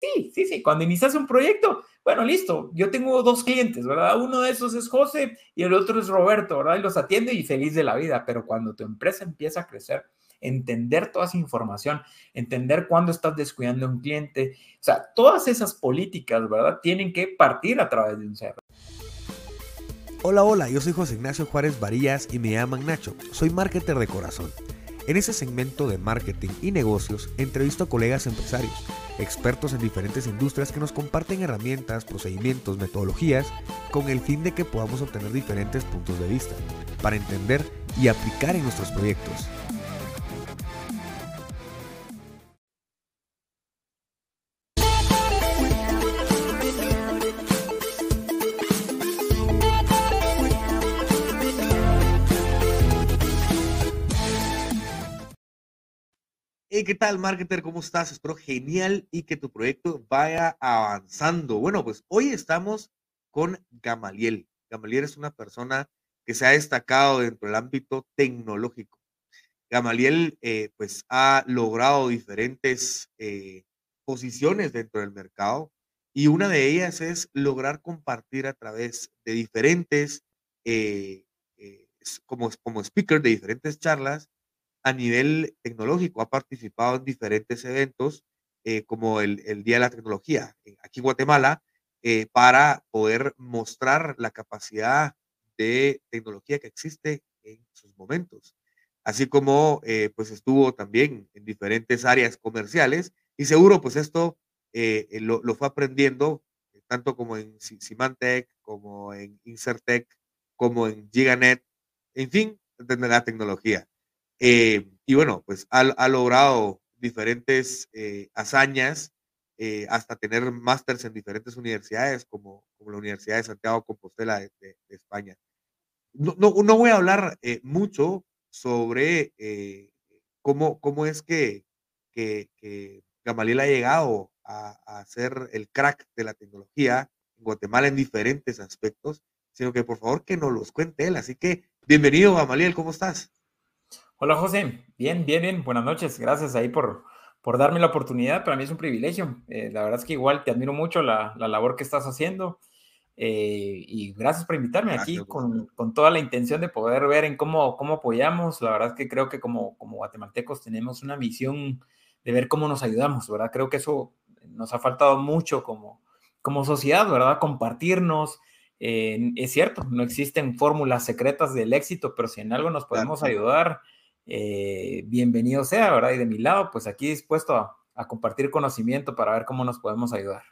Sí, sí, sí. Cuando inicias un proyecto, bueno, listo. Yo tengo dos clientes, ¿verdad? Uno de esos es José y el otro es Roberto, ¿verdad? Y los atiende y feliz de la vida. Pero cuando tu empresa empieza a crecer, entender toda esa información, entender cuándo estás descuidando a un cliente, o sea, todas esas políticas, ¿verdad? Tienen que partir a través de un CRM. Hola, hola, yo soy José Ignacio Juárez Varillas y me llaman Nacho. Soy marketer de corazón. En ese segmento de marketing y negocios entrevisto a colegas empresarios, expertos en diferentes industrias que nos comparten herramientas, procedimientos, metodologías, con el fin de que podamos obtener diferentes puntos de vista, para entender y aplicar en nuestros proyectos. ¿Qué tal, marketer? ¿Cómo estás? Espero genial y que tu proyecto vaya avanzando. Bueno, pues hoy estamos con Gamaliel. Gamaliel es una persona que se ha destacado dentro del ámbito tecnológico. Gamaliel, eh, pues, ha logrado diferentes eh, posiciones dentro del mercado y una de ellas es lograr compartir a través de diferentes, eh, como, como speaker de diferentes charlas, a nivel tecnológico. Ha participado en diferentes eventos, eh, como el, Día de la Tecnología eh, aquí en Guatemala, eh, para poder mostrar la capacidad de tecnología que existe en sus momentos. Así como pues estuvo también en diferentes áreas comerciales y seguro pues esto lo, lo, fue aprendiendo tanto como en Symantec, como en Insertec, como en Giganet, en fin, de la tecnología. Eh, y bueno, pues ha, logrado diferentes eh, hazañas, eh, hasta tener másters en diferentes universidades, como, como la Universidad de Santiago Compostela de, España. No, no, no, voy a hablar mucho sobre cómo, cómo es que, que, que, Gamaliel ha llegado a, a ser el crack de la tecnología en Guatemala en diferentes aspectos, sino que por favor que nos los cuente él. Así que bienvenido, Gamaliel, ¿cómo estás? Hola José, bien, bien, bien, buenas noches, gracias ahí por, por darme la oportunidad, para mí es un privilegio, eh, la verdad es que igual te admiro mucho la, la labor que estás haciendo eh, y gracias por invitarme aquí con, con, toda la intención de poder ver en cómo, cómo apoyamos, la verdad es que creo que como, como guatemaltecos tenemos una visión de ver cómo nos ayudamos, ¿verdad? Creo que eso nos ha faltado mucho como, como sociedad, ¿verdad? Compartirnos, eh, es cierto, no existen fórmulas secretas del éxito, pero si en algo nos podemos ayudar, eh, bienvenido sea, ¿verdad? Y de mi lado, pues aquí dispuesto a, compartir conocimiento para ver cómo nos podemos ayudar.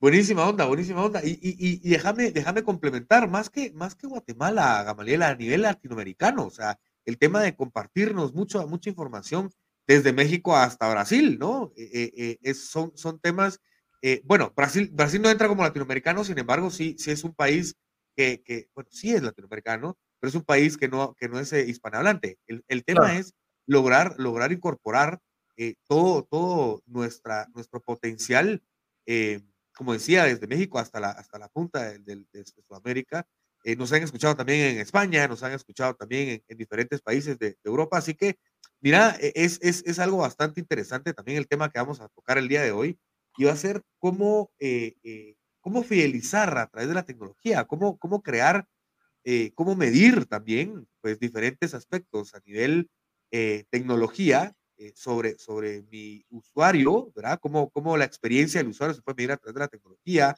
Buenísima onda, buenísima onda. Y, déjame, déjame complementar, más que, más que Guatemala, Gamaliel, a nivel latinoamericano, o sea, el tema de compartirnos mucho, mucha información desde México hasta Brasil, ¿no? Eh, eh, son, son temas, bueno, Brasil, Brasil no entra como latinoamericano, sin embargo, sí, sí es un país que, que bueno, sí es latinoamericano, pero es un país que no, que no es eh, hispanohablante. El, el tema es lograr, lograr incorporar eh, todo, todo nuestra, nuestro potencial, eh, como decía, desde México hasta la, hasta la punta de, de, Sudamérica. nos han escuchado también en España, nos han escuchado también en, diferentes países de, Europa. Así que, mira, e, es, es, es, algo bastante interesante también el tema que vamos a tocar el día de hoy. Y va a ser cómo, cómo fidelizar a través de la tecnología, cómo, cómo crear eh, cómo medir también pues, diferentes aspectos a nivel eh, tecnología eh, sobre, sobre mi usuario, ¿verdad? Cómo, cómo la experiencia del usuario se puede medir a través de la tecnología.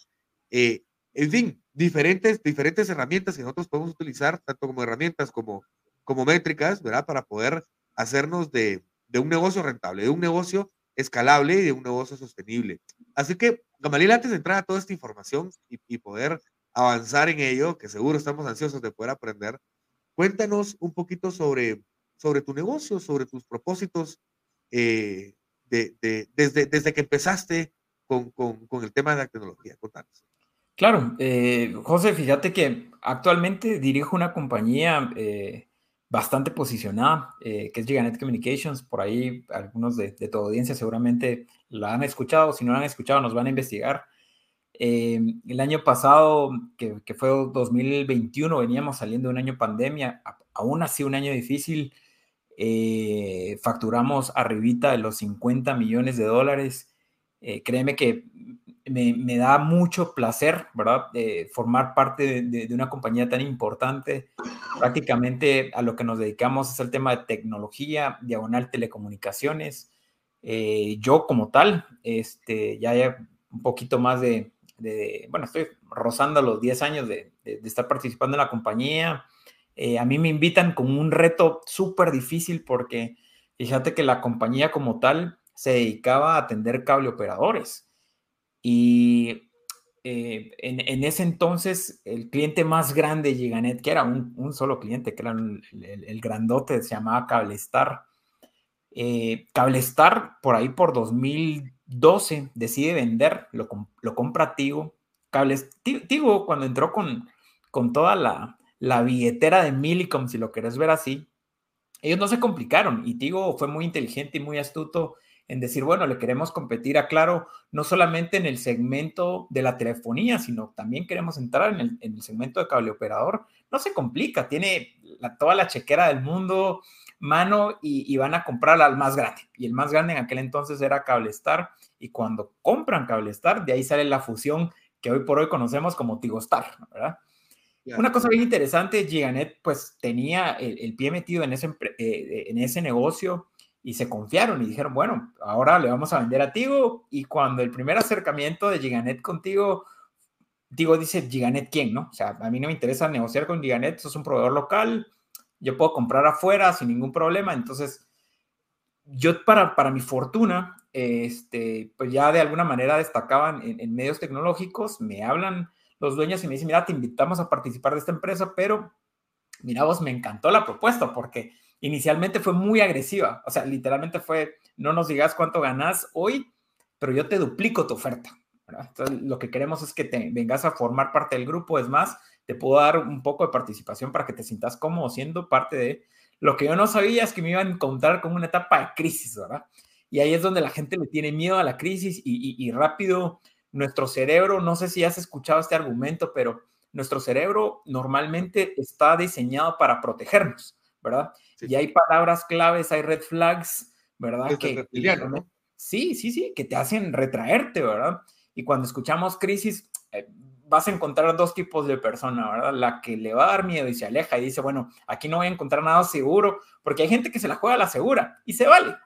en fin, diferentes, diferentes herramientas que nosotros podemos utilizar, tanto como herramientas como, como métricas, ¿verdad? Para poder hacernos de, de un negocio rentable, de un negocio escalable y de un negocio sostenible. Así que, Gamaliel, antes de entrar a toda esta información y, y poder avanzar en ello, que seguro estamos ansiosos de poder aprender. Cuéntanos un poquito sobre, sobre tu negocio, sobre tus propósitos eh, de, desde, desde que empezaste con, con, el tema de la tecnología. Contanos. Claro, eh, José, fíjate que actualmente dirijo una compañía eh, bastante posicionada, que es Giganet Communications. Por ahí algunos de, de tu audiencia seguramente la han escuchado. Si no la han escuchado, nos van a investigar. Eh, el año pasado, que, fue 2021, veníamos saliendo de un año pandemia, aún así un año difícil, eh, facturamos arribita de los 50 millones de dólares Eh, créeme que me, da mucho placer, ¿verdad? formar parte de, una compañía tan importante. Prácticamente a lo que nos dedicamos es el tema de tecnología, diagonal telecomunicaciones. Yo como tal, este, ya hay un poquito más de, bueno, estoy rozando los 10 años de, estar participando en la compañía. Eh, a mí me invitan con un reto súper difícil porque fíjate que la compañía como tal se dedicaba a atender cable operadores. Y eh, en, ese entonces, el cliente más grande de Giganet, que era un, solo cliente, que era el, grandote, se llamaba Cablestar. Eh, Cablestar, por ahí por 2012, decide vender, lo, lo compra Tigo. Cables, Tigo, cuando entró con, con toda la, la billetera de Millicom, si lo querés ver así, ellos no se complicaron y Tigo fue muy inteligente y muy astuto en decir, bueno, le queremos competir a Claro, no solamente en el segmento de la telefonía, sino también queremos entrar en el, segmento de cable operador. No se complica, tiene toda la chequera del mundo, mano, y, van a comprar al más grande. Y el más grande en aquel entonces era Cablestar, y cuando compran Cablestar, de ahí sale la fusión que hoy por hoy conocemos como Tigostar, ¿verdad? Una cosa bien interesante, Giganet pues tenía el, pie metido en ese, eh, en ese negocio y se confiaron y dijeron, bueno, ahora le vamos a vender a Tigo. Y cuando el primer acercamiento de Giganet contigo, Tigo dice, Giganet, ¿quién? ¿No? O sea, a mí no me interesa negociar con Giganet, eso es un proveedor local, yo puedo comprar afuera sin ningún problema. Entonces, yo para, para mi fortuna, este, pues ya de alguna manera destacaban en, medios tecnológicos, me hablan los dueños y me dicen, mira, te invitamos a participar de esta empresa, pero mira vos, me encantó la propuesta porque inicialmente fue muy agresiva. O sea, literalmente fue, no nos digas cuánto ganas hoy, pero yo te duplico tu oferta. Entonces, lo que queremos es que te vengas a formar parte del grupo. Es más, te puedo dar un poco de participación para que te sientas cómodo siendo parte de lo que yo no sabía es que me iba a encontrar con una etapa de crisis, ¿verdad? Y ahí es donde la gente le tiene miedo a la crisis y, y rápido nuestro cerebro, no sé si has escuchado este argumento, pero nuestro cerebro normalmente está diseñado para protegernos. ¿verdad? Y hay palabras claves, hay red flags, ¿verdad? Que, Sí, sí, sí, que te hacen retraerte, ¿verdad? Y cuando escuchamos crisis, eh, vas a encontrar dos tipos de persona, ¿verdad? La que le va a dar miedo y se aleja y dice, bueno, aquí no voy a encontrar nada seguro, porque hay gente que se la juega a la segura y se vale,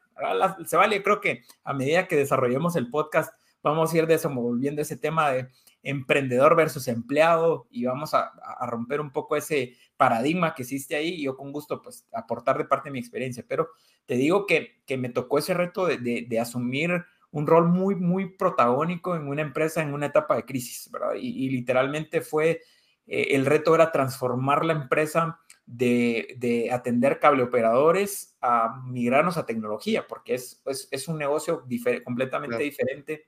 se vale, creo que a medida que desarrollemos el podcast, vamos a ir desenvolviendo ese tema de emprendedor versus empleado y vamos a, romper un poco ese paradigma que existe ahí. Y yo con gusto pues aportar de parte de mi experiencia, pero te digo que, que me tocó ese reto de, asumir un rol muy, muy protagónico en una empresa en una etapa de crisis, ¿verdad? Y, literalmente fue, eh, el reto era transformar la empresa de, de, atender cable operadores a migrarnos a tecnología, porque es, es, es un negocio completamente diferente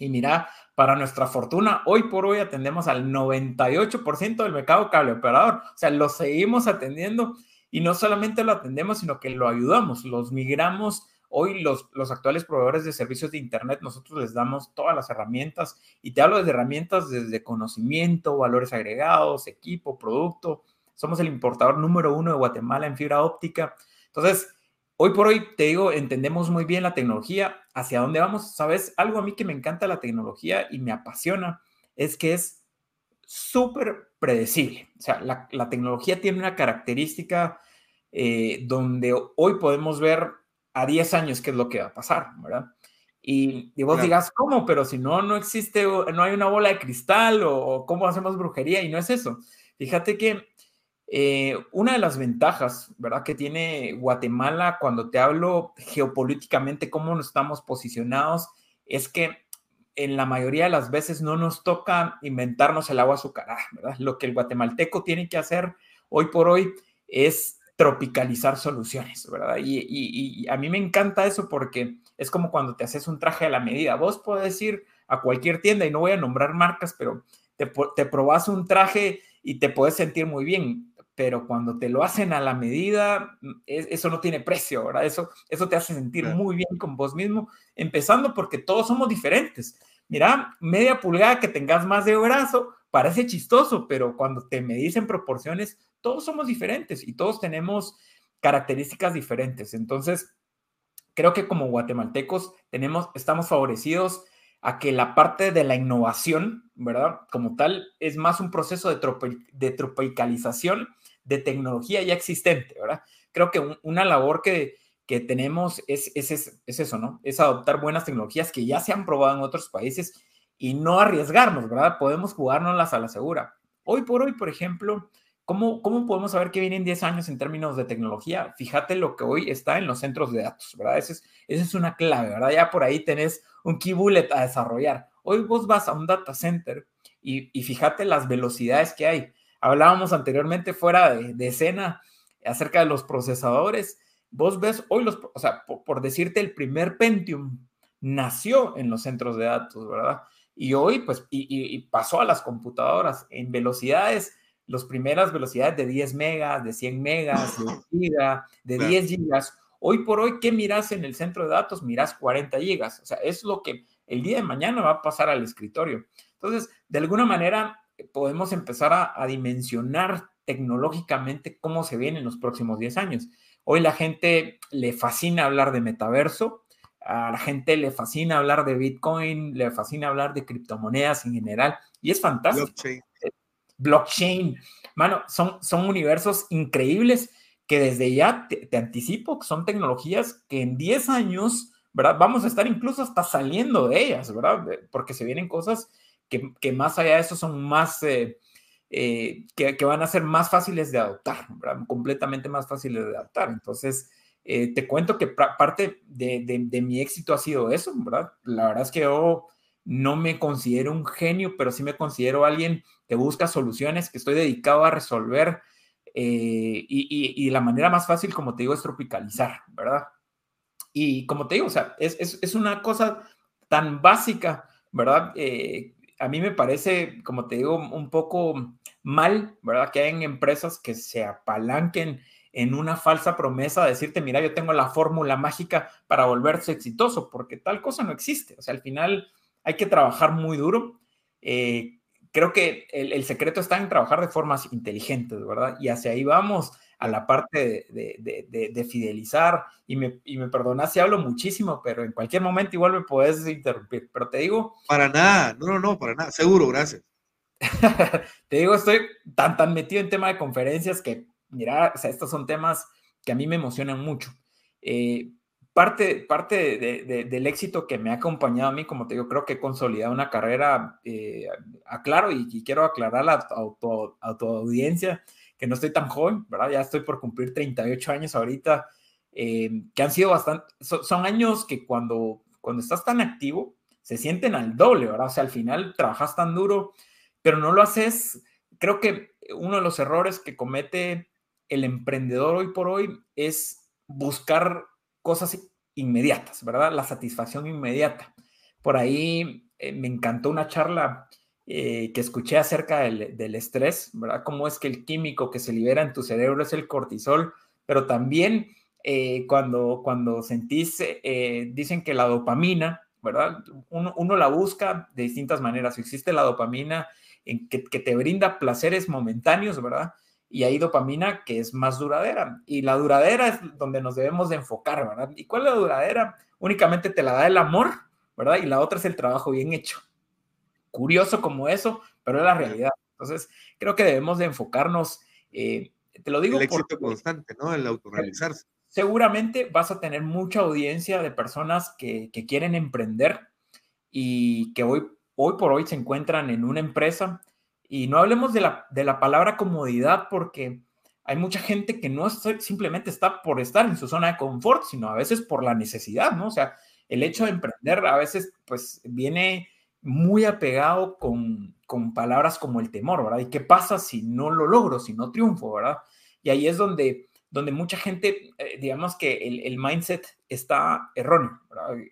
y mira, para nuestra fortuna, hoy por hoy atendemos al 98% del mercado cable operador. O sea, lo seguimos atendiendo y no solamente lo atendemos, sino que lo ayudamos, los migramos. Hoy los, los actuales proveedores de servicios de Internet, nosotros les damos todas las herramientas y te hablo de herramientas desde conocimiento, valores agregados, equipo, producto. Somos el importador número uno de Guatemala en fibra óptica. Entonces, Hoy por hoy, te digo, entendemos muy bien la tecnología, hacia dónde vamos. ¿Sabes? Algo a mí que me encanta la tecnología y me apasiona es que es súper predecible. O sea, la, tecnología tiene una característica eh, donde hoy podemos ver a 10 años qué es lo que va a pasar, ¿verdad? Y, vos digas, ¿cómo? Pero si no, no existe, no hay una bola de cristal o, o cómo hacemos brujería y no es eso. Fíjate que eh, una de las ventajas, ¿verdad? Que tiene Guatemala cuando te hablo geopolíticamente, cómo nos estamos posicionados, es que en la mayoría de las veces no nos toca inventarnos el agua azucarada, ¿verdad? Lo que el guatemalteco tiene que hacer hoy por hoy es tropicalizar soluciones, ¿verdad? Y, a mí me encanta eso porque es como cuando te haces un traje a la medida. Vos puedes ir a cualquier tienda, y no voy a nombrar marcas, pero te, te probas un traje y te puedes sentir muy bien pero cuando te lo hacen a la medida, mm, eso no tiene precio, ¿verdad? Eso, eso te hace sentir muy bien con vos mismo, empezando porque todos somos diferentes. Mira, media pulgada que tengas más de brazo, parece chistoso, pero cuando te medís en proporciones, todos somos diferentes y todos tenemos características diferentes. Entonces, creo que como guatemaltecos tenemos, estamos favorecidos a que la parte de la innovación, ¿verdad? Como tal, es más un proceso de, de tropicalización de tecnología ya existente, ¿verdad? Creo que una labor que, que tenemos es, es, es, eso, ¿no? Es adoptar buenas tecnologías que ya se han probado en otros países y no arriesgarnos, ¿verdad? Podemos jugárnoslas a la segura. Hoy por hoy, por ejemplo, ¿cómo, cómo podemos saber qué viene en 10 años en términos de tecnología? Fíjate lo que hoy está en los centros de datos, ¿verdad? Esa es, esa es una clave, ¿verdad? Ya por ahí tenés un key bullet a desarrollar. Hoy vos vas a un data center y, y fíjate las velocidades que hay. Hablábamos anteriormente fuera de, escena acerca de los procesadores. Vos ves hoy los, o sea, por, decirte, el primer Pentium nació en los centros de datos, ¿verdad? Y hoy, pues, y, pasó a las computadoras en velocidades, las primeras velocidades de 10 megas, de 100 megas, de giga, de 10 gigas. Hoy por hoy, ¿qué miras en el centro de datos? Miras 40 gigas. O sea, es lo que el día de mañana va a pasar al escritorio. Entonces, de alguna manera, podemos empezar a, dimensionar tecnológicamente cómo se viene en los próximos 10 años. Hoy la gente le fascina hablar de metaverso, a la gente le fascina hablar de Bitcoin, le fascina hablar de criptomonedas en general, y es fantástico. Blockchain. Blockchain. Mano, son, son universos increíbles que desde ya te, anticipo que son tecnologías que en 10 años, ¿verdad? Vamos a estar incluso hasta saliendo de ellas, ¿verdad? Porque se vienen cosas que, más allá de eso son más, eh, eh, que, van a ser más fáciles de adoptar, completamente más fáciles de adoptar. Entonces, eh, te cuento que parte de, mi éxito ha sido eso, ¿verdad? La verdad es que yo no me considero un genio, pero sí me considero alguien que busca soluciones, que estoy dedicado a resolver. y, la manera más fácil, como te digo, es tropicalizar, ¿verdad? Y como te digo, o sea, es, es, una cosa tan básica, ¿verdad? a mí me parece, como te digo, un poco mal, ¿verdad? Que hay empresas que se apalanquen en una falsa promesa de decirte, mira, yo tengo la fórmula mágica para volverse exitoso, porque tal cosa no existe. O sea, al final hay que trabajar muy duro. Eh, creo que el, secreto está en trabajar de formas inteligentes, ¿verdad? Y hacia ahí vamos a la parte de, fidelizar. Y me, y me si hablo muchísimo, pero en cualquier momento igual me puedes interrumpir. Pero te digo. Para nada, no, no, no, para nada, seguro, gracias. te digo, estoy tan, tan metido en tema de conferencias que, mira, o sea, estos son temas que a mí me emocionan mucho. Eh, parte, parte del éxito que me ha acompañado a mí, como te digo, creo que he consolidado una carrera, eh, aclaro y, quiero aclarar a, tu, a audiencia que no estoy tan joven, ¿verdad? Ya estoy por cumplir 38 años ahorita, eh, que han sido bastante, son años que cuando, cuando estás tan activo, se sienten al doble, ¿verdad? O sea, al final trabajas tan duro, pero no lo haces, creo que uno de los errores que comete el emprendedor hoy por hoy es buscar cosas inmediatas, ¿verdad? La satisfacción inmediata. Por ahí eh, me encantó una charla eh, que escuché acerca del, estrés, ¿verdad? Cómo es que el químico que se libera en tu cerebro es el cortisol, pero también eh, cuando, cuando sentís, dicen que la dopamina, ¿verdad? Uno, la busca de distintas maneras. Existe la dopamina en que, que, te brinda placeres momentáneos, ¿verdad? Y hay dopamina que es más duradera. Y la duradera es donde nos debemos de enfocar, ¿verdad? ¿Y cuál es la duradera? Únicamente te la da el amor, ¿verdad? Y la otra es el trabajo bien hecho curioso como eso, pero es la realidad. Entonces, creo que debemos de enfocarnos, eh, te lo digo. El éxito constante, ¿no? El autorrealizarse. Seguramente vas a tener mucha audiencia de personas que, que quieren emprender y que hoy, hoy por hoy se encuentran en una empresa. Y no hablemos de la, de la palabra comodidad porque hay mucha gente que no simplemente está por estar en su zona de confort, sino a veces por la necesidad, ¿no? O sea, el hecho de emprender a veces pues viene muy apegado con, con palabras como el temor, ¿verdad? ¿Y qué pasa si no lo logro, si no triunfo, ¿verdad? Y ahí es donde, donde mucha gente, eh, digamos que el, mindset está erróneo.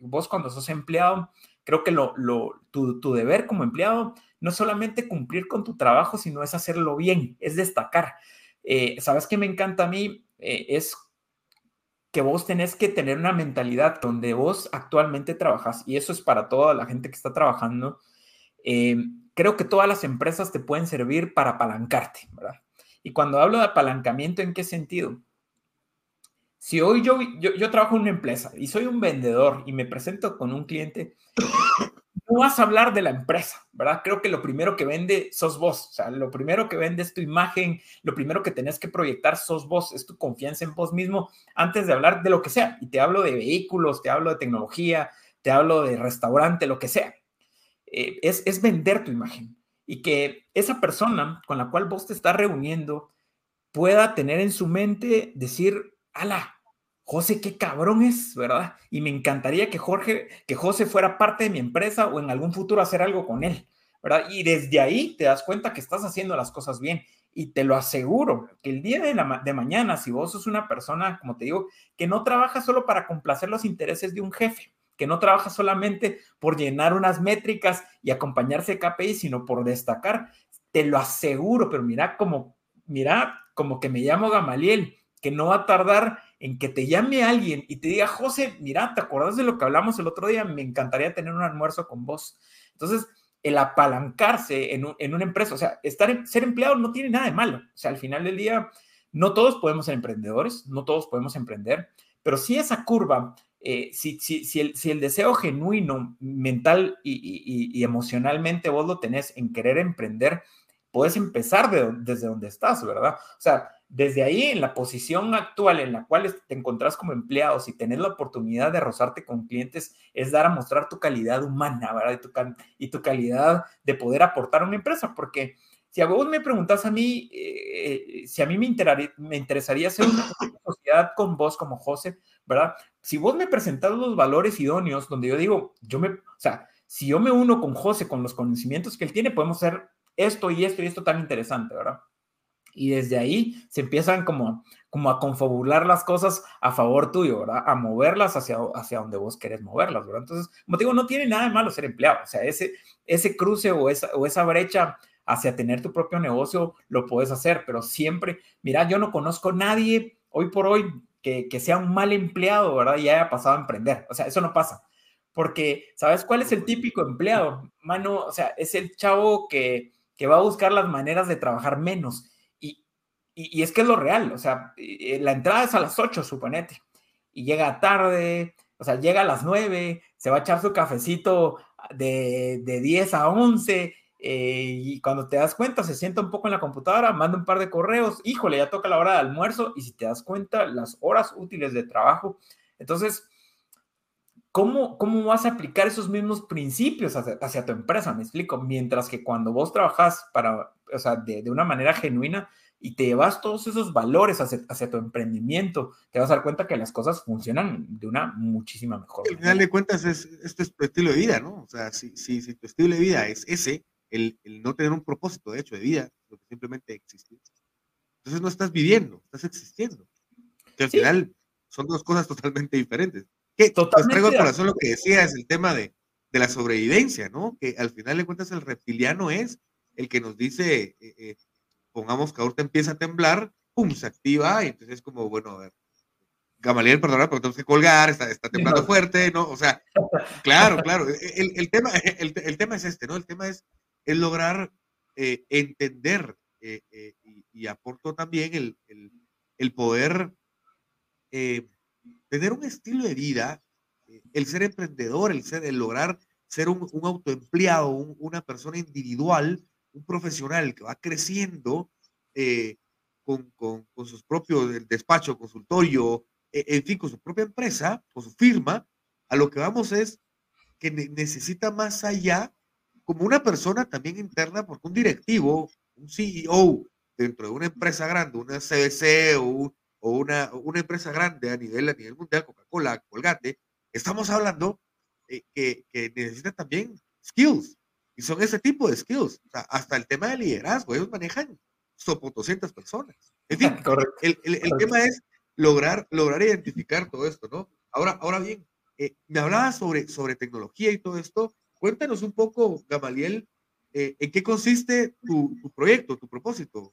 Vos cuando sos empleado, creo que lo, lo, tu, tu, deber como empleado no solamente cumplir con tu trabajo, sino es hacerlo bien, es destacar. Eh, ¿Sabes qué me encanta a mí? Eh, es que vos tenés que tener una mentalidad donde vos actualmente trabajas, y eso es para toda la gente que está trabajando, eh, creo que todas las empresas te pueden servir para apalancarte, ¿verdad? Y cuando hablo de apalancamiento, ¿en qué sentido? si hoy yo, yo, yo, trabajo en una empresa y soy un vendedor y me presento con un cliente, no vas a hablar de la empresa, ¿verdad? Creo que lo primero que vende sos vos, o sea, lo primero que vende es tu imagen, lo primero que tenés que proyectar sos vos, es tu confianza en vos mismo antes de hablar de lo que sea. Y te hablo de vehículos, te hablo de tecnología, te hablo de restaurante, lo que sea. Eh, es, es vender tu imagen y que esa persona con la cual vos te estás reuniendo pueda tener en su mente decir, ala, José, qué cabrón es, ¿verdad? Y me encantaría que Jorge, que José fuera parte de mi empresa o en algún futuro hacer algo con él, ¿verdad? Y desde ahí te das cuenta que estás haciendo las cosas bien. Y te lo aseguro, que el día de, mañana, si vos sos una persona, como te digo, que no trabaja solo para complacer los intereses de un jefe, que no trabaja solamente por llenar unas métricas y acompañarse de KPI, sino por destacar, te lo aseguro, pero mira como, mira como que me llamo Gamaliel, que no va a tardar en que te llame alguien y te diga, José, mira, ¿te acuerdas de lo que hablamos el otro día? Me encantaría tener un almuerzo con vos. Entonces, el apalancarse en, una empresa, o sea, estar, ser empleado no tiene nada de malo. O sea, al final del día, no todos podemos ser emprendedores, no todos podemos emprender, pero si esa curva, eh, si, si, si, el, si, el, deseo genuino, mental y, emocionalmente vos lo tenés en querer emprender, puedes empezar desde donde estás, ¿verdad? O sea, desde ahí, en la posición actual en la cual te encontrás como empleado, si tenés la oportunidad de rozarte con clientes, es dar a mostrar tu calidad humana, ¿verdad? Y tu, y tu calidad de poder aportar a una empresa, porque si a vos me preguntas a mí, eh, si a mí me, me interesaría hacer una sociedad con vos como José, ¿verdad? Si vos me presentas los valores idóneos, donde yo digo, yo me, o sea, si yo me uno con José, con los conocimientos que él tiene, podemos hacer esto y esto y esto tan interesante, ¿verdad? Y desde ahí se empiezan como, como a confabular las cosas a favor tuyo, ¿verdad? A moverlas hacia, hacia donde vos querés moverlas, ¿verdad? Entonces, como te digo, no tiene nada de malo ser empleado, o sea, ese, ese cruce o esa, o esa brecha hacia tener tu propio negocio lo puedes hacer, pero siempre, mira, yo no conozco a nadie hoy por hoy que, que sea un mal empleado, ¿verdad? Y haya pasado a emprender, o sea, eso no pasa. Porque, ¿sabes cuál es el típico empleado? Mano, o sea, es el chavo que, que va a buscar las maneras de trabajar menos y, es que es lo real, o sea, eh, la entrada es a las 8, suponete, y llega tarde, o sea, llega a las 9, se va a echar su cafecito de, de 10 a 11, eh, y cuando te das cuenta, se sienta un poco en la computadora, manda un par de correos, híjole, ya toca la hora de almuerzo, y si te das cuenta, las horas útiles de trabajo. Entonces, ¿cómo, cómo vas a aplicar esos mismos principios hacia, hacia tu empresa? Me explico. Mientras que cuando vos trabajas para, o sea, de, de una manera genuina, y te llevas todos esos valores hacia, tu emprendimiento, te vas a dar cuenta que las cosas funcionan de una muchísima mejor manera. Al final de cuentas, es, este es tu estilo de vida, ¿no? O sea, si, si, si tu estilo de vida es ese, el, el, no tener un propósito, de hecho, de vida, lo que simplemente existir, entonces no estás viviendo, estás existiendo. Que al final son dos cosas totalmente diferentes. Que totalmente traigo al corazón lo que decía, es el tema de, de, la sobrevivencia, ¿no? Que al final de cuentas el reptiliano es el que nos dice... Eh, eh, pongamos que ahorita empieza a temblar, pum, se activa y entonces es como, bueno, a ver, Gamaliel, perdona, pero tenemos que colgar, está, está temblando fuerte, ¿no? O sea, claro, claro, el, el tema, el, el, tema es este, ¿no? El tema es, es lograr eh, entender eh, eh, y, y, aporto también el, el poder tener un estilo de vida, el ser emprendedor, el, ser, el lograr ser un, un autoempleado, un, una persona individual, un profesional que va creciendo eh, con, con, con, sus propios despacho, consultorio, e, en fin, con su propia empresa, con su firma, a lo que vamos es que necesita más allá, como una persona también interna, porque un directivo, un CEO dentro de una empresa grande, una CBC o, o una, una, empresa grande a nivel, a nivel mundial, Coca-Cola, Colgate, estamos hablando eh, que, que necesita también skills, y son ese tipo de skills. O sea, hasta el tema de liderazgo, ellos manejan sopo 200 personas. En fin, el, el, el tema es lograr, lograr identificar todo esto, ¿no? Ahora, ahora bien, eh, me hablabas sobre, sobre tecnología y todo esto. Cuéntanos un poco, Gamaliel, eh, en qué consiste tu, tu, proyecto, tu propósito.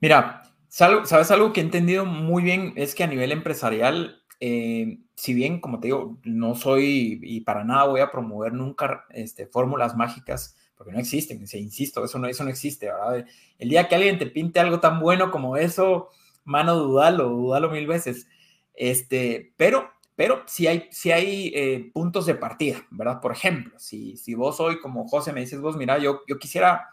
Mira, sabes algo que he entendido muy bien es que a nivel empresarial eh, si bien, como te digo, no soy y para nada voy a promover nunca este, fórmulas mágicas, porque no existen, insisto, eso no, eso no existe, ¿verdad? El día que alguien te pinte algo tan bueno como eso, mano, dudalo, dudalo mil veces. Este, pero, pero sí hay, sí hay eh, puntos de partida, ¿verdad? Por ejemplo, si, si vos hoy como José me dices, vos, mira, yo, yo quisiera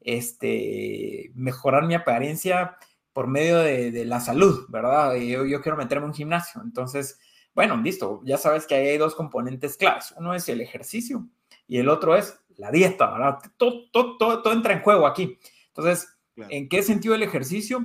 este, mejorar mi apariencia por medio de, la salud, ¿verdad? Yo, yo quiero meterme en un gimnasio. Entonces, bueno, listo, ya sabes que hay dos componentes claves. Uno es el ejercicio y el otro es la dieta, ¿verdad? Todo, todo, todo, entra en juego aquí. Entonces, ¿en qué sentido el ejercicio?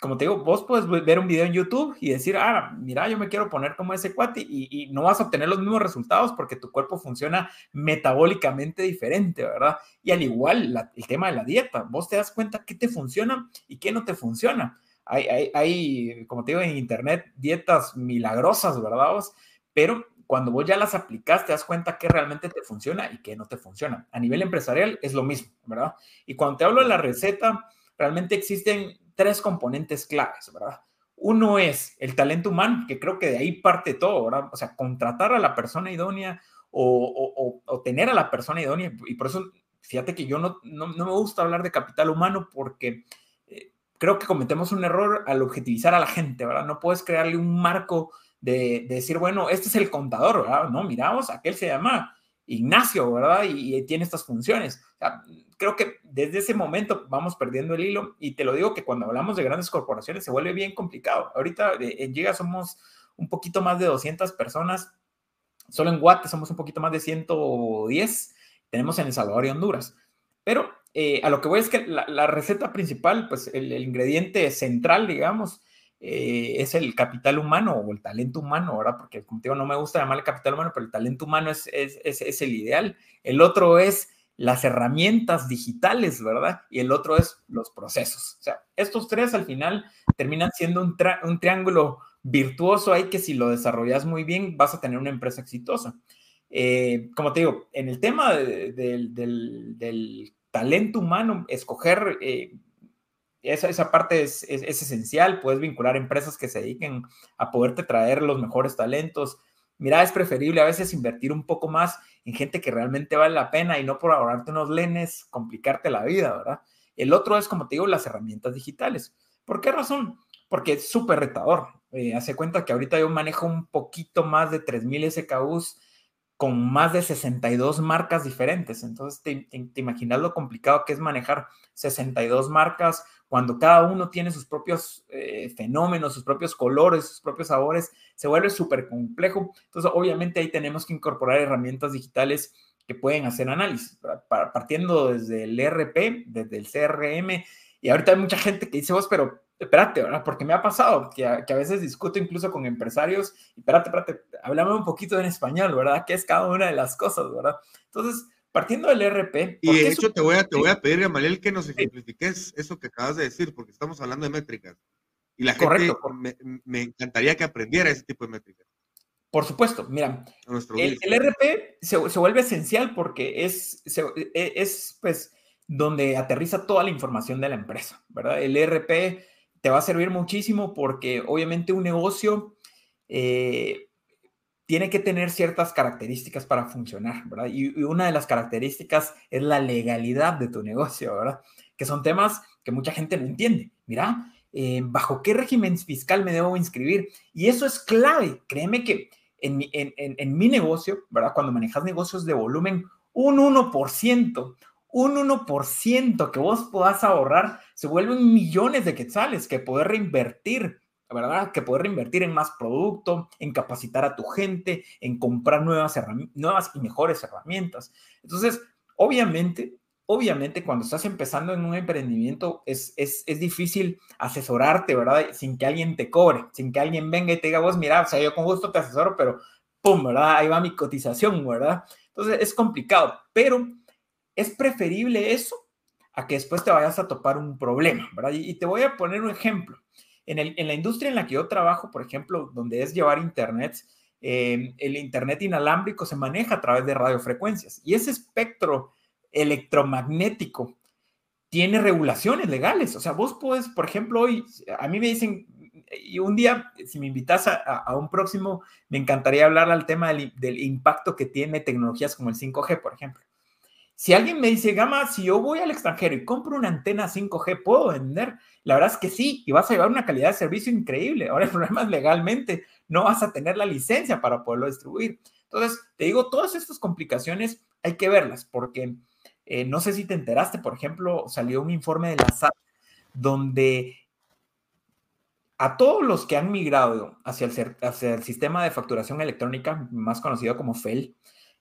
Como te digo, vos puedes ver un video en YouTube y decir, ah, mira, yo me quiero poner como ese cuate y, no vas a obtener los mismos resultados porque tu cuerpo funciona metabólicamente diferente, ¿verdad? Y al igual, el tema de la dieta, vos te das cuenta qué te funciona y qué no te funciona. Hay, hay, como te digo, en Internet dietas milagrosas, ¿verdad? Pero cuando vos ya las aplicas, te das cuenta que realmente te funciona y que no te funciona. A nivel empresarial es lo mismo, ¿verdad? Y cuando te hablo de la receta, realmente existen tres componentes claves, ¿verdad? Uno es el talento humano, que creo que de ahí parte todo, ¿verdad? O sea, contratar a la persona idónea o, o, tener a la persona idónea. Y por eso, fíjate que yo no, no, no me gusta hablar de capital humano porque eh, creo que cometemos un error al objetivizar a la gente, ¿verdad? No puedes crearle un marco de, decir, bueno, este es el contador, ¿verdad? No, miramos, aquel se llama Ignacio, ¿verdad? Y, tiene estas funciones. Creo que desde ese momento vamos perdiendo el hilo y te lo digo que cuando hablamos de grandes corporaciones se vuelve bien complicado. Ahorita en Giga somos un poquito más de 200 personas, solo en Guate somos un poquito más de 110, tenemos en El Salvador y Honduras. Pero eh, a lo que voy es que la, receta principal, pues el, ingrediente central, digamos, eh, es el capital humano o el talento humano, ¿verdad? Porque como te digo, no me gusta llamar el capital humano, pero el talento humano es, es, el ideal. El otro es las herramientas digitales, ¿verdad? Y el otro es los procesos. O sea, estos tres al final terminan siendo un, triángulo virtuoso ahí que si lo desarrollas muy bien vas a tener una empresa exitosa. Eh, como te digo, en el tema del, talento humano, escoger eh, esa, esa parte es, es, esencial, puedes vincular empresas que se dediquen a poderte traer los mejores talentos. Mira, es preferible a veces invertir un poco más en gente que realmente vale la pena y no por ahorrarte unos lenes, complicarte la vida, ¿verdad? El otro es, como te digo, las herramientas digitales. ¿Por qué razón? Porque es súper retador. Eh, hace cuenta que ahorita yo manejo un poquito más de 3.000 SKUs con más de 62 marcas diferentes. Entonces, te, te, imaginas lo complicado que es manejar 62 marcas cuando cada uno tiene sus propios eh, fenómenos, sus propios colores, sus propios sabores, se vuelve súper complejo. Entonces, obviamente ahí tenemos que incorporar herramientas digitales que pueden hacer análisis, partiendo desde el ERP, desde el CRM. Y ahorita hay mucha gente que dice, vos, pero espérate, ¿verdad? Porque me ha pasado que a, que a, veces discuto incluso con empresarios, y espérate, espérate, háblame un poquito en español, ¿verdad? ¿Qué es cada una de las cosas, ¿verdad? Entonces, partiendo del RP. Y de hecho, te voy, a, te voy a pedir, Gamaliel, que nos ejemplifiques eso que acabas de decir, porque estamos hablando de métricas. Y la gente, me, me, encantaría que aprendiera ese tipo de métricas. Por supuesto, mira, el, el, RP se, se, vuelve esencial porque es, se, e, es, pues, donde aterriza toda la información de la empresa, ¿verdad? El RP te va a servir muchísimo porque obviamente un negocio eh, tiene que tener ciertas características para funcionar, ¿verdad? Y, una de las características es la legalidad de tu negocio, ¿verdad? Que son temas que mucha gente no entiende. Mira, eh, ¿bajo qué régimen fiscal me debo inscribir? Y eso es clave. Créeme que en mi, en, en mi negocio, ¿verdad? Cuando manejas negocios de volumen, un 1%, un 1% que vos puedas ahorrar se vuelven millones de quetzales que poder reinvertir, ¿verdad? Que poder reinvertir en más producto, en capacitar a tu gente, en comprar nuevas, nuevas y mejores herramientas. Entonces, obviamente, obviamente cuando estás empezando en un emprendimiento es, es, es, difícil asesorarte, ¿verdad? Sin que alguien te cobre, sin que alguien venga y te diga, vos, mira, o sea, yo con gusto te asesoro, pero ¡pum! ¿verdad? Ahí va mi cotización, ¿verdad? Entonces es complicado, pero es preferible eso a que después te vayas a topar un problema, ¿verdad? Y, te voy a poner un ejemplo. En, el, en, la industria en la que yo trabajo, por ejemplo, donde es llevar Internet, eh, el Internet inalámbrico se maneja a través de radiofrecuencias y ese espectro electromagnético tiene regulaciones legales. O sea, vos puedes, por ejemplo, hoy, a mí me dicen, y un día, si me invitas a, un próximo, me encantaría hablar al tema del, del impacto que tiene tecnologías como el 5G, por ejemplo Si alguien me dice, Gama, si yo voy al extranjero y compro una antena 5G, ¿puedo vender? La verdad es que sí, y vas a llevar una calidad de servicio increíble. Ahora el problema es legalmente, no vas a tener la licencia para poderlo distribuir. Entonces, te digo, todas estas complicaciones hay que verlas, porque eh, no sé si te enteraste, por ejemplo, salió un informe de la SAT donde a todos los que han migrado hacia el, hacia el sistema de facturación electrónica, más conocido como FEL,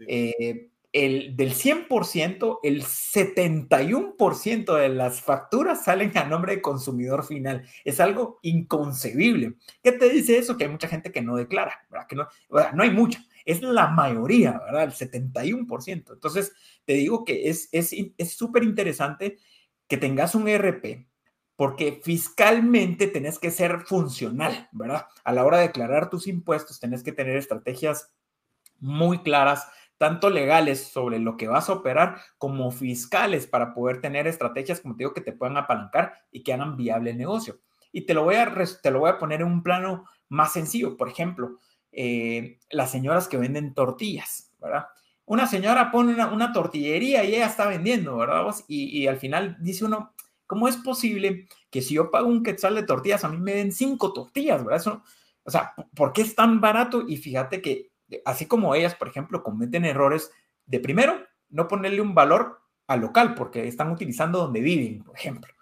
eh, el, del 100%, el 71% de las facturas salen a nombre de consumidor final. Es algo inconcebible. ¿Qué te dice eso? Que hay mucha gente que no declara, ¿verdad? Que no, no hay mucha, es la mayoría, ¿verdad? El 71%. Entonces, te digo que es súper es, interesante que tengas un ERP, porque fiscalmente tenés que ser funcional, ¿verdad? A la hora de declarar tus impuestos, tenés que tener estrategias muy claras tanto legales sobre lo que vas a operar como fiscales para poder tener estrategias, como te digo, que te puedan apalancar y que hagan viable el negocio. Y te lo voy a, te lo voy a poner en un plano más sencillo. Por ejemplo, eh, las señoras que venden tortillas, ¿verdad? Una señora pone una, tortillería y ella está vendiendo, ¿verdad? Y, al final dice uno, ¿cómo es posible que si yo pago un quetzal de tortillas, a mí me den cinco tortillas, ¿verdad? Eso, o sea, ¿por qué es tan barato? Y fíjate que así como ellas, por ejemplo, cometen errores de primero, no ponerle un valor al local, porque están utilizando donde viven, por ejemplo.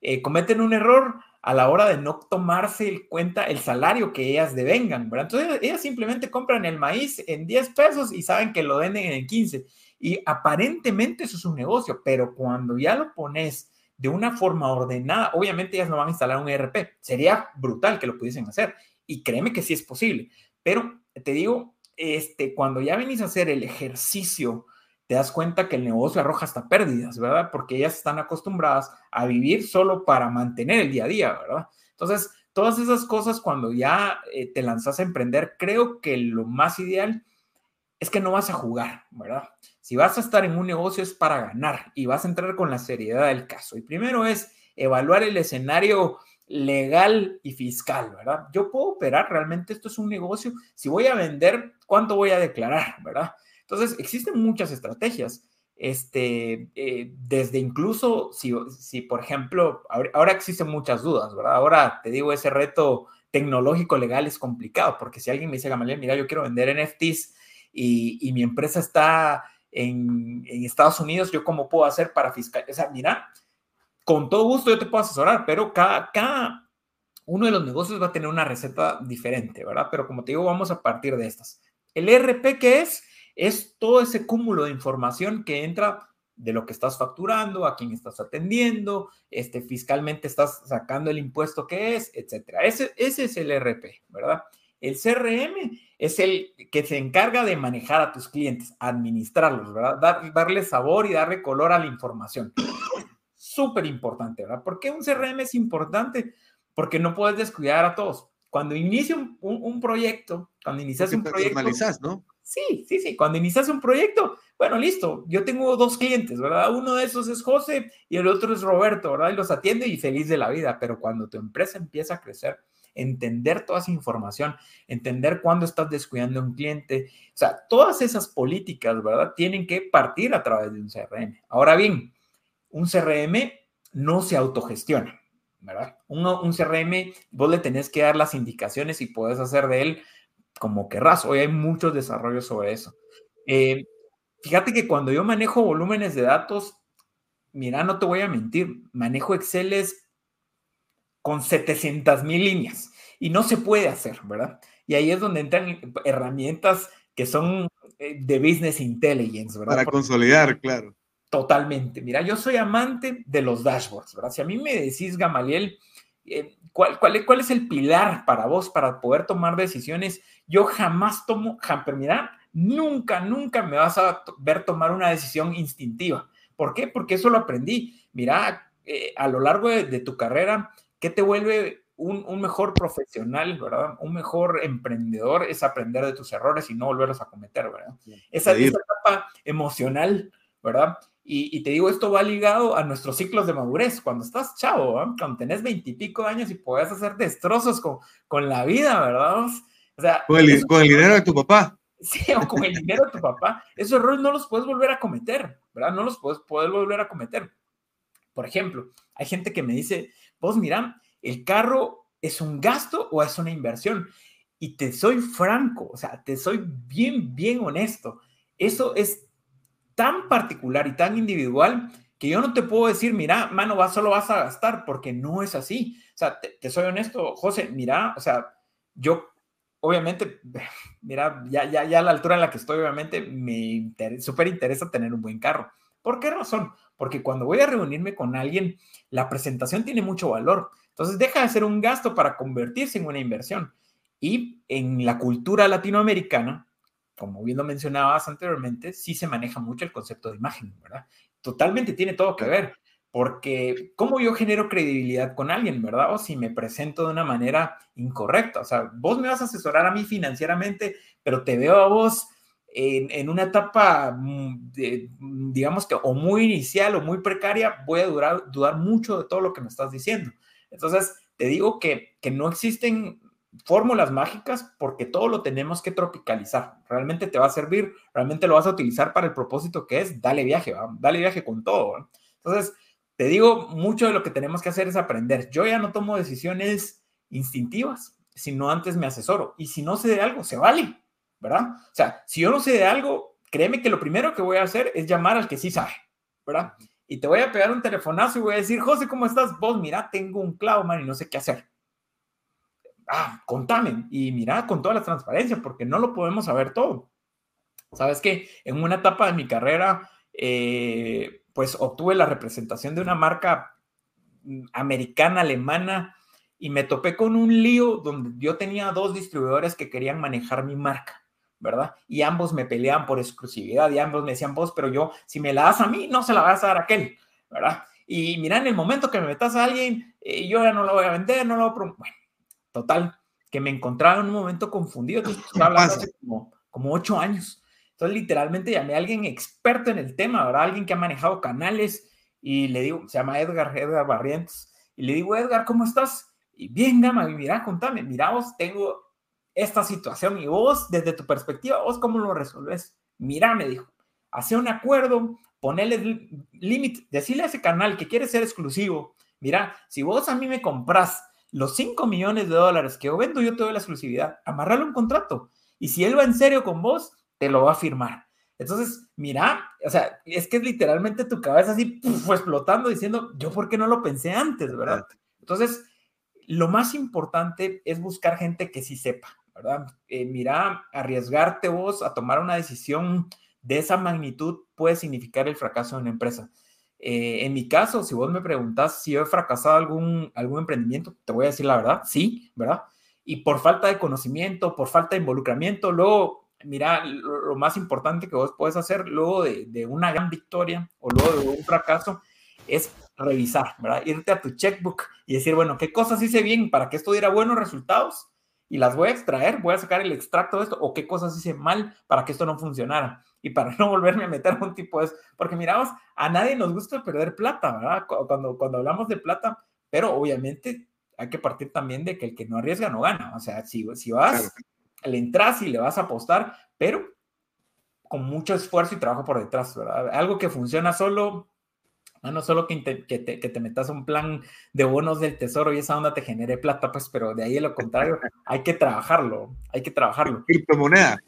Eh, cometen un error a la hora de no tomarse en cuenta el salario que ellas devengan, ¿verdad? Entonces, ellas simplemente compran el maíz en 10 pesos y saben que lo venden en 15. Y aparentemente eso es un negocio, pero cuando ya lo pones de una forma ordenada, obviamente ellas no van a instalar un ERP. Sería brutal que lo pudiesen hacer. Y créeme que sí es posible. Pero te digo, este, cuando ya venís a hacer el ejercicio, te das cuenta que el negocio arroja hasta pérdidas, ¿verdad? Porque ellas están acostumbradas a vivir solo para mantener el día a día, ¿verdad? Entonces, todas esas cosas cuando ya eh, te lanzas a emprender, creo que lo más ideal es que no vas a jugar, ¿verdad? Si vas a estar en un negocio es para ganar y vas a entrar con la seriedad del caso. Y primero es evaluar el escenario legal y fiscal, ¿verdad? Yo puedo operar, realmente esto es un negocio, si voy a vender, ¿cuánto voy a declarar, ¿verdad? Entonces, existen muchas estrategias, este, eh, desde incluso, si, si por ejemplo, ahora, existen muchas dudas, ¿verdad? Ahora te digo, ese reto tecnológico legal es complicado, porque si alguien me dice, Gamaliel, mira, yo quiero vender NFTs y, y mi empresa está en, en, Estados Unidos, ¿yo cómo puedo hacer para fiscal? O sea, mira, con todo gusto yo te puedo asesorar, pero cada, cada uno de los negocios va a tener una receta diferente, ¿verdad? Pero como te digo, vamos a partir de estas. El ERP, ¿qué es? Es todo ese cúmulo de información que entra de lo que estás facturando, a quién estás atendiendo, este, fiscalmente estás sacando el impuesto que es, etcétera. Ese, es el ERP, ¿verdad? El CRM es el que se encarga de manejar a tus clientes, administrarlos, ¿verdad? Dar, darle sabor y darle color a la información súper importante, ¿verdad? ¿Por qué un CRM es importante? Porque no puedes descuidar a todos. Cuando inicia un, proyecto, cuando inicias un proyecto... ¿no? Sí, sí, sí. Cuando inicias un proyecto, bueno, listo. Yo tengo dos clientes, ¿verdad? Uno de esos es José y el otro es Roberto, ¿verdad? Y los atiende y feliz de la vida. Pero cuando tu empresa empieza a crecer, entender toda esa información, entender cuándo estás descuidando a un cliente, o sea, todas esas políticas, ¿verdad? Tienen que partir a través de un CRM. Ahora bien, un CRM no se autogestiona, ¿verdad? Un, CRM, vos le tenés que dar las indicaciones y puedes hacer de él como querrás. Hoy hay muchos desarrollos sobre eso. Eh, fíjate que cuando yo manejo volúmenes de datos, mira, no te voy a mentir, manejo Excel con 700 mil líneas y no se puede hacer, ¿verdad? Y ahí es donde entran herramientas que son eh, de business intelligence, ¿verdad? Para consolidar, claro. Totalmente. Mira, yo soy amante de los dashboards, ¿verdad? Si a mí me decís, Gamaliel, eh, ¿cuál, cuál, cuál es el pilar para vos para poder tomar decisiones? Yo jamás tomo, pero mira, nunca, nunca me vas a ver tomar una decisión instintiva. ¿Por qué? Porque eso lo aprendí. Mira, eh, a lo largo de, tu carrera, ¿qué te vuelve un, un, mejor profesional, ¿verdad? Un mejor emprendedor es aprender de tus errores y no volverlos a cometer, ¿verdad? Esa, esa etapa emocional, ¿verdad? Y, te digo, esto va ligado a nuestros ciclos de madurez. Cuando estás chavo, cuando tenés veintipico años y puedes hacer destrozos con, con la vida, ¿verdad? O sea, con el, dinero de tu papá. Sí, o con el dinero de tu papá, esos errores no los puedes volver a cometer, ¿verdad? No los puedes poder volver a cometer. Por ejemplo, hay gente que me dice, vos mira, el carro es un gasto o es una inversión. Y te soy franco, o sea, te soy bien, bien honesto. Eso es tan particular y tan individual que yo no te puedo decir, mira, mano, vas, solo vas a gastar, porque no es así. O sea, te, soy honesto, José, mira, o sea, yo, obviamente, mira, ya, ya, ya a la altura en la que estoy, obviamente, me súper interesa tener un buen carro. ¿Por qué razón? Porque cuando voy a reunirme con alguien, la presentación tiene mucho valor. Entonces, deja de ser un gasto para convertirse en una inversión. Y en la cultura latinoamericana, como bien lo mencionabas anteriormente, sí se maneja mucho el concepto de imagen, ¿verdad? totalmente tiene todo que ver, porque ¿cómo yo genero credibilidad con alguien, verdad? O si me presento de una manera incorrecta, o sea, vos me vas a asesorar a mí financieramente, pero te veo a vos en, una etapa, mm, digamos que o muy inicial o muy precaria, voy a dudar mucho de todo lo que me estás diciendo. Entonces, te digo que, que no existen fórmulas mágicas porque todo lo tenemos que tropicalizar. Realmente te va a servir, realmente lo vas a utilizar para el propósito que es, dale viaje, dale viaje con todo. Entonces, te digo, mucho de lo que tenemos que hacer es aprender. Yo ya no tomo decisiones instintivas, sino antes me asesoro. Y si no sé de algo, se vale, ¿verdad? O sea, si yo no sé de algo, créeme que lo primero que voy a hacer es llamar al que sí sabe, ¿verdad? Y te voy a pegar un telefonazo y voy a decir, José, ¿cómo estás? Vos, mira, tengo un clavo, man, y no sé qué hacer ah, contame y mira con toda la transparencia, porque no lo podemos saber todo. Sabes que en una etapa de mi carrera, eh, pues obtuve la representación de una marca mm, americana, alemana, y me topé con un lío donde yo tenía dos distribuidores que querían manejar mi marca, ¿verdad? Y ambos me peleaban por exclusividad y ambos me decían, vos, pero yo, si me la das a mí, no se la vas a dar a aquel, ¿verdad? Y mira, en el momento que me metas a alguien, eh, yo ya no lo voy a vender, no lo voy a... Bueno, Total, que me encontraba en un momento confundido. Entonces, estaba hablando hace como, como ocho años. Entonces, literalmente llamé a alguien experto en el tema, ¿verdad? Alguien que ha manejado canales y le digo, se llama Edgar, Edgar Barrientos, y le digo, Edgar, ¿cómo estás? Y bien, Gama, mira, contame, mira, vos tengo esta situación y vos, desde tu perspectiva, vos cómo lo resolves. Mira, me dijo, hace un acuerdo, ponele límite, decirle a ese canal que quiere ser exclusivo. Mira, si vos a mí me compras los 5 millones de dólares que yo vendo, yo te doy la exclusividad, amarrarle un contrato. Y si él va en serio con vos, te lo va a firmar. Entonces, mira, o sea, es que es literalmente tu cabeza así explotando diciendo, yo por qué no lo pensé antes, ¿verdad? Entonces, lo más importante es buscar gente que sí sepa, ¿verdad? Eh, mira, arriesgarte vos a tomar una decisión de esa magnitud puede significar el fracaso de una empresa. Eh, en mi caso, si vos me preguntas si yo he fracasado algún, algún emprendimiento, te voy a decir la verdad, sí, ¿verdad? Y por falta de conocimiento, por falta de involucramiento, luego, mira, lo, más importante que vos puedes hacer luego de, de, una gran victoria o luego de un fracaso es revisar, ¿verdad? Irte a tu checkbook y decir, bueno, ¿qué cosas hice bien para que esto diera buenos resultados? Y las voy a extraer, voy a sacar el extracto de esto, o qué cosas hice mal para que esto no funcionara y para no volverme a meter a un tipo de eso. Porque miramos, a nadie nos gusta perder plata, ¿verdad? Cuando, cuando hablamos de plata, pero obviamente hay que partir también de que el que no arriesga no gana. O sea, si, si vas, le entras y le vas a apostar, pero con mucho esfuerzo y trabajo por detrás, ¿verdad? Algo que funciona solo, no solo que te, que, te, que te metas un plan de bonos del tesoro y esa onda te genere plata, pues, pero de ahí a lo contrario, hay que trabajarlo, hay que trabajarlo. Criptomoneda.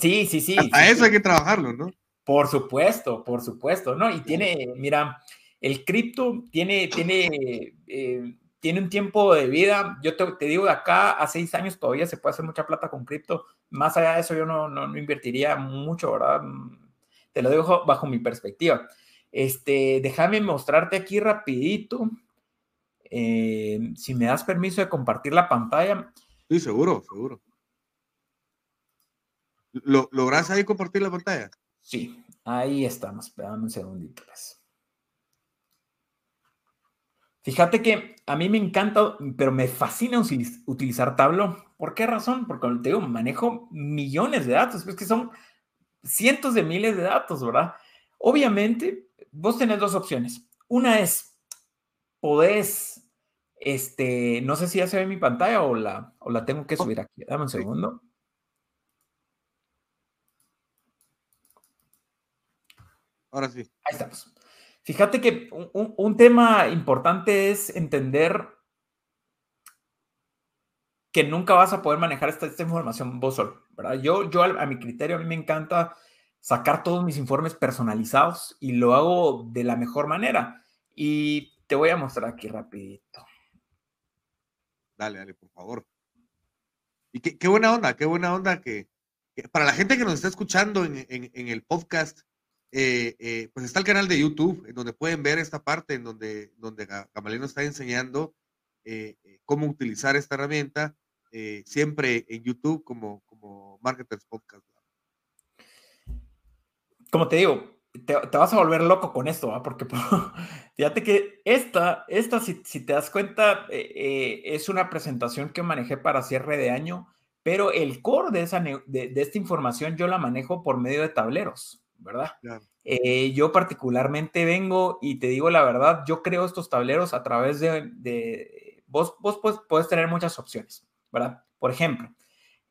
Sí, sí, sí. A eso hay que trabajarlo, ¿no? Por supuesto, por supuesto, ¿no? Y tiene, mira, el cripto tiene, tiene, eh, tiene un tiempo de vida. Yo te, digo, de acá a seis años todavía se puede hacer mucha plata con cripto. Más allá de eso, yo no, no, invertiría mucho, ¿verdad? Te lo digo bajo mi perspectiva. Este, déjame mostrarte aquí rapidito. Eh, si me das permiso de compartir la pantalla. Sí, seguro, seguro. ¿Lo, ¿Logras ahí compartir la pantalla? Sí, ahí estamos. Espérame un segundito. Pues. Fíjate que a mí me encanta, pero me fascina utilizar Tableau. ¿Por qué razón? Porque te digo, manejo millones de datos, es que son cientos de miles de datos, ¿verdad? Obviamente, vos tenés dos opciones. Una es, podés, este, no sé si ya se ve mi pantalla o la, o la tengo que subir aquí. Dame un segundo. Ahora sí. Ahí estamos. Fíjate que un, un tema importante es entender que nunca vas a poder manejar esta, esta información vos solo, ¿verdad? Yo, yo a, mi criterio, a mí me encanta sacar todos mis informes personalizados y lo hago de la mejor manera. Y te voy a mostrar aquí rapidito. Dale, dale, por favor. Y qué, qué buena onda, qué buena onda que, para la gente que nos está escuchando en, en, en el podcast, eh, eh, pues está el canal de YouTube, en donde pueden ver esta parte en donde, donde está enseñando eh, cómo utilizar esta herramienta siempre en YouTube como, como Marketers Podcast. Como te digo, te, vas a volver loco con esto, porque fíjate que esta, esta si, te das cuenta, es una presentación que manejé para cierre de año, pero el core de, esa, de, esta información yo la manejo por medio de tableros, ¿verdad? yo particularmente vengo y te digo la verdad, yo creo estos tableros a través de, de vos, vos puedes, puedes tener muchas opciones. ¿verdad? Por ejemplo,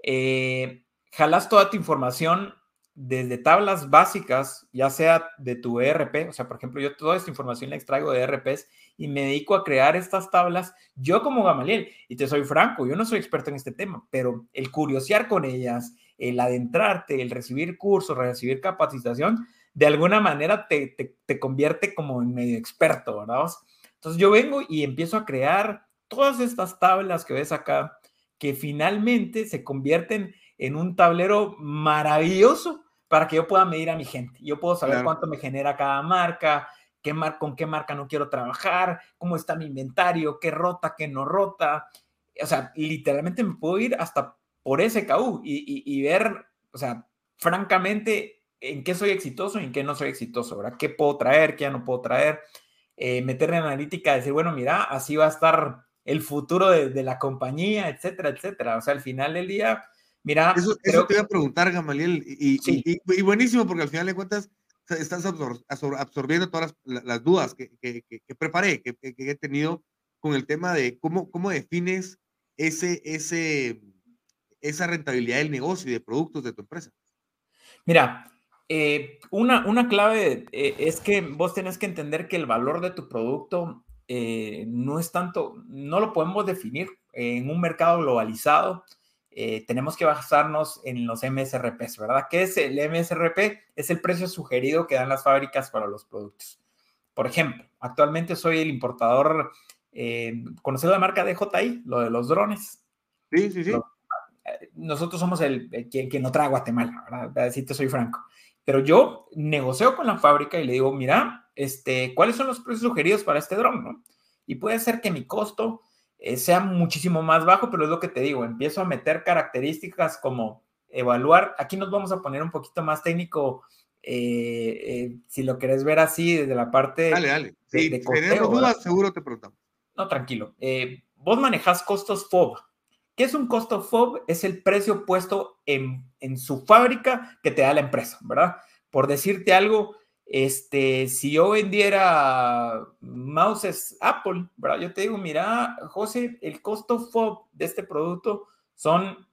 eh, jalas toda tu información desde tablas básicas, ya sea de tu ERP, o sea, por ejemplo, yo toda esta información la extraigo de ERPs y me dedico a crear estas tablas, yo como Gamaliel, y te soy franco, yo no soy experto en este tema, pero el curiosear con ellas, el adentrarte, el recibir cursos, recibir capacitación, de alguna manera te, te convierte como en medio experto, ¿verdad? Entonces yo vengo y empiezo a crear todas estas tablas que ves acá, que finalmente se convierten en un tablero maravilloso para que yo pueda medir a mi gente. Yo puedo saber cuánto me genera cada marca, qué mar con qué marca no quiero trabajar, cómo está mi inventario, qué rota, qué no rota. O sea, literalmente me puedo ir hasta por ese y, y, ver, o sea, francamente, en qué soy exitoso y en qué no soy exitoso, ¿verdad? ¿Qué puedo traer, qué ya no puedo traer? Eh, meterle en analítica, decir, bueno, mira, así va a estar el futuro de, la compañía, etcétera, etcétera. O sea, al final del día, mira. Eso, te voy a preguntar, Gamaliel, y, y, buenísimo, porque al final de cuentas estás absorbiendo todas las, dudas que, que, preparé, que, he tenido con el tema de cómo, cómo defines ese, ese, esa rentabilidad del negocio y de productos de tu empresa. Mira, eh, una, una clave eh, es que vos tenés que entender que el valor de tu producto eh, no es tanto, no lo podemos definir en un mercado globalizado. Tenemos que basarnos en los MSRPs, ¿verdad? ¿Qué es el MSRP? Es el precio sugerido que dan las fábricas para los productos. Por ejemplo, actualmente soy el importador, ¿conocido la marca DJI? Lo de los drones. Sí, sí, sí. Nosotros somos el, quien, quien no trae a Guatemala, ¿verdad? Así te soy franco. Pero yo negocio con la fábrica y le digo, mira, este, cuáles son los precios sugeridos para este dron, ¿no? Y puede ser que mi costo eh, sea muchísimo más bajo, pero es lo que te digo, empiezo a meter características como evaluar, aquí nos vamos a poner un poquito más técnico, eh, eh, si lo querés ver así desde la parte dale, dale. Sí, de, tenemos dudas, seguro te preguntamos. No, tranquilo. vos manejas costos FOB. ¿Qué es un costo FOB? Es el precio puesto en, en su fábrica que te da la empresa, ¿verdad? Por decirte algo, este, si yo vendiera mouses Apple, ¿verdad? Yo te digo, mira, José, el costo FOB de este producto son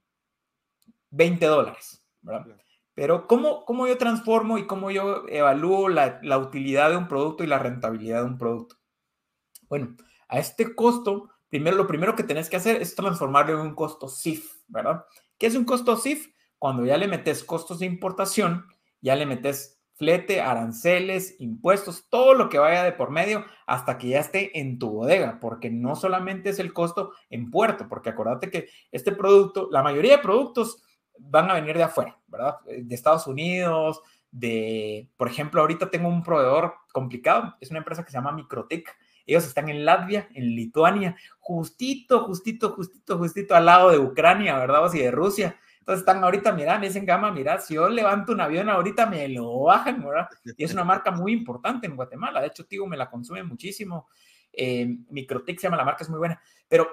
20 dólares, ¿verdad? Pero ¿cómo, ¿cómo, yo transformo y cómo yo evalúo la, la, utilidad de un producto y la rentabilidad de un producto? Bueno, a este costo, primero, lo primero que tenés que hacer es transformarlo en un costo SIF, ¿verdad? ¿Qué es un costo SIF? Cuando ya le metes costos de importación, ya le metes flete, aranceles, impuestos, todo lo que vaya de por medio hasta que ya esté en tu bodega, porque no solamente es el costo en puerto, porque acuérdate que este producto, la mayoría de productos van a venir de afuera, ¿verdad? Eh, de Estados Unidos, de, por ejemplo, ahorita tengo un proveedor complicado, es una empresa que se llama Microtech. Ellos están en Latvia, en Lituania, justito, justito, justito, justito al lado de Ucrania, ¿verdad? Y de Rusia. Entonces están ahorita, mira, me dicen gama, mira, si yo levanto un avión ahorita me lo bajan, ¿verdad? Y es una marca muy importante en Guatemala. De hecho, Tigo me la consume muchísimo. Eh, se llama la marca, es muy buena. Pero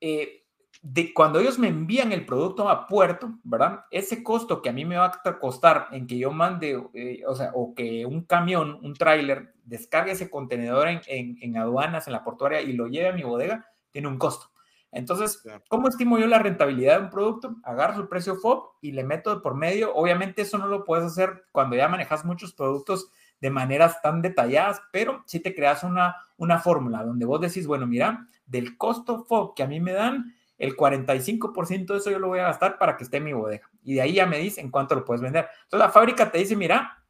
eh, de, cuando ellos me envían el producto a puerto, ¿verdad? Ese costo que a mí me va a costar en que yo mande, eh, o sea, o que un camión, un tráiler, descargue ese contenedor en, en aduanas, en la portuaria y lo lleve a mi bodega, tiene un costo. Entonces, ¿cómo estimo yo la rentabilidad de un producto? Agarro su precio FOB y le meto por medio. Obviamente eso no lo puedes hacer cuando ya manejas muchos productos de maneras tan detalladas, pero si te creas una, una fórmula donde vos decís, bueno, mira, del costo FOB que a mí me dan, el 45% de eso yo lo voy a gastar para que esté en mi bodega. Y de ahí ya me dice en cuánto lo puedes vender. Entonces la fábrica te dice, mira,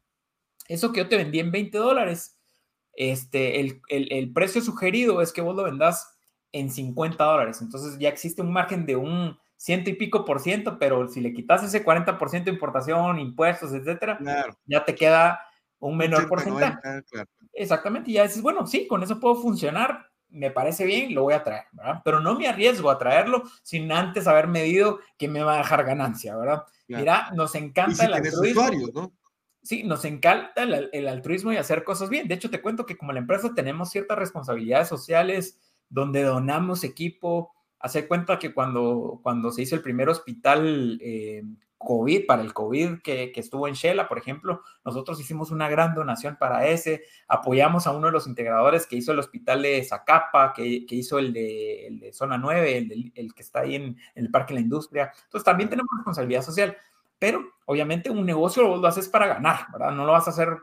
eso que yo te vendí en 20 dólares, este, el, el, precio sugerido es que vos lo vendas en 50 dólares. Entonces ya existe un margen de un ciento y pico por ciento, pero si le quitas ese 40% de importación, impuestos, etcétera, ya te queda un menor porcentaje. Exactamente, y ya dices, bueno, sí, con eso puedo funcionar, me parece bien, lo voy a traer, ¿verdad? Pero no me arriesgo a traerlo sin antes haber medido que me va a dejar ganancia, ¿verdad? Mira, nos encanta el altruismo. ¿no? Sí, nos encanta el, altruismo y hacer cosas bien. De hecho, te cuento que como la empresa tenemos ciertas responsabilidades sociales donde donamos equipo. Hace cuenta que cuando, cuando se hizo el primer hospital eh, COVID, para el COVID que, estuvo en Shela, por ejemplo, nosotros hicimos una gran donación para ese, apoyamos a uno de los integradores que hizo el hospital de Zacapa, que, hizo el de, Zona 9, el, que está ahí en, el Parque de la Industria. Entonces también tenemos responsabilidad social, pero obviamente un negocio lo haces para ganar, ¿verdad? No lo vas a hacer,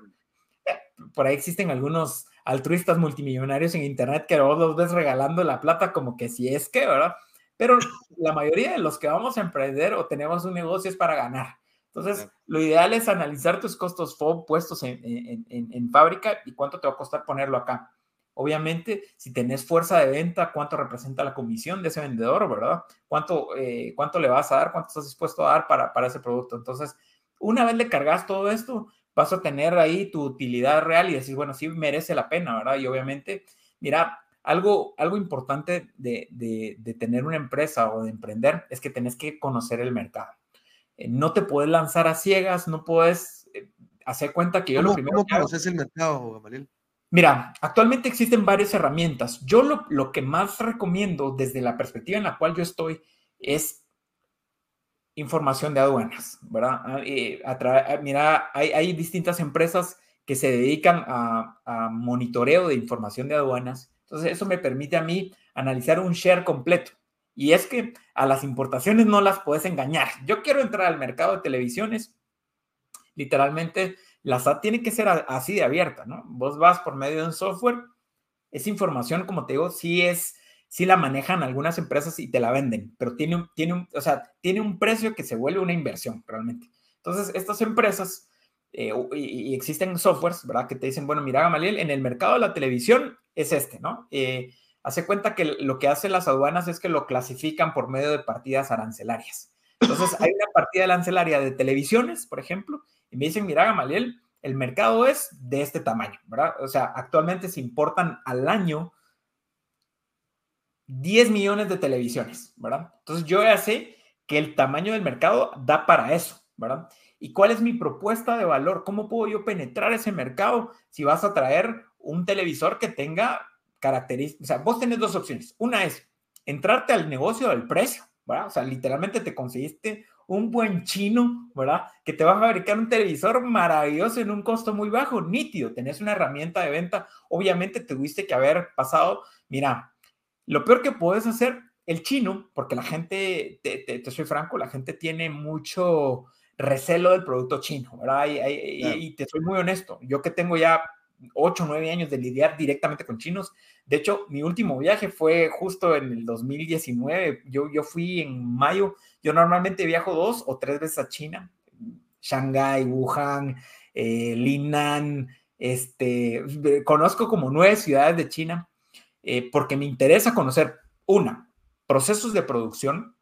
eh, por ahí existen algunos altruistas multimillonarios en Internet que vos los ves regalando la plata como que si es que, ¿verdad? Pero la mayoría de los que vamos a emprender o tenemos un negocio es para ganar. Entonces, lo ideal es analizar tus costos FOB puestos en, fábrica y cuánto te va a costar ponerlo acá. Obviamente, si tenés fuerza de venta, cuánto representa la comisión de ese vendedor, ¿verdad? ¿Cuánto, eh, cuánto le vas a dar? ¿Cuánto estás dispuesto a dar para, para ese producto? Entonces, una vez le cargas todo esto, vas a tener ahí tu utilidad real y decir, bueno, sí merece la pena, ¿verdad? Y obviamente, mira, algo, algo importante de, tener una empresa o de emprender es que tenés que conocer el mercado. Eh, no te puedes lanzar a ciegas, no puedes eh, hacer cuenta que yo lo primero. ¿Cómo conoces el mercado, Gamaliel? Mira, actualmente existen varias herramientas. Yo lo, lo, que más recomiendo desde la perspectiva en la cual yo estoy es información de aduanas, ¿verdad? Ah, eh, ah, mira, hay, hay, distintas empresas que se dedican a, a monitoreo de información de aduanas entonces, eso me permite a mí analizar un share completo. Y es que a las importaciones no las puedes engañar. Yo quiero entrar al mercado de televisiones. Literalmente, la SAT tiene que ser así de abierta, ¿no? Vos vas por medio de un software. Esa información, como te digo, sí es, sí la manejan algunas empresas y te la venden, pero tiene tiene o sea, tiene un precio que se vuelve una inversión realmente. Entonces, estas empresas eh, y, existen softwares, ¿verdad? Que te dicen, bueno, mira, Gamaliel, en el mercado de la televisión es este, ¿no? Eh, hace cuenta que lo que hacen las aduanas es que lo clasifican por medio de partidas arancelarias. Entonces, hay una partida arancelaria de televisiones, por ejemplo, y me dicen, mira, Gamaliel, el mercado es de este tamaño, ¿verdad? O sea, actualmente se importan al año 10 millones de televisiones, ¿verdad? Entonces, yo ya sé que el tamaño del mercado da para eso, ¿verdad? ¿Y cuál es mi propuesta de valor? ¿Cómo puedo yo penetrar ese mercado si vas a traer un televisor que tenga características? O sea, vos tenés dos opciones. Una es entrarte al negocio del precio, ¿verdad? O sea, literalmente te conseguiste un buen chino, ¿verdad? Que te va a fabricar un televisor maravilloso en un costo muy bajo, nítido. Tenés una herramienta de venta. Obviamente tuviste que haber pasado, mira, lo peor que puedes hacer, el chino, porque la gente, te, te soy franco, la gente tiene mucho recelo del producto chino, ¿verdad? Y, te soy muy honesto, yo que tengo ya 8 o 9 años de lidiar directamente con chinos, de hecho, mi último viaje fue justo en el 2019, yo, yo fui en mayo, yo normalmente viajo dos o tres veces a China, Shanghai, Wuhan, eh, Linan, este, conozco como nueve ciudades de China, eh, porque me interesa conocer, una, procesos de producción,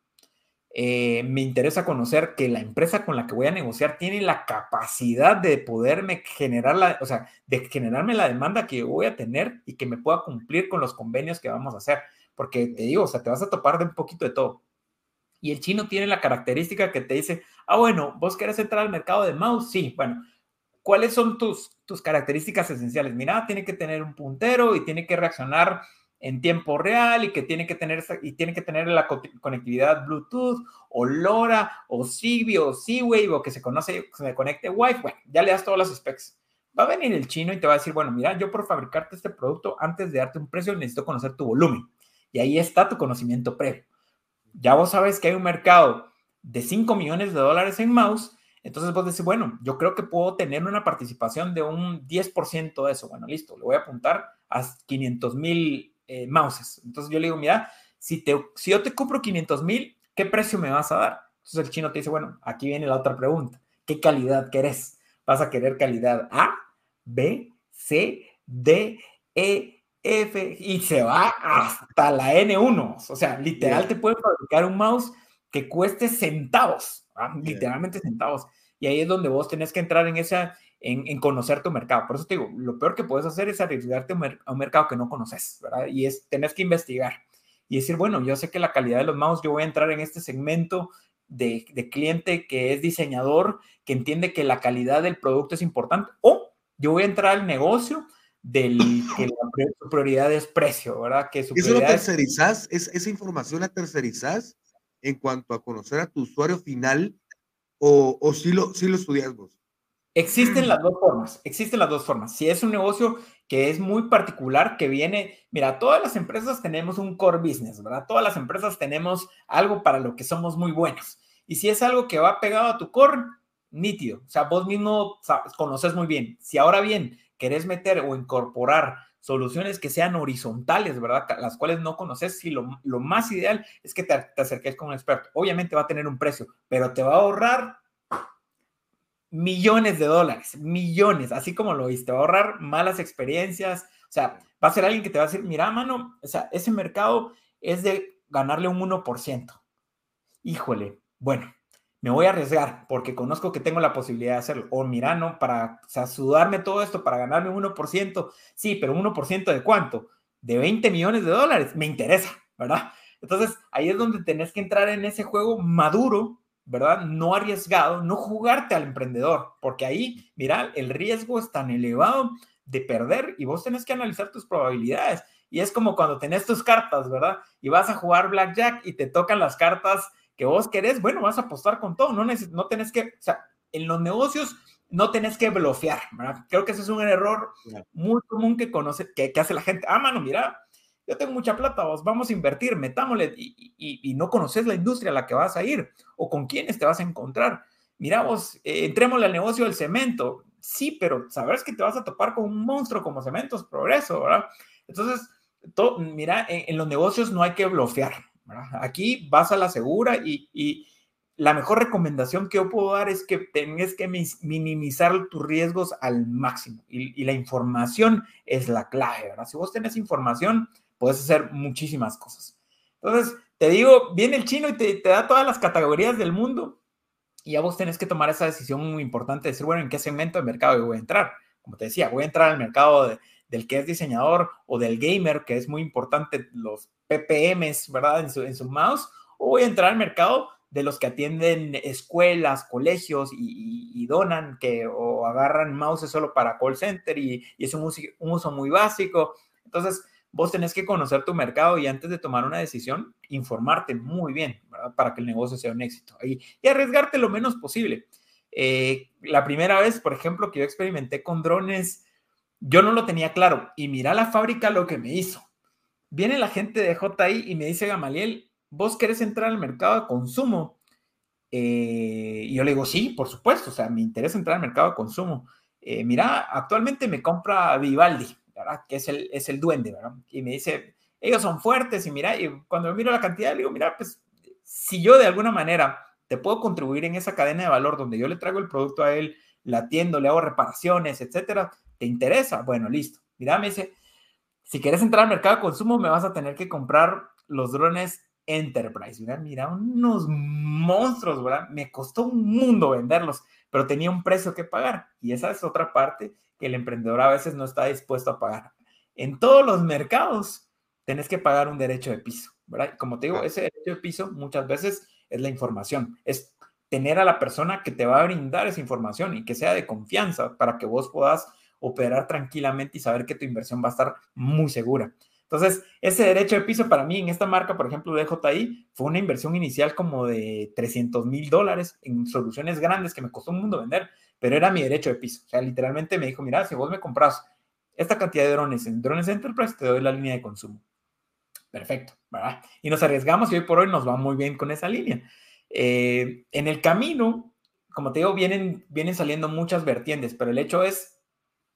eh, me interesa conocer que la empresa con la que voy a negociar tiene la capacidad de poderme generar la, o sea, de generarme la demanda que voy a tener y que me pueda cumplir con los convenios que vamos a hacer. Porque te digo, o sea, te vas a topar de un poquito de todo. Y el chino tiene la característica que te dice, ah, bueno, vos querés entrar al mercado de mouse, sí, bueno, ¿cuáles son tus, tus características esenciales? Mira, tiene que tener un puntero y tiene que reaccionar en tiempo real y que tiene que tener, y tiene que tener la conectividad Bluetooth o LoRa o Zigbee o Z-Wave o que se conoce, se conecte Wi-Fi. Bueno, ya le das todos los specs. Va a venir el chino y te va a decir, bueno, mira, yo por fabricarte este producto, antes de darte un precio, necesito conocer tu volumen. Y ahí está tu conocimiento previo. Ya vos sabes que hay un mercado de 5 millones de dólares en mouse, Entonces vos decís, bueno, yo creo que puedo tener una participación de un 10% de eso. Bueno, listo, le voy a apuntar a 500 mil eh, mouses. Entonces yo le digo, mira, si, te, si yo te compro 500 mil, ¿qué precio me vas a dar? Entonces el chino te dice, bueno, aquí viene la otra pregunta. ¿Qué calidad querés? ¿Vas a querer calidad A, B, C, D, E, F y se va hasta la N1? O sea, literal te puede fabricar un mouse que cueste centavos, literalmente centavos. Y ahí es donde vos tenés que entrar en esa, en, conocer tu mercado. Por eso te digo, lo peor que puedes hacer es arriesgarte a un, mercado que no conoces, ¿verdad? Y es, tenés que investigar y decir, bueno, yo sé que la calidad de los mouse, yo voy a entrar en este segmento de, de, cliente que es diseñador, que entiende que la calidad del producto es importante, o yo voy a entrar al negocio del que la, su prioridad es precio, ¿verdad? Que su ¿Eso lo tercerizas? Es... ¿Esa información la tercerizas en cuanto a conocer a tu usuario final o, o sí, lo, sí lo estudias vos? Existen las dos formas, existen las dos formas. Si es un negocio que es muy particular, que viene, mira, todas las empresas tenemos un core business, ¿verdad? Todas las empresas tenemos algo para lo que somos muy buenos. Y si es algo que va pegado a tu core, nítido. O sea, vos mismo sabes, conoces muy bien. Si ahora bien querés meter o incorporar soluciones que sean horizontales, ¿verdad? Las cuales no conoces, sí, lo, lo más ideal es que te, te acerques con un experto. Obviamente va a tener un precio, pero te va a ahorrar millones de dólares, millones, así como lo viste, va a ahorrar malas experiencias, o sea, va a ser alguien que te va a decir, mira, mano, o sea, ese mercado es de ganarle un 1%. Híjole, bueno, me voy a arriesgar porque conozco que tengo la posibilidad de hacerlo. O mira, no, para o sea, sudarme todo esto, para ganarme un 1%, sí, pero un 1% de cuánto? De 20 millones de dólares, me interesa, ¿verdad? Entonces, ahí es donde tenés que entrar en ese juego maduro ¿verdad? No arriesgado, no jugarte al emprendedor, porque ahí, mira, el riesgo es tan elevado de perder y vos tenés que analizar tus probabilidades. Y es como cuando tenés tus cartas, ¿verdad? Y vas a jugar blackjack y te tocan las cartas que vos querés, bueno, vas a apostar con todo, no, no tenés que, o sea, en los negocios no tenés que bloquear, ¿verdad? Creo que ese es un error muy común que conoce, que, que hace la gente. Ah, mano, mira, yo tengo mucha plata, vos vamos a invertir, metámosle y, no conoces la industria a la que vas a ir o con quiénes te vas a encontrar. Mira vos, eh, entrémosle al negocio del cemento. Sí, pero sabrás que te vas a topar con un monstruo como Cementos Progreso, ¿verdad? Entonces, mira, en, los negocios no hay que bloquear. Aquí vas a la segura y, la mejor recomendación que yo puedo dar es que tengas que minimizar tus riesgos al máximo y, y, la información es la clave, ¿verdad? Si vos tenés información, puedes hacer muchísimas cosas. Entonces, te digo, viene el chino y te, da todas las categorías del mundo y ya vos tenés que tomar esa decisión muy importante de decir, bueno, ¿en qué segmento de mercado voy a entrar? Como te decía, voy a entrar al mercado del que es diseñador o del gamer, que es muy importante, los PPMs, ¿verdad? En su, en su mouse, o voy a entrar al mercado de los que atienden escuelas, colegios y, donan que o agarran mouses solo para call center y, es un un uso muy básico. Entonces, vos tenés que conocer tu mercado y antes de tomar una decisión, informarte muy bien para que el negocio sea un éxito y, y arriesgarte lo menos posible. Eh, la primera vez, por ejemplo, que yo experimenté con drones, yo no lo tenía claro y mira la fábrica lo que me hizo. Viene la gente de JI y me dice, Gamaliel, ¿vos querés entrar al mercado de consumo? Eh, y yo le digo, sí, por supuesto, o sea, me interesa entrar al mercado de consumo. Eh, mira, actualmente me compra Vivaldi, que es el, es el duende. Y me dice, ellos son fuertes y mira, y cuando miro la cantidad, le digo, mira, pues si yo de alguna manera te puedo contribuir en esa cadena de valor donde yo le traigo el producto a él, la atiendo, le hago reparaciones, etcétera, ¿te interesa? Bueno, listo. Mira, me dice, si quieres entrar al mercado de consumo, me vas a tener que comprar los drones Enterprise. Mira, mira, unos monstruos. Me costó un mundo venderlos, pero tenía un precio que pagar. Y esa es otra parte que el emprendedor a veces no está dispuesto a pagar. En todos los mercados tenés que pagar un derecho de piso, ¿verdad? Como te digo, ese derecho de piso muchas veces es la información, es tener a la persona que te va a brindar esa información y que sea de confianza para que vos puedas operar tranquilamente y saber que tu inversión va a estar muy segura. Entonces, ese derecho de piso para mí en esta marca, por ejemplo, de JI, fue una inversión inicial como de 300 mil dólares en soluciones grandes que me costó un mundo vender, pero era mi derecho de piso. O sea, literalmente me dijo, mira, si vos me compras esta cantidad de drones en Drones Enterprise, te doy la línea de consumo. Perfecto, ¿verdad? Y nos arriesgamos y hoy por hoy nos va muy bien con esa línea. Eh, en el camino, como te digo, vienen, vienen saliendo muchas vertientes, pero el hecho es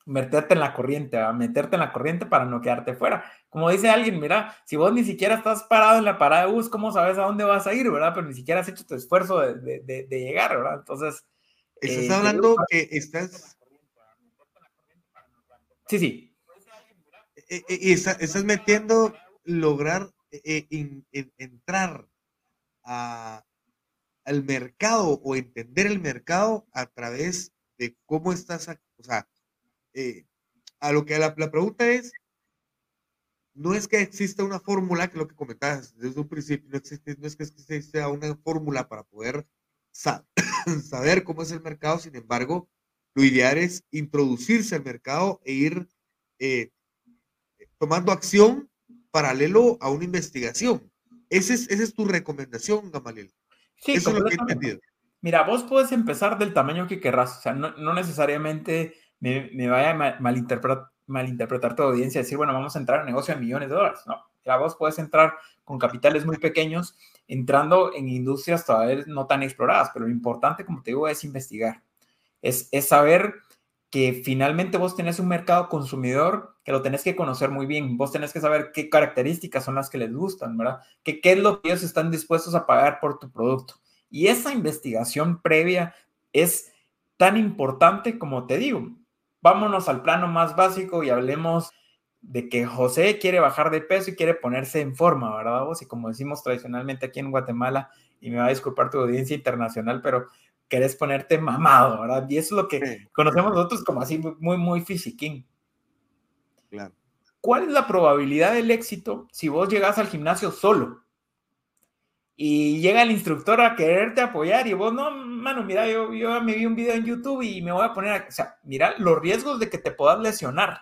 meterte en la corriente, meterte en la corriente para no quedarte fuera. Como dice alguien, mira, si vos ni siquiera estás parado en la parada de bus, ¿cómo sabes a dónde vas a ir, verdad? Pero ni siquiera has hecho tu esfuerzo de, de, de, llegar, ¿verdad? Entonces... Estás eh, hablando que estás... Sí, sí. Eh, eh, y estás metiendo lograr entrar a, al mercado o entender el mercado a través de cómo estás, o sea, eh, a lo que la, pregunta es, no es que exista una fórmula, que lo que comentabas desde un principio, no, existe, no es que exista una fórmula para poder saber cómo es el mercado, sin embargo, lo ideal es introducirse al mercado e ir eh, tomando acción paralelo a una investigación. Esa es, esa es tu recomendación, Gamaliel. Sí, Eso es lo que he entendido. Mira, vos puedes empezar del tamaño que querrás, o sea, no, no necesariamente me, me vaya a malinterpretar, malinterpretar tu audiencia y decir, bueno, vamos a entrar en negocio de millones de dólares. No, ya vos puedes entrar con capitales muy pequeños, entrando en industrias todavía no tan exploradas, pero lo importante, como te digo, es investigar, es, es saber que finalmente vos tenés un mercado consumidor que lo tenés que conocer muy bien, vos tenés que saber qué características son las que les gustan, ¿verdad? Que, qué es lo que ellos están dispuestos a pagar por tu producto. Y esa investigación previa es tan importante como te digo. Vámonos al plano más básico y hablemos de que José quiere bajar de peso y quiere ponerse en forma, ¿verdad? Vos? Y como decimos tradicionalmente aquí en Guatemala, y me va a disculpar tu audiencia internacional, pero querés ponerte mamado, ¿verdad? Y eso es lo que conocemos nosotros como así muy, muy fisiquín. Claro. ¿Cuál es la probabilidad del éxito si vos llegas al gimnasio solo? Y llega el instructor a quererte apoyar y vos, no, mano, mira, yo, yo me vi un video en YouTube y me voy a poner, a, o sea, mira los riesgos de que te puedas lesionar.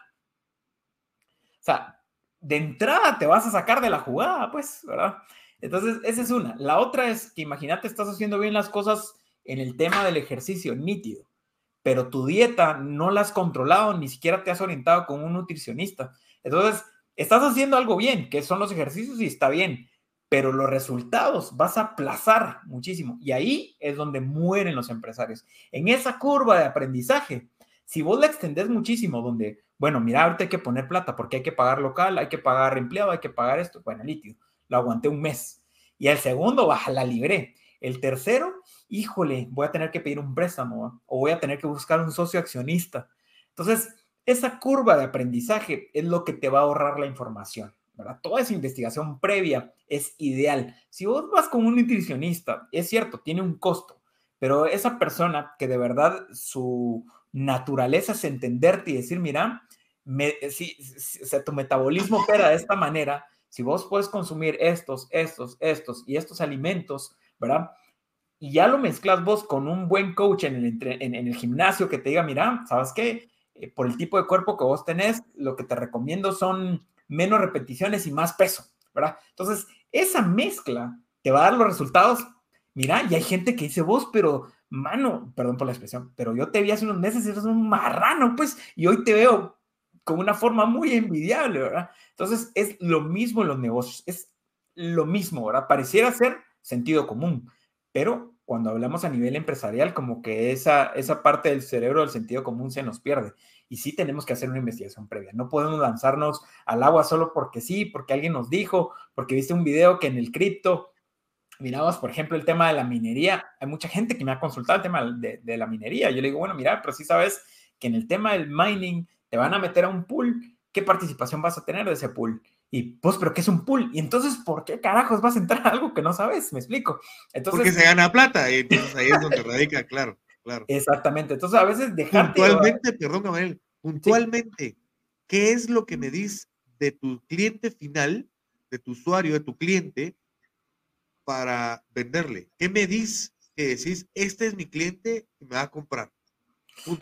Sea, de entrada te vas a sacar de la jugada, pues, ¿verdad? Entonces, esa es una. La otra es que imagínate, estás haciendo bien las cosas en el tema del ejercicio, nítido, pero tu dieta no la has controlado, ni siquiera te has orientado con un nutricionista. Entonces, estás haciendo algo bien, que son los ejercicios y está bien, pero los resultados vas a aplazar muchísimo. Y ahí es donde mueren los empresarios. En esa curva de aprendizaje, si vos la extendés muchísimo, donde, bueno, mira, ahorita hay que poner plata porque hay que pagar local, hay que pagar empleado, hay que pagar esto, bueno, líquido, lo aguanté un mes. Y el segundo, baja, la libré. El tercero, híjole, voy a tener que pedir un préstamo o voy a tener que buscar un socio accionista. Entonces, esa curva de aprendizaje es lo que te va a ahorrar la información, ¿verdad? Toda esa investigación previa es ideal. Si vos vas con un nutricionista, es cierto, tiene un costo, pero esa persona que de verdad su naturaleza es entenderte y decir, mira, si, si tu metabolismo opera de esta manera, si vos puedes consumir estos, estos, estos y estos alimentos, ¿verdad? Y ya lo mezclas vos con un buen coach en el, en, el gimnasio que te diga, mira, ¿sabes qué? Eh, por el tipo de cuerpo que vos tenés, lo que te recomiendo son menos repeticiones y más peso, ¿verdad? Entonces, esa mezcla te va a dar los resultados. Mira, y hay gente que dice vos, pero mano, perdón por la expresión, pero yo te vi hace unos meses y eres un marrano, pues, y hoy te veo con una forma muy envidiable, ¿verdad? Entonces, es lo mismo en los negocios, es lo mismo, ¿verdad? Pareciera ser sentido común, pero cuando hablamos a nivel empresarial, como que esa, esa parte del cerebro del sentido común se nos pierde. Y sí tenemos que hacer una investigación previa. No podemos lanzarnos al agua solo porque sí, porque alguien nos dijo, porque viste un video que en el cripto, mirabas, por ejemplo, el tema de la minería. Hay mucha gente que me ha consultado el tema de, de la minería. Yo le digo, bueno, mira, pero sí sabes que en el tema del mining te van a meter a un pool. ¿Qué participación vas a tener de ese pool? Y pues, pero ¿qué es un pool? Y entonces, ¿por qué carajos vas a entrar a algo que no sabes? Me explico. Entonces, Porque se gana plata, y entonces ahí es donde radica, claro, claro. Exactamente. Entonces, a veces dejarte. Puntualmente, perdón, Gabriel, puntualmente, ¿qué es lo que me dices de tu cliente final, de tu usuario, de tu cliente, para venderle? ¿Qué me dices que decís, este es mi cliente y me va a comprar?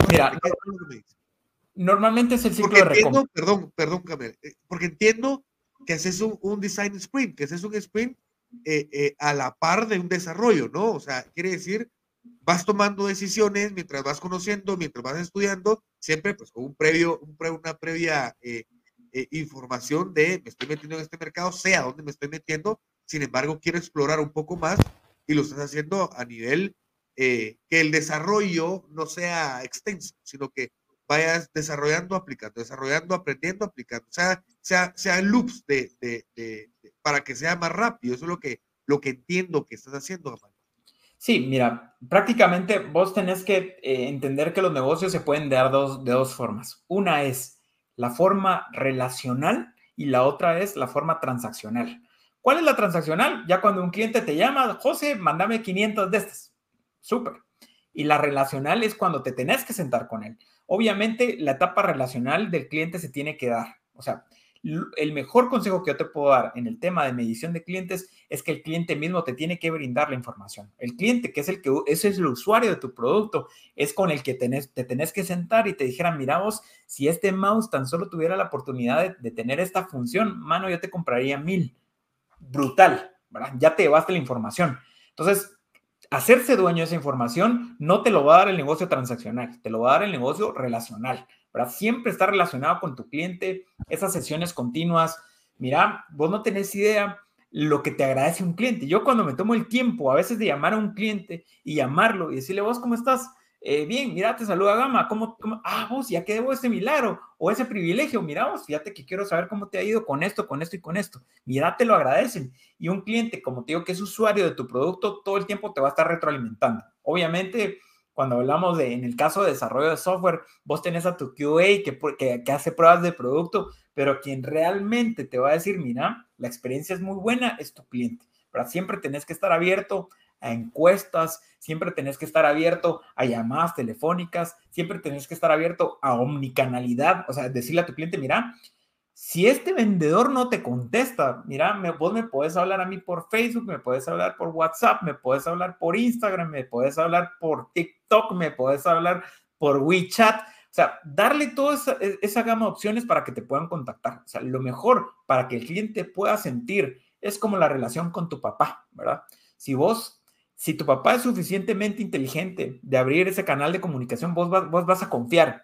Mira, normalmente es el ciclo de entiendo, Perdón, perdón, Gabriel, eh, porque entiendo que haces un, un design sprint, que haces un sprint eh, eh, a la par de un desarrollo, ¿no? O sea, quiere decir, vas tomando decisiones mientras vas conociendo, mientras vas estudiando, siempre pues con un previo, un una previa eh, información de me estoy metiendo en este mercado, sé a dónde me estoy metiendo, sin embargo, quiero explorar un poco más y lo estás haciendo a nivel eh, que el desarrollo no sea extenso, sino que vayas desarrollando, aplicando, desarrollando, aprendiendo, aplicando. O sea, sea, sea loops de, para que sea más rápido. Eso es lo que, lo que entiendo que estás haciendo, Sí, mira, prácticamente vos tenés que eh, entender que los negocios se pueden dar dos, de dos formas. Una es la forma relacional y la otra es la forma transaccional. ¿Cuál es la transaccional? Ya cuando un cliente te llama, José, mándame 500 de estas. Súper. Y la relacional es cuando te tenés que sentar con él. Obviamente, la etapa relacional del cliente se tiene que dar. O sea, el mejor consejo que yo te puedo dar en el tema de medición de clientes es que el cliente mismo te tiene que brindar la información. El cliente, que es el que ese es el usuario de tu producto, es con el que tenés, te tenés que sentar y te dijeran, mira vos, si este mouse tan solo tuviera la oportunidad de tener esta función, mano, yo te compraría mil. Brutal, ¿verdad? Ya te llevaste la información. Entonces, hacerse dueño de esa información no te lo va a dar el negocio transaccional, te lo va a dar el negocio relacional. ¿verdad? Siempre está relacionado con tu cliente, esas sesiones continuas. Mira, vos no tenés idea lo que te agradece un cliente. Yo cuando me tomo el tiempo a veces de llamar a un cliente y llamarlo y decirle, vos, ¿cómo estás? Eh, bien, mira, te saluda Gama, ¿cómo, ¿cómo, Ah, vos, ya que debo ese milagro o ese privilegio, mira vos, fíjate que quiero saber cómo te ha ido con esto, con esto y con esto. Mira, te lo agradecen. Y un cliente, como te digo, que es usuario de tu producto, todo el tiempo te va a estar retroalimentando. Obviamente, cuando hablamos de, en el caso de desarrollo de software, vos tenés a tu QA que, que, hace pruebas de producto, pero quien realmente te va a decir, mira, la experiencia es muy buena, es tu cliente. Pero siempre tenés que estar abierto a encuestas, siempre tenés que estar abierto a llamadas telefónicas, siempre tenés que estar abierto a omnicanalidad, o sea, decirle a tu cliente, mira, si este vendedor no te contesta, mira, me, vos me puedes hablar a mí por Facebook, me puedes hablar por WhatsApp, me puedes hablar por Instagram, me puedes hablar por TikTok, me puedes hablar por WeChat. O sea, darle toda esa, e, esa gama de opciones para que te puedan contactar. O sea, lo mejor para que el cliente pueda sentir es como la relación con tu papá, ¿verdad? Si vos si tu papá es suficientemente inteligente de abrir ese canal de comunicación, vos, vos vas a confiar.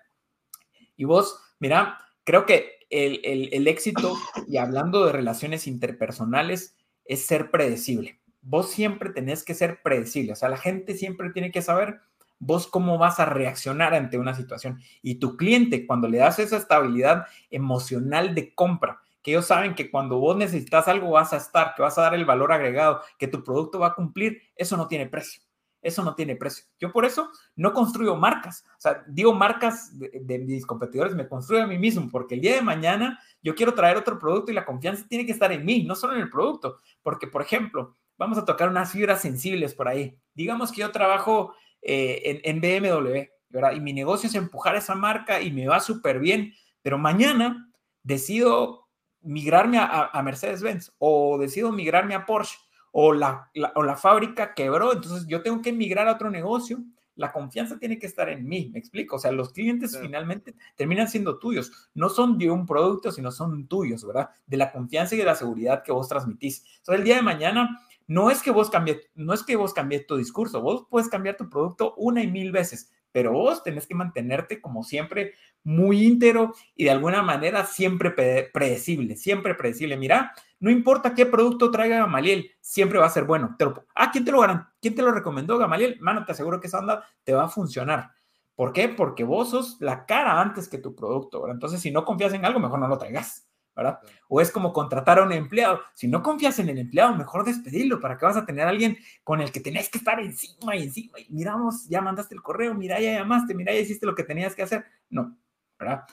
Y vos, mira, creo que el, el, éxito, y hablando de relaciones interpersonales, es ser predecible. Vos siempre tenés que ser predecible. O sea, la gente siempre tiene que saber vos cómo vas a reaccionar ante una situación. Y tu cliente, cuando le das esa estabilidad emocional de compra, que ellos saben que cuando vos necesitas algo vas a estar, que vas a dar el valor agregado, que tu producto va a cumplir, eso no tiene precio. Eso no tiene precio. Yo por eso no construyo marcas. O sea, digo marcas de, mis competidores, me construyo a mí mismo, porque el día de mañana yo quiero traer otro producto y la confianza tiene que estar en mí, no solo en el producto. Porque, por ejemplo, vamos a tocar unas fibras sensibles por ahí. Digamos que yo trabajo eh, en, en BMW, ¿verdad? Y mi negocio es empujar esa marca y me va súper bien, pero mañana decido migrarme a, Mercedes-Benz o decido migrarme a Porsche o la, o la fábrica quebró, entonces yo tengo que migrar a otro negocio. La confianza tiene que estar en mí, me explico. O sea, los clientes finalmente terminan siendo tuyos. No son de un producto, sino son tuyos, ¿verdad? De la confianza y de la seguridad que vos transmitís. Entonces, el día de mañana, no es que vos cambies, no es que vos cambies tu discurso, vos puedes cambiar tu producto una y mil veces, pero vos tenés que mantenerte como siempre muy íntegro y de alguna manera siempre predecible, siempre predecible. Mira, no importa qué producto traiga Gamaliel, siempre va a ser bueno. ah, ¿quién te, lo ¿quién te lo recomendó, Gamaliel? Mano, te aseguro que esa onda te va a funcionar. ¿Por qué? Porque vos sos la cara antes que tu producto. Entonces, si no confías en algo, mejor no lo traigas. ¿Verdad? O es como contratar a un empleado. Si no confías en el empleado, mejor despedirlo. ¿Para que vas a tener a alguien con el que tenés que estar encima y encima? Y miramos, ya mandaste el correo, mira, ya llamaste, mira, ya hiciste lo que tenías que hacer. No, ¿verdad?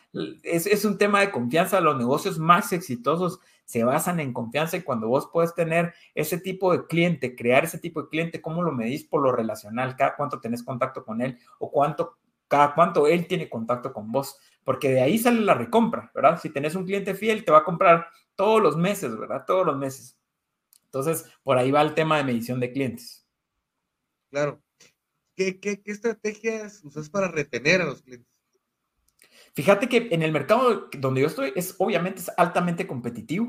Es, es un tema de confianza. Los negocios más exitosos se basan en confianza y cuando vos puedes tener ese tipo de cliente, crear ese tipo de cliente, ¿cómo lo medís por lo relacional? Cada cuánto tenés contacto con él o cuánto, cada cuánto él tiene contacto con vos porque de ahí sale la recompra, ¿verdad? Si tenés un cliente fiel, te va a comprar todos los meses, ¿verdad? Todos los meses. Entonces, por ahí va el tema de medición de clientes. Claro. ¿Qué, estrategias usas para retener a los clientes? Fíjate que en el mercado donde yo estoy es obviamente es altamente competitivo.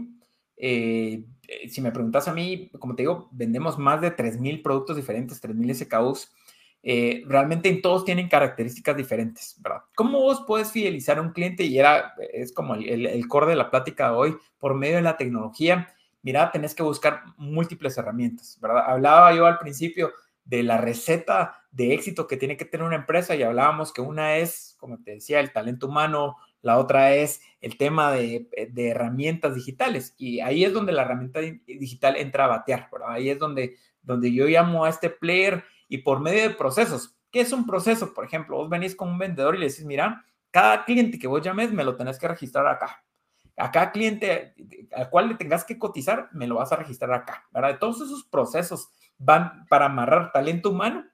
Eh, eh, si me preguntas a mí, como te digo, vendemos más de 3.000 productos diferentes, 3.000 SKUs. Eh, realmente todos tienen características diferentes, ¿verdad? ¿Cómo vos puedes fidelizar a un cliente? Y era, es como el, el, core de la plática de hoy, por medio de la tecnología. Mira, tenés que buscar múltiples herramientas, ¿verdad? Hablaba yo al principio de la receta de éxito que tiene que tener una empresa y hablábamos que una es, como te decía, el talento humano, la otra es el tema de, herramientas digitales y ahí es donde la herramienta digital entra a batear, ¿verdad? Ahí es donde, donde yo llamo a este player y por medio de procesos. ¿Qué es un proceso? Por ejemplo, vos venís con un vendedor y le decís, mira, cada cliente que vos llames me lo tenés que registrar acá. A cada cliente al cual le tengas que cotizar, me lo vas a registrar acá, ¿verdad? Todos esos procesos van para amarrar talento humano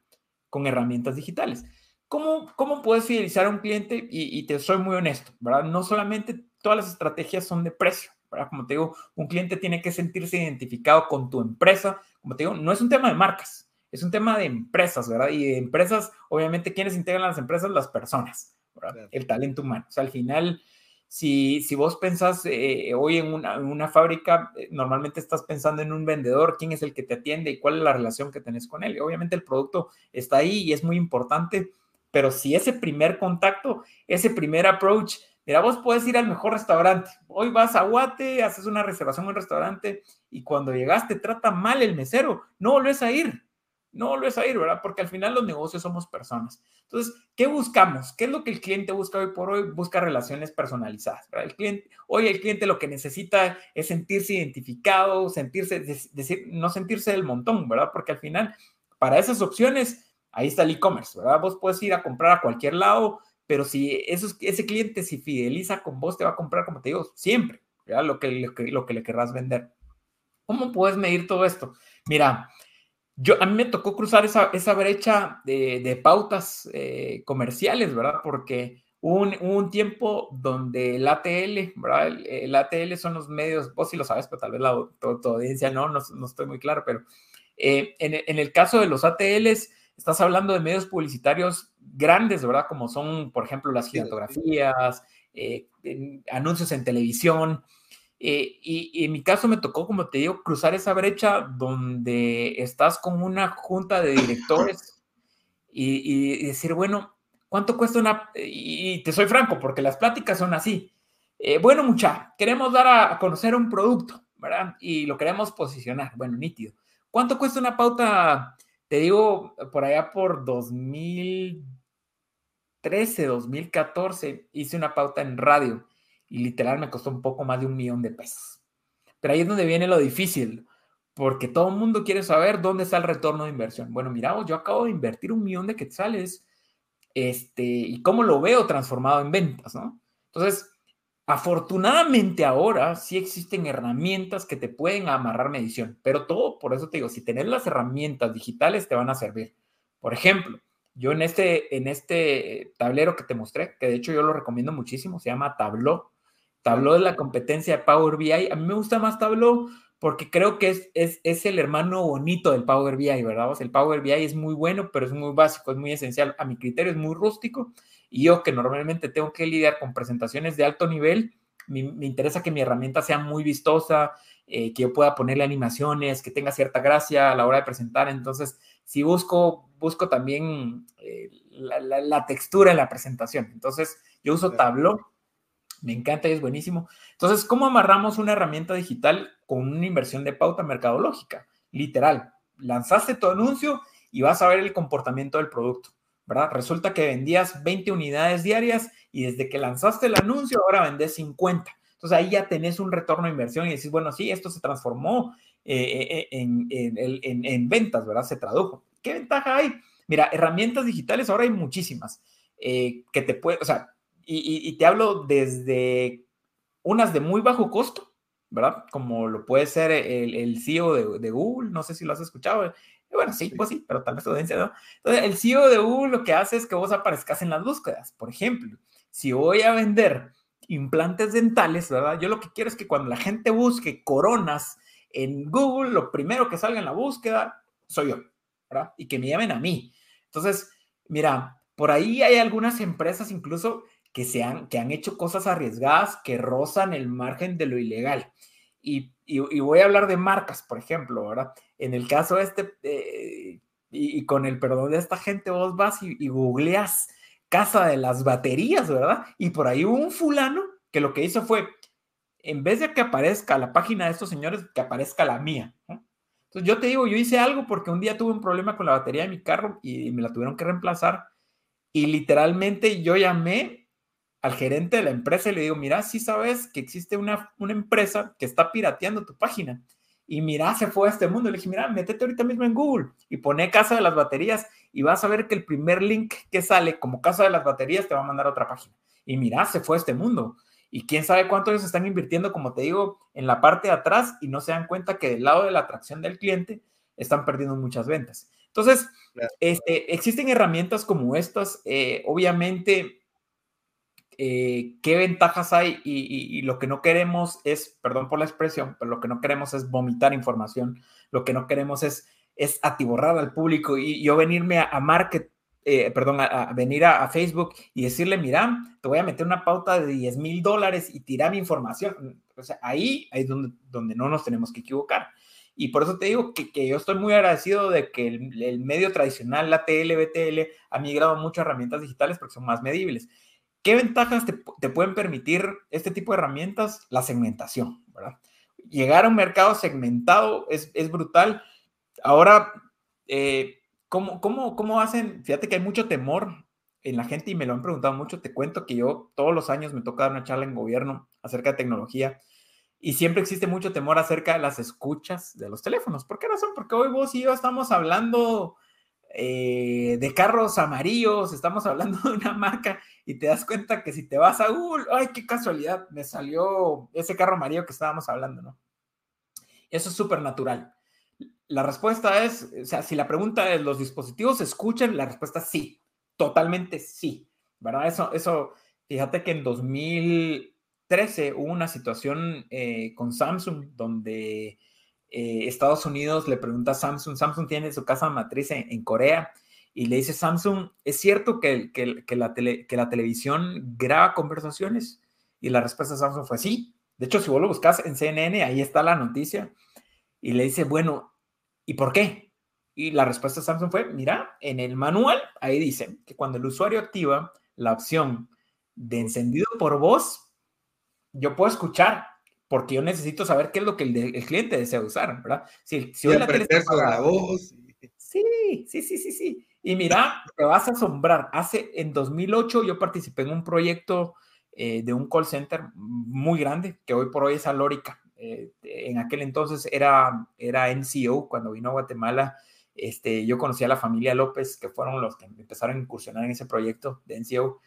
con herramientas digitales. ¿Cómo, cómo puedes fidelizar a un cliente? Y, te soy muy honesto, ¿verdad? No solamente todas las estrategias son de precio, ¿verdad? Como te digo, un cliente tiene que sentirse identificado con tu empresa. Como te digo, no es un tema de marcas, es un tema de empresas, ¿verdad? Y de empresas, obviamente, ¿quiénes integran las empresas? Las personas, ¿verdad? El talento humano. O sea, al final, si, si vos pensás eh, hoy en una, en una fábrica, eh, normalmente estás pensando en un vendedor, quién es el que te atiende y cuál es la relación que tenés con él. Y obviamente el producto está ahí y es muy importante pero si ese primer contacto, ese primer approach, mira, vos puedes ir al mejor restaurante. Hoy vas a Guate, haces una reservación en un restaurante y cuando llegaste trata mal el mesero, no volvés a ir. No volvés a ir, ¿verdad? Porque al final los negocios somos personas. Entonces, ¿qué buscamos? ¿Qué es lo que el cliente busca hoy por hoy? Busca relaciones personalizadas. ¿verdad? El cliente, hoy el cliente lo que necesita es sentirse identificado, sentirse, decir, no sentirse del montón, ¿verdad? Porque al final, para esas opciones, ahí está el e-commerce, ¿verdad? Vos puedes ir a comprar a cualquier lado, pero si ese cliente se fideliza con vos, te va a comprar, como te digo, siempre, ¿verdad? Lo que, lo que, le querrás vender. ¿Cómo puedes medir todo esto? Mira, yo, a mí me tocó cruzar esa, esa brecha de, pautas eh, comerciales, ¿verdad? Porque hubo un, tiempo donde el ATL, ¿verdad? El, ATL son los medios, vos sí lo sabes, pero tal vez la, tu, audiencia no, no, estoy muy claro, pero eh, en, en, el caso de los ATLs, estás hablando de medios publicitarios grandes, ¿verdad? Como son, por ejemplo, las fotografías, eh, anuncios en televisión. Eh, y, en mi caso me tocó, como te digo, cruzar esa brecha donde estás con una junta de directores y, decir, bueno, ¿cuánto cuesta una? Y te soy franco, porque las pláticas son así. Eh, bueno, mucha, queremos dar a, conocer un producto, ¿verdad? Y lo queremos posicionar. Bueno, nítido. ¿Cuánto cuesta una pauta te digo, por allá por 2013, 2014, hice una pauta en radio y literal me costó un poco más de un millón de pesos. Pero ahí es donde viene lo difícil, porque todo el mundo quiere saber dónde está el retorno de inversión. Bueno, mira, yo acabo de invertir un millón de quetzales, este, y cómo lo veo transformado en ventas, ¿no? Entonces, Afortunadamente ahora sí existen herramientas que te pueden amarrar medición, pero todo, por eso te digo, si tenés las herramientas digitales te van a servir. Por ejemplo, yo en este, en este tablero que te mostré, que de hecho yo lo recomiendo muchísimo, se llama Tableau. Tableau es la competencia de Power BI. A mí me gusta más Tableau porque creo que es, es, es el hermano bonito del Power BI, ¿verdad? el Power BI es muy bueno, pero es muy básico, es muy esencial. A mi criterio es muy rústico y yo que normalmente tengo que lidiar con presentaciones de alto nivel, me, interesa que mi herramienta sea muy vistosa, eh, que yo pueda ponerle animaciones, que tenga cierta gracia a la hora de presentar. Entonces, si busco, busco también eh, la, textura en la presentación. Entonces, yo uso Tableau, me encanta y es buenísimo. Entonces, ¿cómo amarramos una herramienta digital con una inversión de pauta mercadológica? Literal, lanzaste tu anuncio y vas a ver el comportamiento del producto. ¿verdad? Resulta que vendías 20 unidades diarias y desde que lanzaste el anuncio ahora vendes 50. Entonces ahí ya tenés un retorno de inversión y decís, bueno, sí, esto se transformó eh, eh, en, ventas, ¿verdad? Se tradujo. ¿Qué ventaja hay? Mira, herramientas digitales ahora hay muchísimas eh, que te puede, o sea, y, te hablo desde unas de muy bajo costo, ¿verdad? Como lo puede ser el, el CEO de, de, Google, no sé si lo has escuchado, bueno, sí, pues sí, pero tal vez audiencia no. Entonces, el CEO de Google lo que hace es que vos aparezcas en las búsquedas. Por ejemplo, si voy a vender implantes dentales, ¿verdad? Yo lo que quiero es que cuando la gente busque coronas en Google, lo primero que salga en la búsqueda soy yo, ¿verdad? Y que me llamen a mí. Entonces, mira, por ahí hay algunas empresas incluso que, se han, que han hecho cosas arriesgadas que rozan el margen de lo ilegal. Y, voy a hablar de marcas, por ejemplo, ¿verdad? En el caso este, eh, y, con el perdón de esta gente, vos vas y, googleas casa de las baterías, ¿verdad? Y por ahí hubo un fulano que lo que hizo fue, en vez de que aparezca la página de estos señores, que aparezca la mía. Entonces Entonces yo te digo, yo hice algo porque un día tuve un problema con la batería de mi carro y me la tuvieron que reemplazar y literalmente yo llamé al gerente de la empresa y le digo, mira, si sabes que existe una, una empresa que está pirateando tu página. Y mira, se fue a este mundo. Le dije, mira, métete ahorita mismo en Google y pone casa de las baterías y vas a ver que el primer link que sale como casa de las baterías te va a mandar a otra página. Y mira, se fue a este mundo. Y quién sabe cuánto ellos están invirtiendo, como te digo, en la parte de atrás y no se dan cuenta que del lado de la atracción del cliente están perdiendo muchas ventas. Entonces, este, existen herramientas como estas. Eh, obviamente, eh, qué ventajas hay y, lo que no queremos es, perdón por la expresión, pero lo que no queremos es vomitar información, lo que no queremos es, es atiborrar al público y yo venirme a, market, eh, perdón, a, venir a, Facebook y decirle, mira, te voy a meter una pauta de 10 mil dólares y tirar mi información. O sea, ahí, ahí es donde, donde no nos tenemos que equivocar. Y por eso te digo que, que yo estoy muy agradecido de que el, el, medio tradicional, la TL, BTL, ha migrado muchas herramientas digitales porque son más medibles. ¿Qué ventajas te, pueden permitir este tipo de herramientas? La segmentación, ¿verdad? Llegar a un mercado segmentado es, brutal. Ahora, eh, ¿cómo, cómo, cómo hacen? Fíjate que hay mucho temor en la gente y me lo han preguntado mucho. Te cuento que yo todos los años me toca dar una charla en gobierno acerca de tecnología y siempre existe mucho temor acerca de las escuchas de los teléfonos. ¿Por qué razón? Porque hoy vos y yo estamos hablando eh, de carros amarillos, estamos hablando de una marca y te das cuenta que si te vas a Google, ay, qué casualidad, me salió ese carro amarillo que estábamos hablando, ¿no? Eso es súper natural. La respuesta es, o sea, si la pregunta es, ¿los dispositivos escuchan? La respuesta es sí, totalmente sí, ¿verdad? Eso, eso, fíjate que en 2013 hubo una situación eh, con Samsung donde eh, Estados Unidos le pregunta a Samsung, Samsung tiene su casa matriz en, Corea y le dice Samsung, ¿es cierto que, la televisión graba conversaciones? Y la respuesta de Samsung fue sí. De hecho, si vos lo buscas en CNN, ahí está la noticia. Y le dice, bueno, ¿y por qué? Y la respuesta de Samsung fue, mira, en el manual, ahí dice que cuando el usuario activa la opción de encendido por voz, yo puedo escuchar porque yo necesito saber qué es lo que el, cliente desea usar, ¿verdad? Si, si la, la voz. Sí, sí, sí, sí, sí. Y mira, te vas a asombrar. Hace, en 2008 yo participé en un proyecto eh, de un call center muy grande, que hoy por hoy es Alórica. Eh, en aquel entonces era, era NCO, cuando vino a Guatemala, este, yo conocí a la familia López, que fueron los que empezaron a incursionar en ese proyecto de NCO.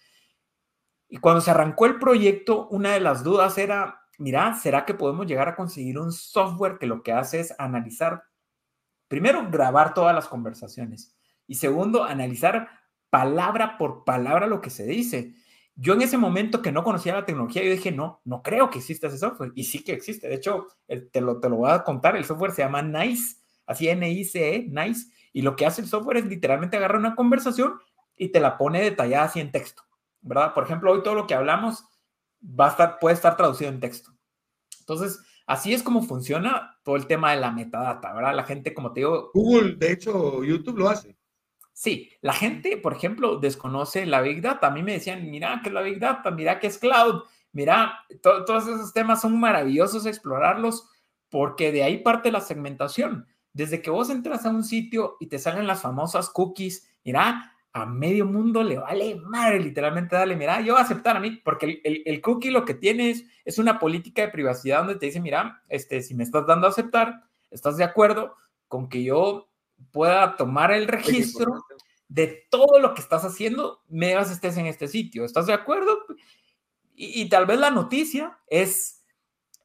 Y cuando se arrancó el proyecto, una de las dudas era, mira, ¿será que podemos llegar a conseguir un software que lo que hace es analizar, primero, grabar todas las conversaciones y segundo, analizar palabra por palabra lo que se dice? Yo en ese momento que no conocía la tecnología, yo dije, no, no creo que exista ese software. Y sí que existe. De hecho, te lo, te lo voy a contar. El software se llama NICE, así N-I-C-E, NICE. Y lo que hace el software es literalmente agarrar una conversación y te la pone detallada así en texto, ¿verdad? Por ejemplo, hoy todo lo que hablamos va a estar, puede estar traducido en texto. Entonces, así es como funciona todo el tema de la metadata, ¿verdad? La gente, como te digo... Google, de hecho, YouTube lo hace. Sí, la gente, por ejemplo, desconoce la Big Data. A mí me decían, mira, ¿qué es la Big Data? Mira, ¿qué es Cloud? Mira, todos esos temas son maravillosos explorarlos porque de ahí parte la segmentación. Desde que vos entras a un sitio y te salen las famosas cookies, mira, a medio mundo le vale madre, literalmente, dale, mira, yo voy a aceptar a mí, porque el, cookie lo que tiene es, una política de privacidad donde te dice, mira, este, si me estás dando a aceptar, estás de acuerdo con que yo pueda tomar el registro de todo lo que estás haciendo, me estés en este sitio, ¿estás de acuerdo? Y, tal vez la noticia es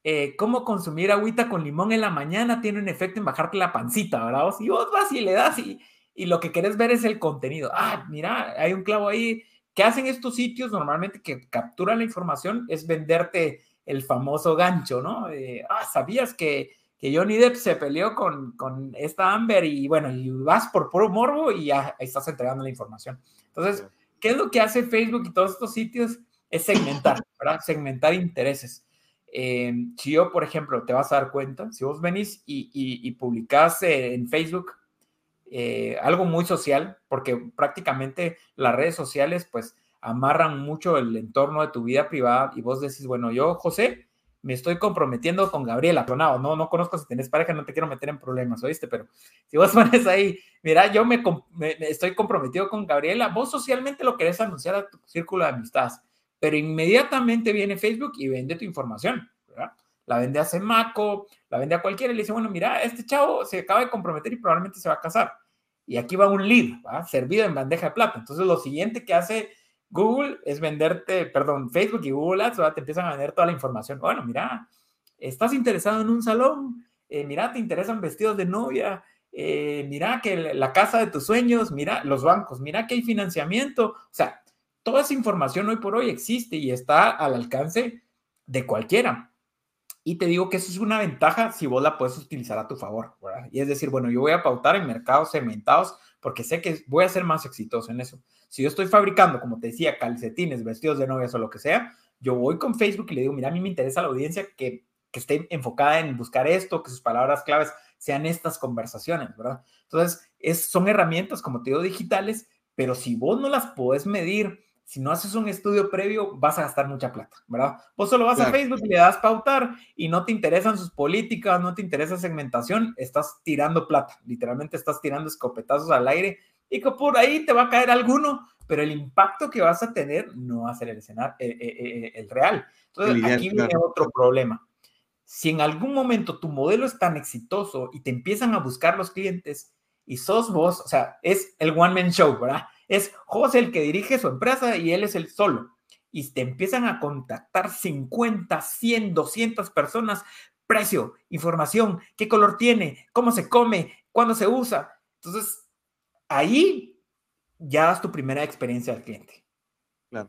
eh, cómo consumir agüita con limón en la mañana tiene un efecto en bajarte la pancita, ¿verdad? Si vos vas y le das y y lo que querés ver es el contenido. Ah, mira, hay un clavo ahí. ¿Qué hacen estos sitios normalmente que capturan la información? Es venderte el famoso gancho, ¿no? ah, ¿sabías que, que, Johnny Depp se peleó con, con, esta Amber? Y bueno, y vas por puro morbo y ya estás entregando la información. Entonces, ¿qué es lo que hace Facebook y todos estos sitios? Es segmentar, ¿verdad? Segmentar intereses. Eh, si yo, por ejemplo, te vas a dar cuenta, si vos venís y, y, y publicás en Facebook eh, algo muy social, porque prácticamente las redes sociales pues amarran mucho el entorno de tu vida privada y vos decís, bueno, yo, José, me estoy comprometiendo con Gabriela, no, no, no conozco si tenés pareja, no te quiero meter en problemas, ¿oíste? Pero si vos pones ahí, mira, yo me, estoy comprometido con Gabriela, vos socialmente lo querés anunciar a tu círculo de amistades, pero inmediatamente viene Facebook y vende tu información, ¿verdad? La vende a Semaco, la vende a cualquiera y le dice, bueno, mira, este chavo se acaba de comprometer y probablemente se va a casar. Y aquí va un lead, ¿va? servido en bandeja de plata. Entonces, lo siguiente que hace Google es venderte, perdón, Facebook y Google Ads, te empiezan a vender toda la información. Bueno, mira, estás interesado en un salón, eh, mira, te interesan vestidos de novia, eh, mira que la casa de tus sueños, mira los bancos, mira que hay financiamiento. O sea, toda esa información hoy por hoy existe y está al alcance de cualquiera. Y te digo que eso es una ventaja si vos la puedes utilizar a tu favor, ¿verdad? Y es decir, bueno, yo voy a pautar en mercados segmentados porque sé que voy a ser más exitoso en eso. Si yo estoy fabricando, como te decía, calcetines, vestidos de novias o lo que sea, yo voy con Facebook y le digo, mira, a mí me interesa la audiencia que, que esté enfocada en buscar esto, que sus palabras claves sean estas conversaciones, ¿verdad? Entonces, es, son herramientas, como te digo, digitales, pero si vos no las puedes medir, si no haces un estudio previo, vas a gastar mucha plata, ¿verdad? Vos solo vas a Facebook y le das pautar y no te interesan sus políticas, no te interesa segmentación, estás tirando plata, literalmente estás tirando escopetazos al aire y que por ahí te va a caer alguno, pero el impacto que vas a tener no va a ser el escenario, eh, eh, eh, el real. Entonces, aquí viene otro problema. Si en algún momento tu modelo es tan exitoso y te empiezan a buscar los clientes y sos vos, o sea, es el one man show, ¿verdad? Es José el que dirige su empresa y él es el solo. Y te empiezan a contactar 50, 100, 200 personas. Precio, información, qué color tiene, cómo se come, cuándo se usa. Entonces, ahí ya das tu primera experiencia al cliente.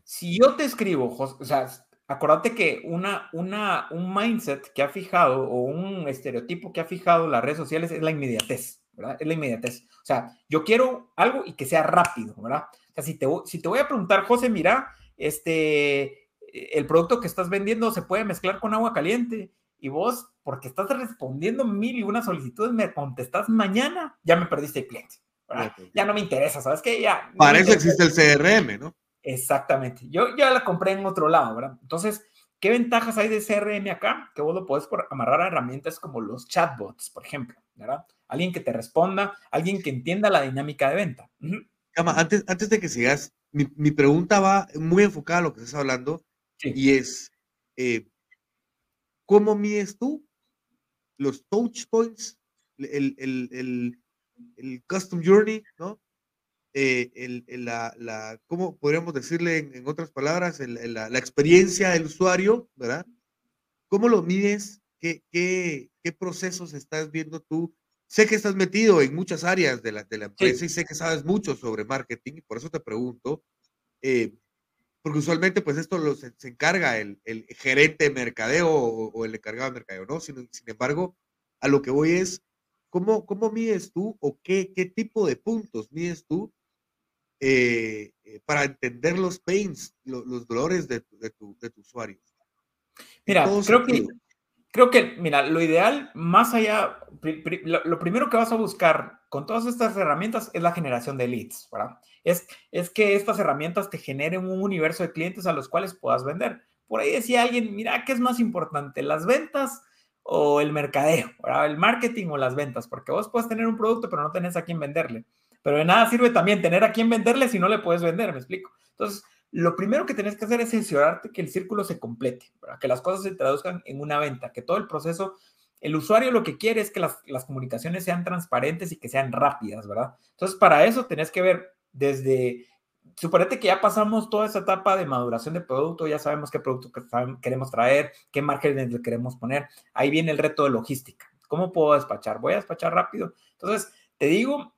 Si yo te escribo, o sea, acuérdate que una, una, un mindset que ha fijado o un estereotipo que ha fijado las redes sociales es la inmediatez. ¿verdad? Es la inmediatez. O sea, yo quiero algo y que sea rápido, ¿verdad? O sea, si te, si te voy a preguntar, José, mira, este, el producto que estás vendiendo se puede mezclar con agua caliente y vos, porque estás respondiendo mil y una solicitudes, me contestas mañana, ya me perdiste el cliente. ¿verdad? Ya no me interesa, ¿sabes qué? Ya. Para eso existe el CRM, ¿no? Exactamente. Yo ya la compré en otro lado, ¿verdad? Entonces, ¿qué ventajas hay de CRM acá? Que vos lo puedes amarrar a herramientas como los chatbots, por ejemplo, ¿verdad? alguien que te responda, alguien que entienda la dinámica de venta. antes, antes de que sigas, mi, pregunta va muy enfocada a lo que estás hablando y es, eh, ¿cómo mides tú los touch points, el, el, el, custom journey, ¿no? Eh, la, la, ¿cómo podríamos decirle en, otras palabras? La, la, experiencia del usuario, ¿verdad? ¿Cómo lo mides? ¿Qué, qué, qué procesos estás viendo tú Sé que estás metido en muchas áreas de la, de la empresa y sé que sabes mucho sobre marketing y por eso te pregunto, eh, porque usualmente pues esto lo, se, encarga el, el, gerente de mercadeo o, el encargado de mercadeo, ¿no? Sin, sin, embargo, a lo que voy es, ¿cómo, cómo mides tú o qué, qué tipo de puntos mides tú eh, eh, para entender los pains, los dolores de, de, tu, de tu usuario? Mira, creo que creo que, mira, lo ideal, más allá, lo primero que vas a buscar con todas estas herramientas es la generación de leads, ¿verdad? Es, es que estas herramientas te generen un universo de clientes a los cuales puedas vender. Por ahí decía alguien, mira, ¿qué es más importante, las ventas o el mercadeo, ¿verdad? El marketing o las ventas, porque vos puedes tener un producto, pero no tenés a quién venderle. Pero de nada sirve también tener a quién venderle si no le puedes vender, ¿me explico? Entonces, lo primero que tienes que hacer es asegurarte que el círculo se complete, para que las cosas se traduzcan en una venta, que todo el proceso, el usuario lo que quiere es que las, comunicaciones sean transparentes y que sean rápidas, ¿verdad? Entonces, para eso tenés que ver desde, suponete que ya pasamos toda esa etapa de maduración de producto, ya sabemos qué producto queremos traer, qué márgenes le queremos poner, ahí viene el reto de logística. ¿Cómo puedo despachar? ¿Voy a despachar rápido? Entonces, te digo,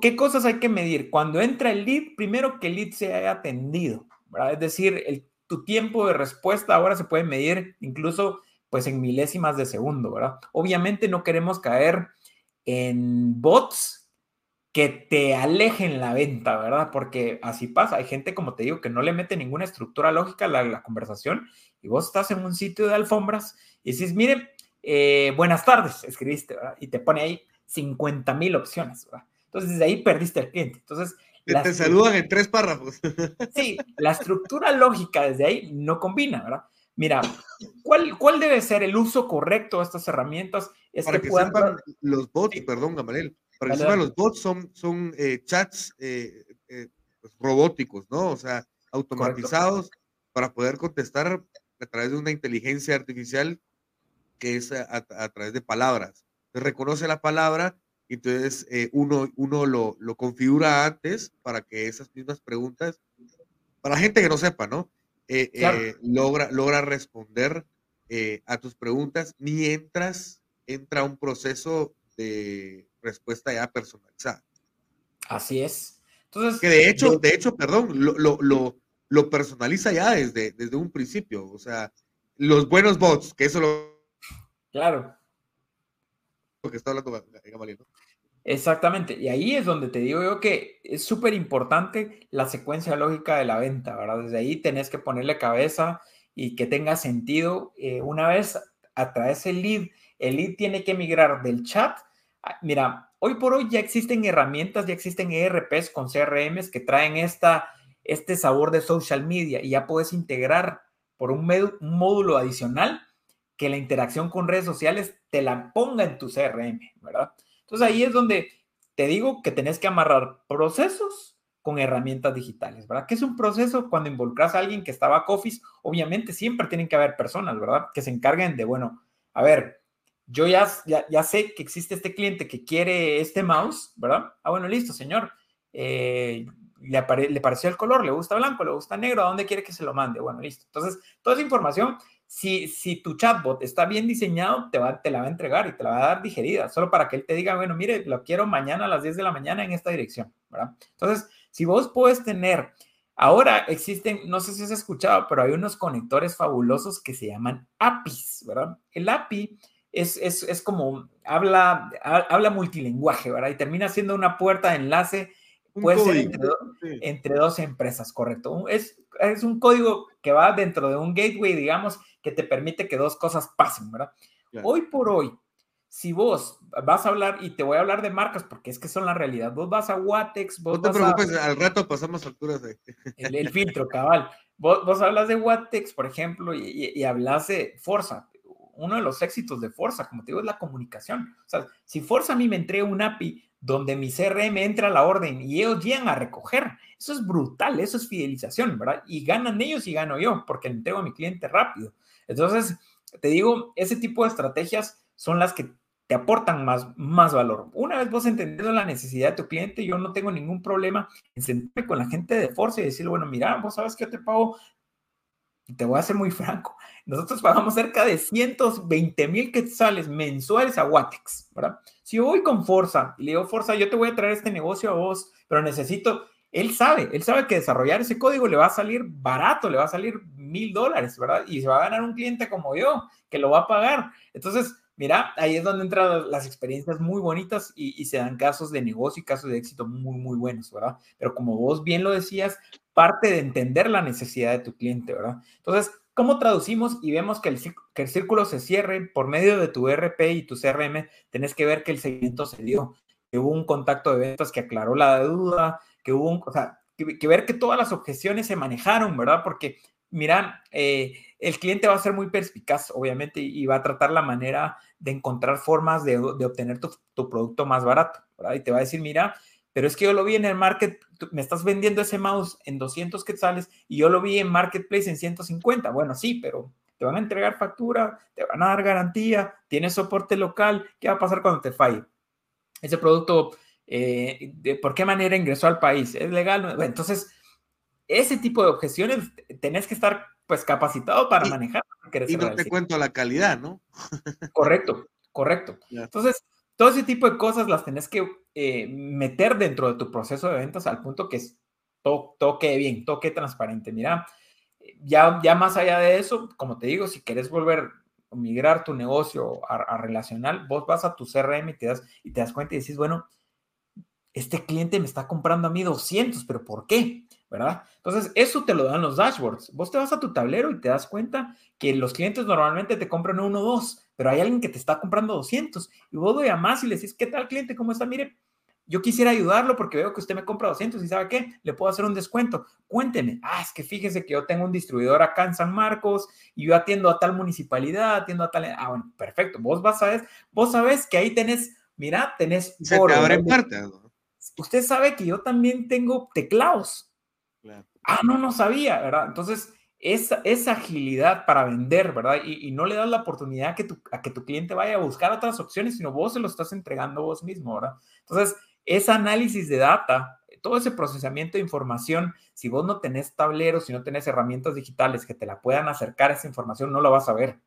¿Qué cosas hay que medir? Cuando entra el lead, primero que el lead se haya atendido, ¿verdad? Es decir, tu tiempo de respuesta ahora se puede medir incluso pues en milésimas de segundo, ¿verdad? Obviamente no queremos caer en bots que te alejen la venta, ¿verdad? Porque así pasa. Hay gente, como te digo, que no le mete ninguna estructura lógica a la, conversación y vos estás en un sitio de alfombras y dices, mire, eh, buenas tardes, escribiste, ¿verdad? Y te pone ahí 50 mil opciones, ¿verdad? Entonces, desde ahí perdiste al cliente. Entonces, te saludan en tres párrafos. Sí, la estructura lógica desde ahí no combina, ¿verdad? Mira, ¿cuál, ¿cuál debe ser el uso correcto de estas herramientas? para que, sepan los bots, perdón, Gamaliel, para que sepan los bots son, son eh, chats eh, eh, pues, robóticos, ¿no? O sea, automatizados para poder contestar a través de una inteligencia artificial que es a, través de palabras. reconoce la palabra entonces uno, uno lo, lo configura antes para que esas mismas preguntas, para gente que no sepa, ¿no? Eh, eh, logra, logra responder eh, a tus preguntas mientras entra un proceso de respuesta ya personalizada. Así es. Entonces, que de hecho, de hecho, perdón, lo, lo, lo, personaliza ya desde, desde un principio. O sea, los buenos bots, que eso lo. Claro. Lo que está hablando Gamaliel, Exactamente, y ahí es donde te digo yo que es súper importante la secuencia lógica de la venta, ¿verdad? Desde ahí tenés que ponerle cabeza y que tenga sentido. Eh, una vez atraes el lead, el lead tiene que migrar del chat. Mira, hoy por hoy ya existen herramientas, ya existen ERPs con CRMs que traen esta, este sabor de social media y ya puedes integrar por un, un módulo adicional que la interacción con redes sociales te la ponga en tu CRM, ¿verdad? Entonces ahí es donde te digo que tenés que amarrar procesos con herramientas digitales, ¿verdad? ¿Qué es un proceso cuando involucras a alguien que está back office? Obviamente siempre tienen que haber personas, ¿verdad? Que se encarguen de, bueno, a ver, yo ya, ya, sé que existe este cliente que quiere este mouse, ¿verdad? Ah, bueno, listo, señor. Eh, le, le, pareció el color, le gusta blanco, le gusta negro, ¿a dónde quiere que se lo mande? Bueno, listo. Entonces, toda esa información si, si tu chatbot está bien diseñado, te, va, te la va a entregar y te la va a dar digerida, solo para que él te diga, bueno, mire, lo quiero mañana a las 10 de la mañana en esta dirección, ¿verdad? Entonces, si vos puedes tener, ahora existen, no sé si has escuchado, pero hay unos conectores fabulosos que se llaman APIs, ¿verdad? El API es, es, es como, habla, habla multilingüaje, ¿verdad? Y termina siendo una puerta de enlace puede ser entre, dos empresas, correcto. Es, es un código que va dentro de un gateway, digamos, que te permite que dos cosas pasen, ¿verdad? Hoy por hoy, si vos vas a hablar, y te voy a hablar de marcas porque es que son la realidad, vos vas a Watex, vos No te preocupes, al rato pasamos facturas de... El, filtro, cabal. Vos, vos, hablas de Watex, por ejemplo, y, y, hablas de Forza. Uno de los éxitos de Forza, como te digo, es la comunicación. O sea, si Forza a mí me entrega un API donde mi CRM entra a la orden y ellos llegan a recoger. Eso es brutal, eso es fidelización, ¿verdad? Y ganan ellos y gano yo, porque entrego a mi cliente rápido. Entonces, te digo, ese tipo de estrategias son las que te aportan más, más valor. Una vez vos entendiendo la necesidad de tu cliente, yo no tengo ningún problema en sentarme con la gente de Force y decirle, bueno, mira, vos sabes que yo te pago, te voy a ser muy franco, nosotros pagamos cerca de 120 mil quetzales mensuales a Watex, ¿verdad? Si yo voy con Forza y le digo, Forza, yo te voy a traer este negocio a vos, pero necesito, él sabe, él sabe que desarrollar ese código le va a salir barato, le va a salir mil dólares, ¿verdad? Y se va a ganar un cliente como yo, que lo va a pagar. Entonces, mira, ahí es donde entran las experiencias muy bonitas y, se dan casos de negocio y casos de éxito muy, muy buenos, ¿verdad? Pero como vos bien lo decías, parte de entender la necesidad de tu cliente, ¿verdad? Entonces, ¿Cómo traducimos y vemos que el, que círculo se cierre por medio de tu RP y tu CRM? Tenés que ver que el seguimiento se dio, que hubo un contacto de ventas que aclaró la duda, que hubo un, o sea, que, ver que todas las objeciones se manejaron, ¿verdad? Porque, mira, eh, el cliente va a ser muy perspicaz, obviamente, y va a tratar la manera de encontrar formas de, obtener tu, tu, producto más barato, ¿verdad? Y te va a decir, mira, pero es que yo lo vi en el market, me estás vendiendo ese mouse en 200 quetzales y yo lo vi en marketplace en 150. Bueno, sí, pero te van a entregar factura, te van a dar garantía, tienes soporte local, ¿qué va a pasar cuando te falle? Ese producto, eh, ¿de por qué manera ingresó al país? ¿Es legal? entonces, ese tipo de objeciones tenés que estar pues capacitado para manejar. Y no te cuento la calidad, ¿no? correcto, correcto. Entonces, todo ese tipo de cosas las tenés que eh, meter dentro de tu proceso de ventas al punto que es todo, toque bien, toque transparente. Mira, ya, ya más allá de eso, como te digo, si quieres volver a migrar tu negocio a, a, relacional, vos vas a tu CRM y te, das, y te das cuenta y dices, bueno, este cliente me está comprando a mí 200, pero ¿por qué? ¿Verdad? Entonces, eso te lo dan los dashboards. Vos te vas a tu tablero y te das cuenta que los clientes normalmente te compran uno o dos, pero hay alguien que te está comprando 200 y vos lo llamás y le decís, ¿qué tal cliente? ¿Cómo está? Mire, yo quisiera ayudarlo porque veo que usted me compra 200 y sabe qué, le puedo hacer un descuento. Cuénteme, ah, es que fíjese que yo tengo un distribuidor acá en San Marcos y yo atiendo a tal municipalidad, atiendo a tal, ah, bueno, perfecto, vos vas a ver, vos sabes que ahí tenés, mira, tenés... Se te. Usted sabe que yo también tengo teclados. Ah, no, no sabía, ¿verdad? Entonces, esa, esa agilidad para vender, ¿verdad? Y, no le das la oportunidad que a que tu cliente vaya a buscar otras opciones, sino vos se lo estás entregando vos mismo, ¿verdad? Entonces, ese análisis de data, todo ese procesamiento de información, si vos no tenés tableros, si no tenés herramientas digitales que te la puedan acercar a esa información, no la vas a ver.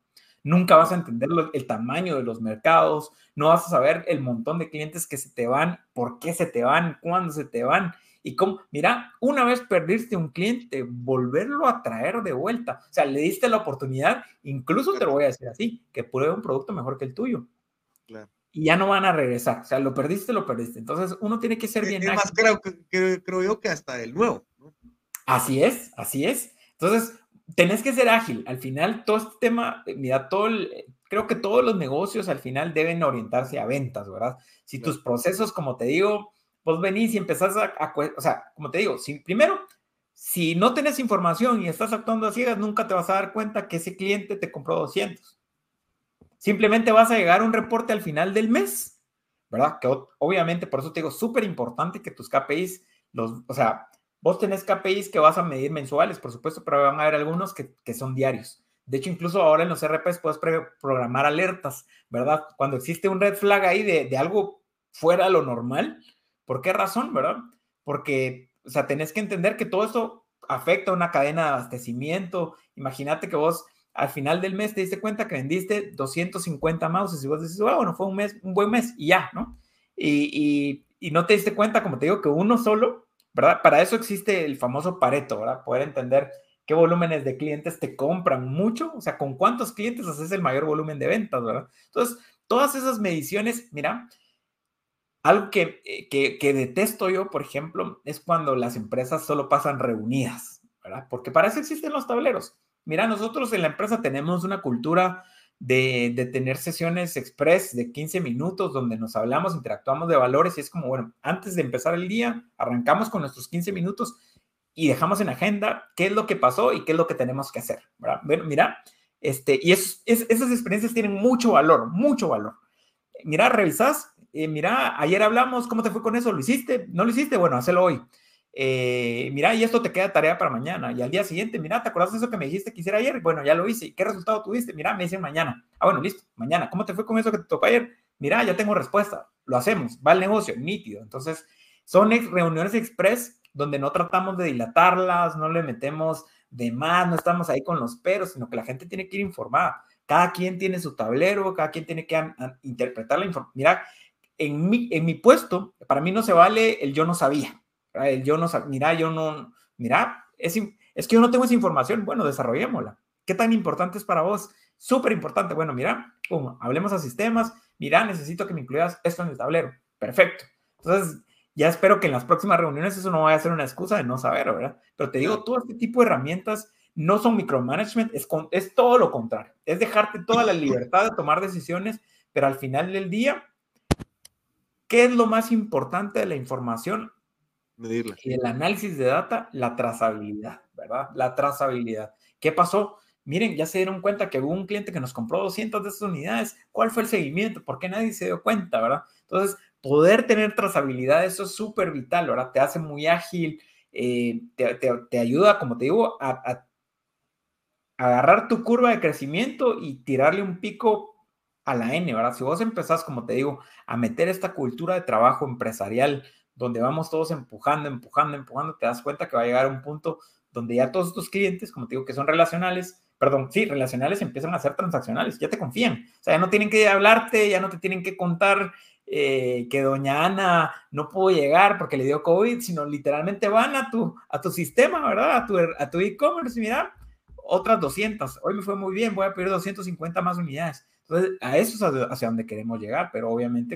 Nunca vas a entender el tamaño de los mercados, no vas a saber el montón de clientes que se te van, por qué se te van, cuándo se te van. Y cómo, mira, una vez perdiste un cliente, volverlo a traer de vuelta. O sea, le diste la oportunidad, incluso te lo voy a decir así, que pruebe un producto mejor que el tuyo. Claro y ya no van a regresar. O sea, lo perdiste, lo perdiste. Entonces, uno tiene que ser bien. más, creo, creo yo que hasta el nuevo. Así es, así es. Entonces, tenés que ser ágil. Al final, todo este tema, eh, mira, todo el, creo que todos los negocios al final deben orientarse a ventas, ¿verdad? Si tus procesos, como te digo, vos venís y empezás a, o sea, como te digo, si, primero, si no tenés información y estás actuando a ciegas, nunca te vas a dar cuenta que ese cliente te compró 200. Simplemente vas a llegar a un reporte al final del mes, ¿verdad? Que obviamente, por eso te digo, súper importante que tus KPIs, los, o sea, vos tenés KPIs que vas a medir mensuales, por supuesto, pero van a haber algunos que, son diarios. De hecho, incluso ahora en los RPs puedes programar alertas, ¿verdad? Cuando existe un red flag ahí de, de algo fuera lo normal, ¿por qué razón, verdad? Porque, o sea, tenés que entender que todo esto afecta a una cadena de abastecimiento. Imagínate que vos al final del mes te diste cuenta que vendiste 250 mouses y vos dices, bueno, fue un mes, un buen mes y ya, ¿no? Y, y, no te diste cuenta, como te digo, que uno solo, ¿verdad? Para eso existe el famoso Pareto, ¿verdad? Poder entender qué volúmenes de clientes te compran mucho, o sea, con cuántos clientes haces el mayor volumen de ventas, ¿verdad? Entonces, todas esas mediciones, mira, algo que, eh, que, que detesto yo, por ejemplo, es cuando las empresas solo pasan reunidas, ¿verdad? Porque para eso existen los tableros. Mira, nosotros en la empresa tenemos una cultura de, tener sesiones express de 15 minutos donde nos hablamos, interactuamos de valores y es como, bueno, antes de empezar el día, arrancamos con nuestros 15 minutos y dejamos en agenda qué es lo que pasó y qué es lo que tenemos que hacer. ¿verdad? Bueno, mira, este, y es, esas experiencias tienen mucho valor, mucho valor. Mira, revisas, eh, mira, ayer hablamos, ¿cómo te fue con eso? ¿Lo hiciste? ¿No lo hiciste? Bueno, hazlo hoy. Eh, mira, y esto te queda tarea para mañana. Y al día siguiente, mira, ¿te acuerdas de eso que me dijiste que hiciera ayer? Bueno, ya lo hice. ¿Qué resultado tuviste? Mira, me dicen mañana. Ah, bueno, listo, mañana. ¿Cómo te fue con eso que te tocó ayer? Mira, ya tengo respuesta. Lo hacemos. Va el negocio, nítido. Entonces, son reuniones express donde no tratamos de dilatarlas, no le metemos de más, no estamos ahí con los peros, sino que la gente tiene que ir informada. Cada quien tiene su tablero, cada quien tiene que interpretar la información. Mira, en mi, en mi puesto, para mí no se vale el yo no sabía yo no, mira, yo no, mira, es, es que yo no tengo esa información, bueno, desarrollémosla. ¿Qué tan importante es para vos? Súper importante. Bueno, mira, hablemos a sistemas, mira, necesito que me incluyas esto en el tablero. Perfecto. Entonces, ya espero que en las próximas reuniones eso no vaya a ser una excusa de no saber, ¿verdad? Pero te digo, todo este tipo de herramientas no son micromanagement, es, es todo lo contrario. Es dejarte toda la libertad de tomar decisiones, pero al final del día, ¿qué es lo más importante de la información? Y el análisis de data, la trazabilidad, ¿verdad? La trazabilidad. ¿Qué pasó? Miren, ya se dieron cuenta que hubo un cliente que nos compró 200 de esas unidades. ¿Cuál fue el seguimiento? ¿Por qué nadie se dio cuenta, verdad? Entonces, poder tener trazabilidad, eso es súper vital, ¿verdad? Te hace muy ágil, eh, te, ayuda, como te digo, a, a agarrar tu curva de crecimiento y tirarle un pico a la N, ¿verdad? Si vos empezás, como te digo, a meter esta cultura de trabajo empresarial donde vamos todos empujando, empujando, empujando, te das cuenta que va a llegar a un punto donde ya todos tus clientes, como te digo, que son relacionales, perdón, sí, relacionales empiezan a ser transaccionales, ya te confían, o sea, ya no tienen que hablarte, ya no te tienen que contar eh, que doña Ana no pudo llegar porque le dio COVID, sino literalmente van a tu, a tu sistema, ¿verdad? A tu, a tu e-commerce, mira, otras 200, hoy me fue muy bien, voy a pedir 250 más unidades. Entonces, a eso es hacia donde queremos llegar, pero obviamente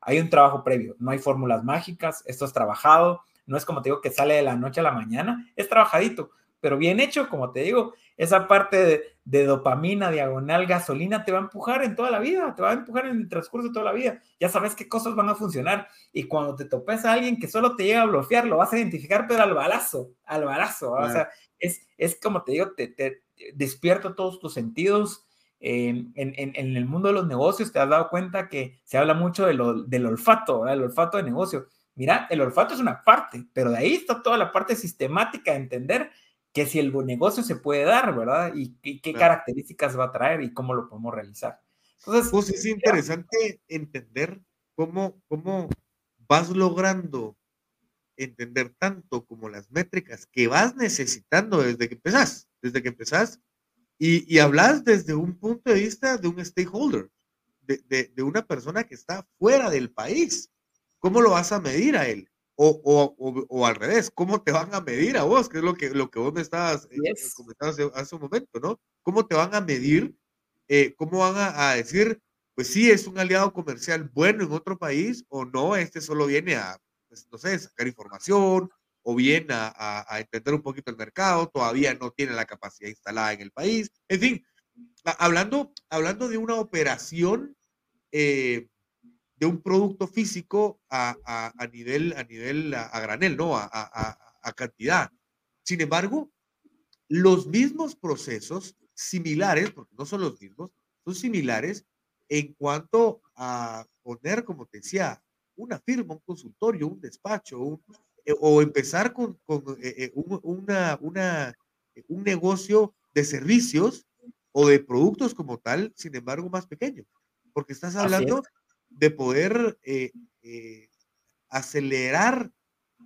hay un trabajo previo, no hay fórmulas mágicas, esto es trabajado, no es como te digo que sale de la noche a la mañana, es trabajadito, pero bien hecho, como te digo, esa parte de, dopamina, diagonal, gasolina, te va a empujar en toda la vida, te va a empujar en el transcurso de toda la vida. Ya sabes qué cosas van a funcionar. Y cuando te topes a alguien que solo te llega a bloquear, lo vas a identificar, pero al balazo, al balazo. O sea, es, es como te digo, te, te despierta todos tus sentidos. En, en, el mundo de los negocios te has dado cuenta que se habla mucho de lo, del olfato, el olfato de negocio. Mira, el olfato es una parte, pero de ahí está toda la parte sistemática de entender que si el negocio se puede dar, ¿verdad? Y, qué características va a traer y cómo lo podemos realizar. Entonces, pues es interesante entender cómo, cómo vas logrando entender tanto como las métricas que vas necesitando desde que empezás, desde que empezás, y, y hablas desde un punto de vista de un stakeholder, de, de, de, una persona que está fuera del país. ¿Cómo lo vas a medir a él? O, o, o, al revés, ¿cómo te van a medir a vos? Que es lo que, lo que vos me estabas eh, eh, comentando hace, un momento, ¿no? ¿Cómo te van a medir? Eh, ¿Cómo van a, decir, pues sí, es un aliado comercial bueno en otro país o no? Este solo viene a, pues, no sé, sacar información o bien a, a, entender un poquito el mercado, todavía no tiene la capacidad instalada en el país. En fin, hablando, hablando de una operación eh, de un producto físico a, a, a nivel, a, nivel a, granel, ¿no? A, cantidad. Sin embargo, los mismos procesos similares, porque no son los mismos, son similares en cuanto a poner, como te decía, una firma, un consultorio, un despacho, eh, o empezar con, con eh, eh, un, una, una, un negocio de servicios o de productos como tal, sin embargo, más pequeño. Porque estás hablando de poder eh, eh, acelerar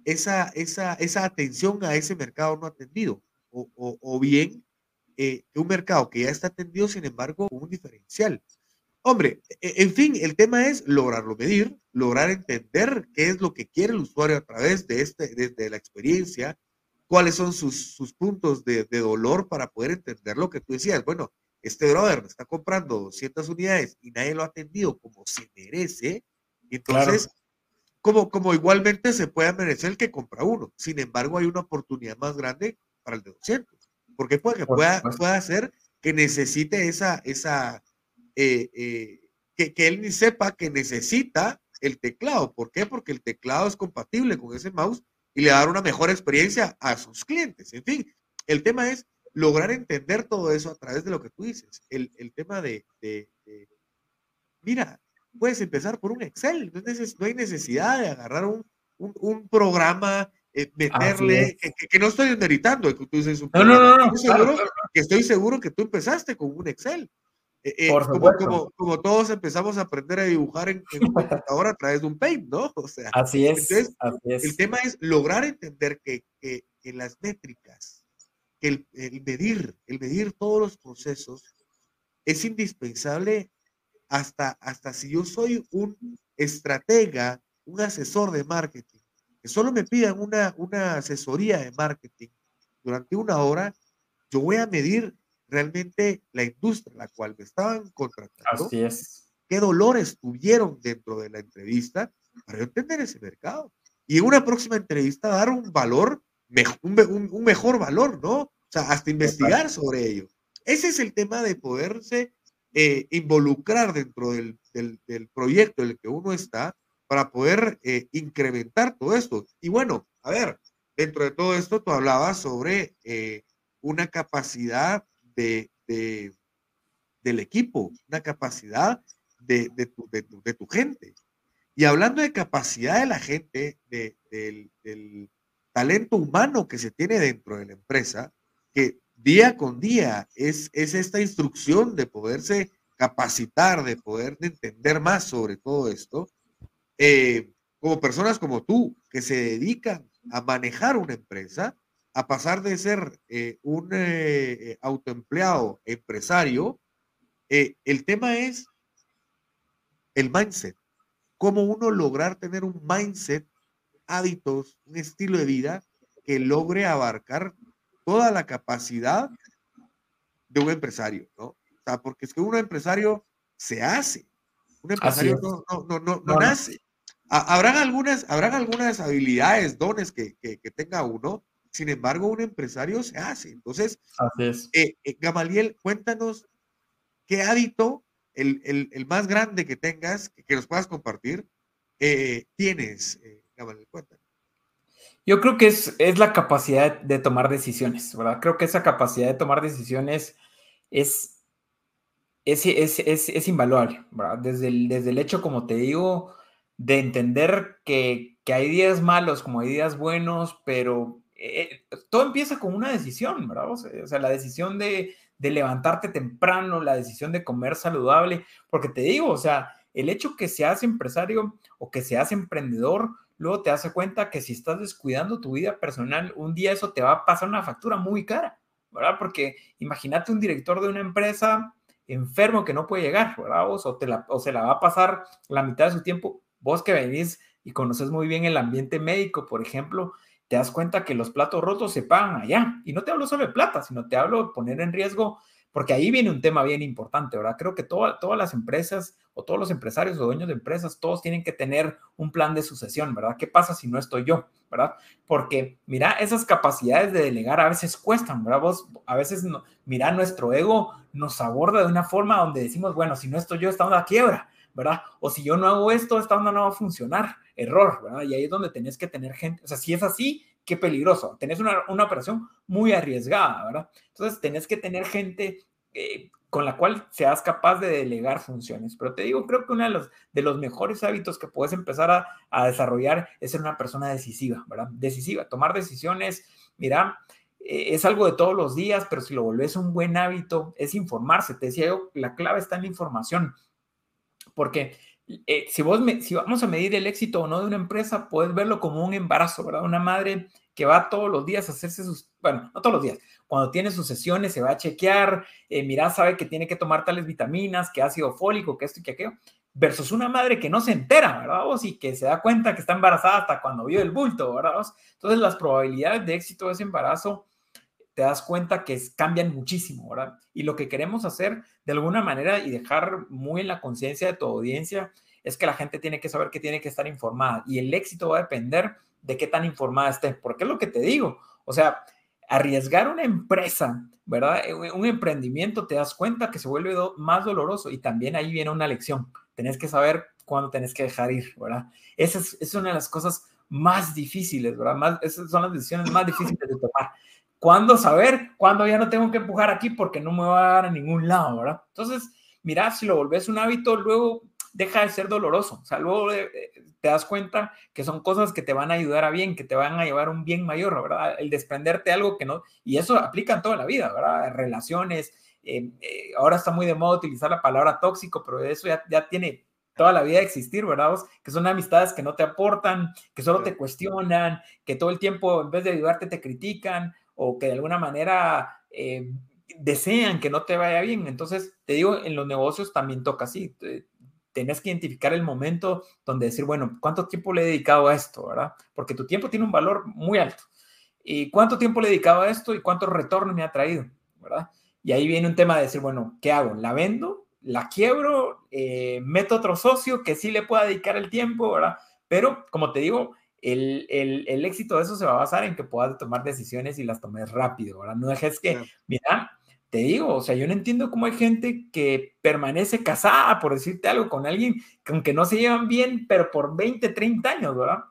esa, esa, esa atención a ese mercado no atendido, o, o, bien eh, un mercado que ya está atendido, sin embargo, un diferencial. Hombre, e, en fin, el tema es lograrlo medir, lograr entender qué es lo que quiere el usuario a través de, este, de, la experiencia, cuáles son sus, sus puntos de, de, dolor para poder entender lo que tú decías. Bueno, este brother me está comprando 200 unidades y nadie lo ha atendido como se merece, entonces, como, como igualmente se puede merecer el que compra uno. Sin embargo, hay una oportunidad más grande para el de 200. Porque puede que pueda, pueda ser que necesite esa, esa eh, eh, que, que, él ni sepa que necesita el teclado. ¿Por qué? Porque el teclado es compatible con ese mouse y le va a dar una mejor experiencia a sus clientes. En fin, el tema es lograr entender todo eso a través de lo que tú dices. El, tema de, mira, puedes empezar por un Excel, no, hay necesidad de agarrar un, programa, eh, meterle, que, no estoy demeritando, que tú dices no, no, no, estoy seguro, que estoy seguro que tú empezaste con un Excel. Eh, eh, como, todos empezamos a aprender a dibujar en, en computadora a través de un Paint, ¿no? O sea, así es, El tema es lograr entender que, que, que las métricas el, medir, el medir todos los procesos es indispensable hasta, hasta si yo soy un estratega, un asesor de marketing, que solo me pidan una, una asesoría de marketing durante una hora, yo voy a medir realmente la industria a la cual me estaban contratando. Así es. ¿Qué dolores tuvieron dentro de la entrevista para entender ese mercado? Y en una próxima entrevista dar un valor un, mejor valor, ¿no? O sea, hasta investigar sobre ello. Ese es el tema de poderse eh, involucrar dentro del, proyecto en el que uno está para poder eh, incrementar todo esto. Y bueno, a ver, dentro de todo esto tú hablabas sobre eh, una capacidad de, del equipo, una capacidad de, tu, gente. Y hablando de capacidad de la gente, del, talento humano que se tiene dentro de la empresa, que día con día es, es esta instrucción de poderse capacitar, de poder entender más sobre todo esto, eh, como personas como tú, que se dedican a manejar una empresa, a pasar de ser eh, un eh, autoempleado empresario, el tema es el mindset, cómo uno lograr tener un mindset hábitos, un estilo de vida que logre abarcar toda la capacidad de un empresario, ¿no? O sea, porque es que un empresario se hace, un empresario no, no, no, no, nace. Habrán algunas, habrán algunas habilidades, dones que, que, tenga uno, sin embargo, un empresario se hace. Entonces, eh, eh, Gamaliel, cuéntanos qué hábito, el, el, más grande que tengas, que, nos puedas compartir, eh, tienes, Gamaliel, cuéntanos. Yo creo que es, es la capacidad de tomar decisiones, ¿verdad? Creo que esa capacidad de tomar decisiones es, es, es, es invaluable, ¿verdad? Desde el, desde el hecho, como te digo, de entender que, que hay días malos como hay días buenos, pero eh, todo empieza con una decisión, ¿verdad? O sea, la decisión de, de, levantarte temprano, la decisión de comer saludable, porque te digo, o sea, el hecho que seas empresario o que seas emprendedor, luego te das cuenta que si estás descuidando tu vida personal, un día eso te va a pasar una factura muy cara, ¿verdad? Porque imagínate un director de una empresa enfermo que no puede llegar, ¿verdad? O, o se la va a pasar la mitad de su tiempo Vos que venís y conoces muy bien el ambiente médico, por ejemplo, te das cuenta que los platos rotos se pagan allá. Y no te hablo solo de plata, sino te hablo de poner en riesgo, porque ahí viene un tema bien importante, ¿verdad? Creo que todas las empresas o todos los empresarios o dueños de empresas, todos tienen que tener un plan de sucesión, ¿verdad? ¿Qué pasa si no estoy yo, ¿verdad? Porque, mira, esas capacidades de delegar a veces cuestan, ¿verdad? Vos, a veces, no, mira, nuestro ego nos aborda de una forma donde decimos, bueno, si no estoy yo, estamos a quiebra ¿verdad? O si yo no hago esto, esta onda no va a funcionar. Error, ¿verdad? Y ahí es donde tenés que tener gente. O sea, si es así, qué peligroso. Tenés una, una operación muy arriesgada, ¿verdad? Entonces, tenés que tener gente eh, con la cual seas capaz de delegar funciones. Pero te digo, creo que uno de los, de los mejores hábitos que puedes empezar a, a desarrollar es ser una persona decisiva, ¿verdad? Decisiva, tomar decisiones. Mira, eh, es algo de todos los días, pero si lo volvés un buen hábito, es informarse. Te decía yo, la clave está en la información. Porque eh, si, vos si vamos a medir el éxito o no de una empresa, puedes verlo como un embarazo, ¿verdad? Una madre que va todos los días a hacerse sus, bueno, no todos los días, cuando tiene sus sesiones se va a chequear, eh, mira, sabe que tiene que tomar tales vitaminas, que ácido fólico, que esto y que aquello, versus una madre que no se entera, ¿verdad? Vos? Y que se da cuenta que está embarazada hasta cuando vio el bulto, ¿verdad? Entonces las probabilidades de éxito de ese embarazo te das cuenta que cambian muchísimo, ¿verdad? Y lo que queremos hacer de alguna manera y dejar muy en la conciencia de tu audiencia es que la gente tiene que saber que tiene que estar informada y el éxito va a depender de qué tan informada esté, porque es lo que te digo, o sea, arriesgar una empresa, ¿verdad? Eh, un emprendimiento, te das cuenta que se vuelve más doloroso y también ahí viene una lección, tenés que saber cuándo tenés que dejar ir, ¿verdad? Esa es, una de las cosas más difíciles, ¿verdad? Esas son las decisiones más difíciles de tomar cuándo saber, cuándo ya no tengo que empujar aquí porque no me va a dar a ningún lado, ¿verdad? Entonces, mira, si lo volvés un hábito, luego deja de ser doloroso. O sea, luego eh, te das cuenta que son cosas que te van a ayudar a bien, que te van a llevar a un bien mayor, ¿verdad? El desprenderte algo que no, y eso aplica en toda la vida, ¿verdad? Relaciones, eh, eh, ahora está muy de moda utilizar la palabra tóxico, pero eso ya, ya tiene toda la vida de existir, ¿verdad? Que son amistades que no te aportan, que solo te cuestionan, que todo el tiempo en vez de ayudarte te critican, que de alguna manera eh, desean que no te vaya bien. Entonces, te digo, en los negocios también toca así. Tienes que identificar el momento donde decir, bueno, ¿cuánto tiempo le he dedicado a esto, verdad? Porque tu tiempo tiene un valor muy alto. ¿Y cuánto tiempo le he dedicado a esto y cuánto retorno me ha traído, verdad? Y ahí viene un tema de decir, bueno, ¿qué hago? ¿La vendo? ¿La quiebro? Eh, ¿Meto otro socio que sí le pueda dedicar el tiempo, verdad? Pero, como te digo, el, éxito de eso se va a basar en que puedas tomar decisiones y las tomes rápido, ¿verdad? No dejes que, mira, te digo, o sea, yo no entiendo cómo hay gente que permanece casada, por decirte algo, con alguien que no se llevan bien, pero por 20, 30 años, ¿verdad?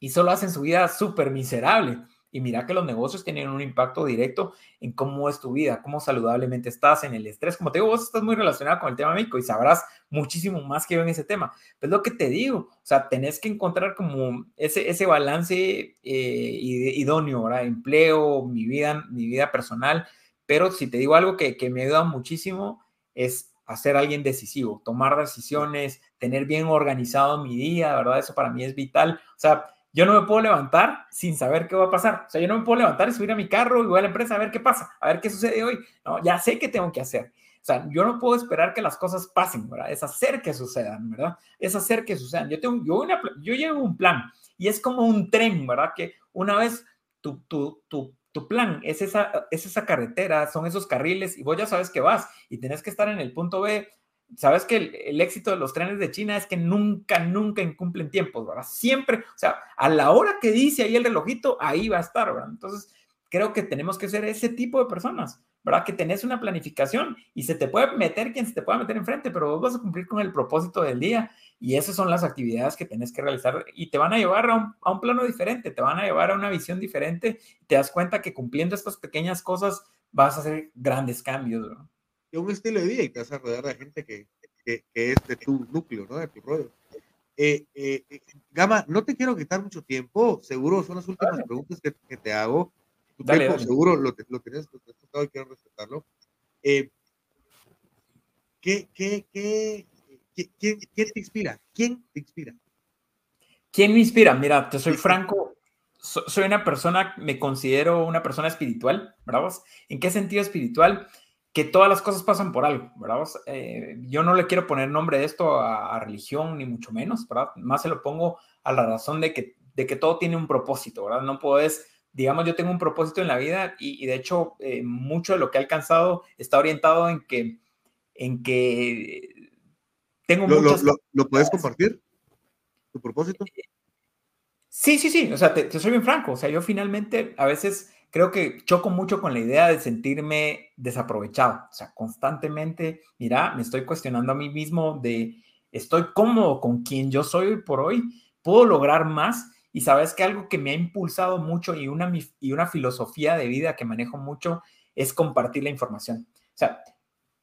Y solo hacen su vida súper miserable. Y mira que los negocios tienen un impacto directo en cómo es tu vida, cómo saludablemente estás, en el estrés. Como te digo, vos estás muy relacionado con el tema médico y sabrás muchísimo más que yo en ese tema. Pero es lo que te digo, o sea, tenés que encontrar como ese, ese balance eh, idóneo, ¿verdad? Empleo, mi vida, mi vida personal. Pero si te digo algo que, que me ayuda muchísimo es hacer alguien decisivo, tomar decisiones, tener bien organizado mi día, ¿verdad? Eso para mí es vital. O sea, yo no me puedo levantar sin saber qué va a pasar. O sea, yo no me puedo levantar y subir a mi carro y voy a la empresa a ver qué pasa, a ver qué sucede hoy. No, ya sé qué tengo que hacer. O sea, yo no puedo esperar que las cosas pasen, ¿verdad? Es hacer que sucedan, ¿verdad? Es hacer que sucedan. Yo tengo, yo, una, yo llevo un plan y es como un tren, ¿verdad? Que una vez tu, tu, tu, tu plan es esa, es esa carretera, son esos carriles y vos ya sabes que vas y tenés que estar en el punto B sabes que el, éxito de los trenes de China es que nunca, nunca incumplen tiempos, ¿verdad? Siempre, o sea, a la hora que dice ahí el relojito, ahí va a estar, ¿verdad? Entonces, creo que tenemos que ser ese tipo de personas, ¿verdad? Que tenés una planificación y se te puede meter quien se te pueda meter enfrente, pero vos vas a cumplir con el propósito del día y esas son las actividades que tenés que realizar y te van a llevar a un, a plano diferente, te van a llevar a una visión diferente te das cuenta que cumpliendo estas pequeñas cosas vas a hacer grandes cambios, ¿verdad? Y un estilo de vida y te vas a rodear de gente que, que, que es de tu núcleo, ¿no? De tu rollo. Eh, eh, eh, Gama, no te quiero quitar mucho tiempo, seguro son las últimas preguntas que, que, te hago. Tu dale, tiempo dale. seguro lo, lo tienes lo y quiero respetarlo. Eh, ¿qué, qué, qué, quién, ¿Quién te inspira? ¿Quién te inspira? ¿Quién me inspira? Mira, te soy franco, soy una persona, me considero una persona espiritual, ¿verdad? ¿En qué sentido espiritual? Que todas las cosas pasan por algo, ¿verdad? Eh, yo no le quiero poner nombre de esto a, a, religión, ni mucho menos, ¿verdad? Más se lo pongo a la razón de que, de que todo tiene un propósito, ¿verdad? No puedes, digamos, yo tengo un propósito en la vida y, y de hecho eh, mucho de lo que he alcanzado está orientado en que, en que tengo ¿Lo, muchas... Lo, lo, ¿Lo, puedes compartir? ¿Tu propósito? Sí, sí, sí, o sea, te, te soy bien franco, o sea, yo finalmente a veces creo que choco mucho con la idea de sentirme desaprovechado. O sea, constantemente, mira, me estoy cuestionando a mí mismo de, estoy cómodo con quien yo soy hoy por hoy, puedo lograr más. Y sabes que algo que me ha impulsado mucho y una, y una filosofía de vida que manejo mucho es compartir la información. O sea,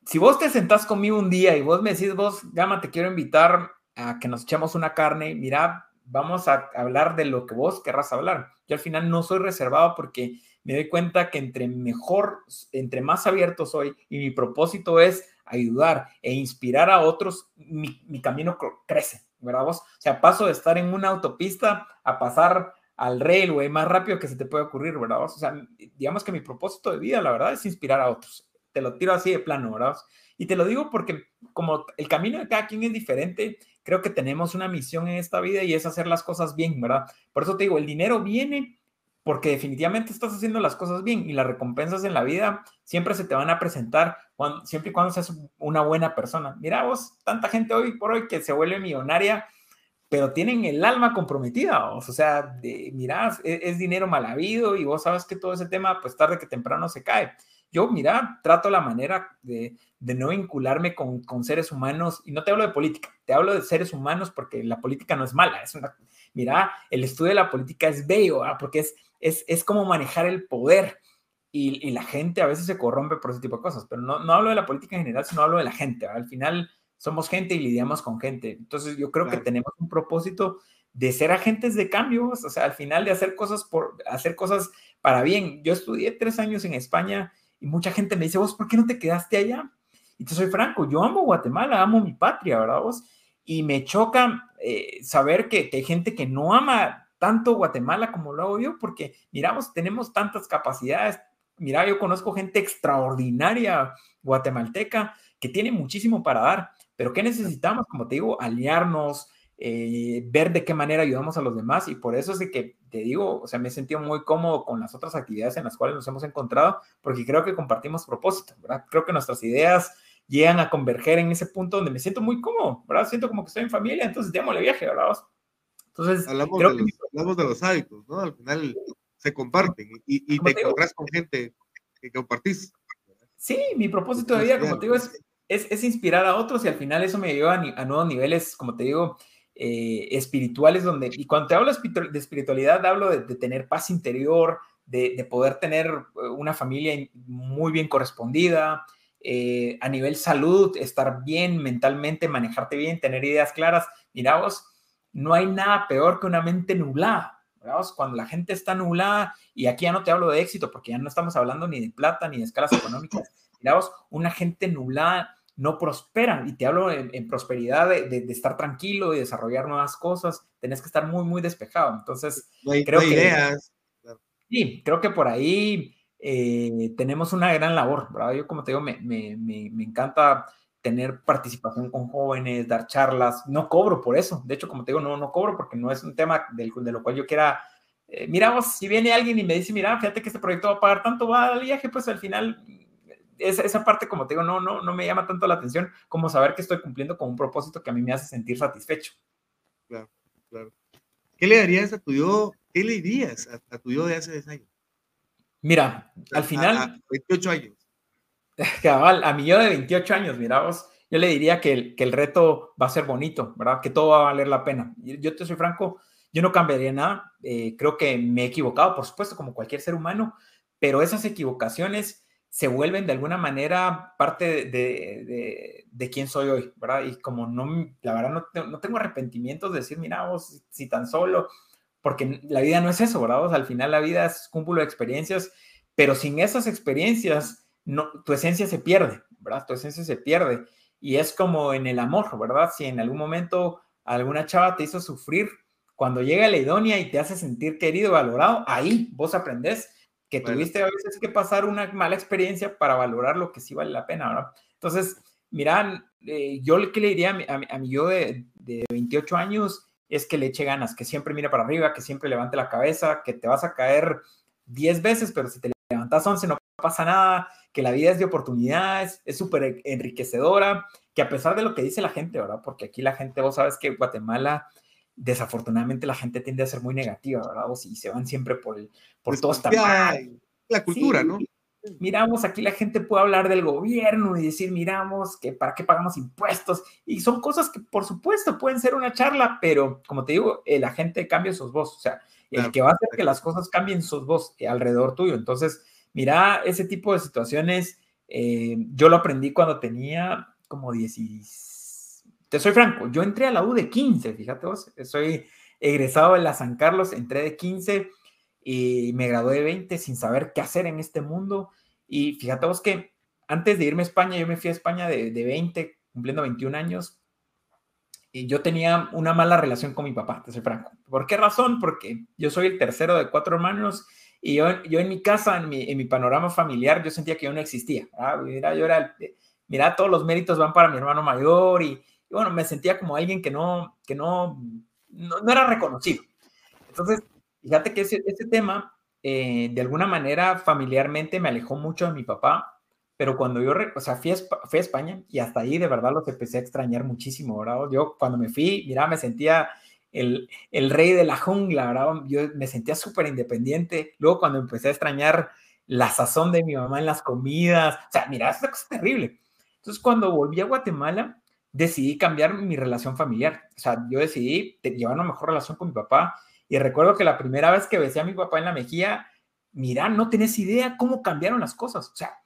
si vos te sentás conmigo un día y vos me decís, vos, Gama, te quiero invitar a que nos echemos una carne, mira, vamos a hablar de lo que vos querrás hablar. Yo al final no soy reservado porque me doy cuenta que entre mejor, entre más abierto soy y mi propósito es ayudar e inspirar a otros, mi, mi camino crece, ¿verdad vos? O sea, paso de estar en una autopista a pasar al railway más rápido que se te puede ocurrir, ¿verdad vos? O sea, digamos que mi propósito de vida, la verdad, es inspirar a otros. Te lo tiro así de plano, ¿verdad? Y te lo digo porque como el camino de cada quien es diferente, creo que tenemos una misión en esta vida y es hacer las cosas bien, ¿verdad? Por eso te digo, el dinero viene porque definitivamente estás haciendo las cosas bien y las recompensas en la vida siempre se te van a presentar cuando, siempre y cuando seas una buena persona. Mira vos, tanta gente hoy por hoy que se vuelve millonaria, pero tienen el alma comprometida, o sea, de, mira, es, es, dinero mal habido y vos sabes que todo ese tema, pues tarde que temprano se cae. Yo, mira, trato la manera de, de no vincularme con, con, seres humanos, y no te hablo de política, te hablo de seres humanos porque la política no es mala, es una, mira, el estudio de la política es bello, ¿verdad? porque es es, es como manejar el poder. Y, y, la gente a veces se corrompe por ese tipo de cosas, pero no, no hablo de la política en general, sino hablo de la gente. Al final somos gente y lidiamos con gente. Entonces yo creo claro. que tenemos un propósito de ser agentes de cambios, o sea, al final de hacer cosas por hacer cosas para bien. Yo estudié tres años en España y mucha gente me dice, vos, ¿por qué no te quedaste allá? Y te soy franco, yo amo Guatemala, amo mi patria, ¿verdad vos? Y me choca eh, saber que, que hay gente que no ama tanto Guatemala como lo hago yo, porque miramos, tenemos tantas capacidades. Mira, yo conozco gente extraordinaria guatemalteca que tiene muchísimo para dar, pero ¿qué necesitamos? Como te digo, aliarnos, eh, ver de qué manera ayudamos a los demás y por eso es de que te digo, o sea, me he sentido muy cómodo con las otras actividades en las cuales nos hemos encontrado porque creo que compartimos propósitos, ¿verdad? Creo que nuestras ideas llegan a converger en ese punto donde me siento muy cómodo, ¿verdad? Siento como que estoy en familia, entonces démosle viaje, ¿verdad? Entonces, hablamos, creo de los, hablamos de los hábitos, ¿no? Al final se comparten y, y te encontrás con gente que compartís. Sí, mi propósito de vida, como te digo, es, es, es inspirar a otros y al final eso me lleva a, a nuevos niveles, como te digo, eh, espirituales, donde, y cuando te hablo de espiritualidad, hablo de, de tener paz interior, de, de, poder tener eh, una familia muy bien correspondida, eh, a nivel salud, estar bien mentalmente, manejarte bien, tener ideas claras. Mira vos, no hay nada peor que una mente nublada. ¿verdad? Cuando la gente está nublada, y aquí ya no te hablo de éxito, porque ya no estamos hablando ni de plata ni de escalas económicas. Miraos, una gente nublada no prospera, y te hablo en, en prosperidad de, de, de, estar tranquilo y desarrollar nuevas cosas, tenés que estar muy, muy despejado. Entonces, no hay, creo no que, ideas. Sí, creo que por ahí eh, tenemos una gran labor, ¿verdad? Yo, como te digo, me, me, me, me encanta tener participación con jóvenes, dar charlas. No cobro por eso. De hecho, como te digo, no, no cobro porque no es un tema del, de lo cual yo quiera. Eh, miramos, si viene alguien y me dice, mira, fíjate que este proyecto va a pagar tanto, va al viaje, pues al final esa, esa parte, como te digo, no, no, no me llama tanto la atención como saber que estoy cumpliendo con un propósito que a mí me hace sentir satisfecho. Claro, claro. ¿Qué le darías a tu yo, qué le dirías a, tu yo de hace 10 años? Mira, al final... A, 28 años. Cabal, a mi yo de 28 años, mira vos, yo le diría que el, que el reto va a ser bonito, ¿verdad? Que todo va a valer la pena. Yo te soy franco, yo no cambiaría nada. Eh, creo que me he equivocado, por supuesto, como cualquier ser humano, pero esas equivocaciones se vuelven de alguna manera parte de, de, quién soy hoy, ¿verdad? Y como no, la verdad no, no tengo arrepentimientos de decir, mira, vos, si tan solo, porque la vida no es eso, ¿verdad? al final la vida es cúmulo de experiencias, pero sin esas experiencias, no, tu esencia se pierde, ¿verdad? Tu esencia se pierde. Y es como en el amor, ¿verdad? Si en algún momento alguna chava te hizo sufrir, cuando llega la idónea y te hace sentir querido, valorado, ahí vos aprendés que tuviste a veces que pasar una mala experiencia para valorar lo que sí vale la pena, ¿verdad? Entonces, mira, eh, yo lo que le diría a mi, yo de, de, 28 años es que le eche ganas, que siempre mire para arriba, que siempre levante la cabeza, que te vas a caer 10 veces, pero si te levantas 11 no pasa nada, que la vida es de oportunidades, es súper enriquecedora, que a pesar de lo que dice la gente, ¿verdad? Porque aquí la gente, vos sabes que Guatemala desafortunadamente la gente tiende a ser muy negativa, ¿verdad? Si se van siempre por, el, por pues todo está mal. La cultura, ¿no? Miramos, aquí la gente puede hablar del gobierno y decir, miramos, que para qué pagamos impuestos. Y son cosas que, por supuesto, pueden ser una charla, pero como te digo, la gente cambia sus voz. O sea, el que va a hacer que las cosas cambien sus voz alrededor tuyo. Entonces, mira, ese tipo de situaciones, eh, yo lo aprendí cuando tenía como 16 te soy franco, yo entré a la U de 15, fíjate vos, soy egresado de la San Carlos, entré de 15 y me gradué de 20 sin saber qué hacer en este mundo. Y fíjate vos que antes de irme a España, yo me fui a España de, de 20, cumpliendo 21 años, y yo tenía una mala relación con mi papá, te soy franco. ¿Por qué razón? Porque yo soy el tercero de cuatro hermanos y yo, yo en mi casa, en mi, en mi panorama familiar, yo sentía que yo no existía. Mira, yo era, mira, todos los méritos van para mi hermano mayor y, y bueno, me sentía como alguien que no, que no, no, era reconocido. Entonces, fíjate que ese, ese tema, eh, de alguna manera, familiarmente me alejó mucho de mi papá, pero cuando yo, o sea, fui a, fui a, España y hasta ahí de verdad los empecé a extrañar muchísimo, ¿verdad? Yo cuando me fui, mira, me sentía el, rey de la jungla, ¿verdad? Yo me sentía súper independiente. Luego cuando empecé a extrañar la sazón de mi mamá en las comidas, o sea, mira, es una cosa terrible. Entonces, cuando volví a Guatemala, decidí cambiar mi relación familiar. O sea, yo decidí llevar una mejor relación con mi papá. Y recuerdo que la primera vez que besé a mi papá en la mejilla, mira, no tenés idea cómo cambiaron las cosas. O sea,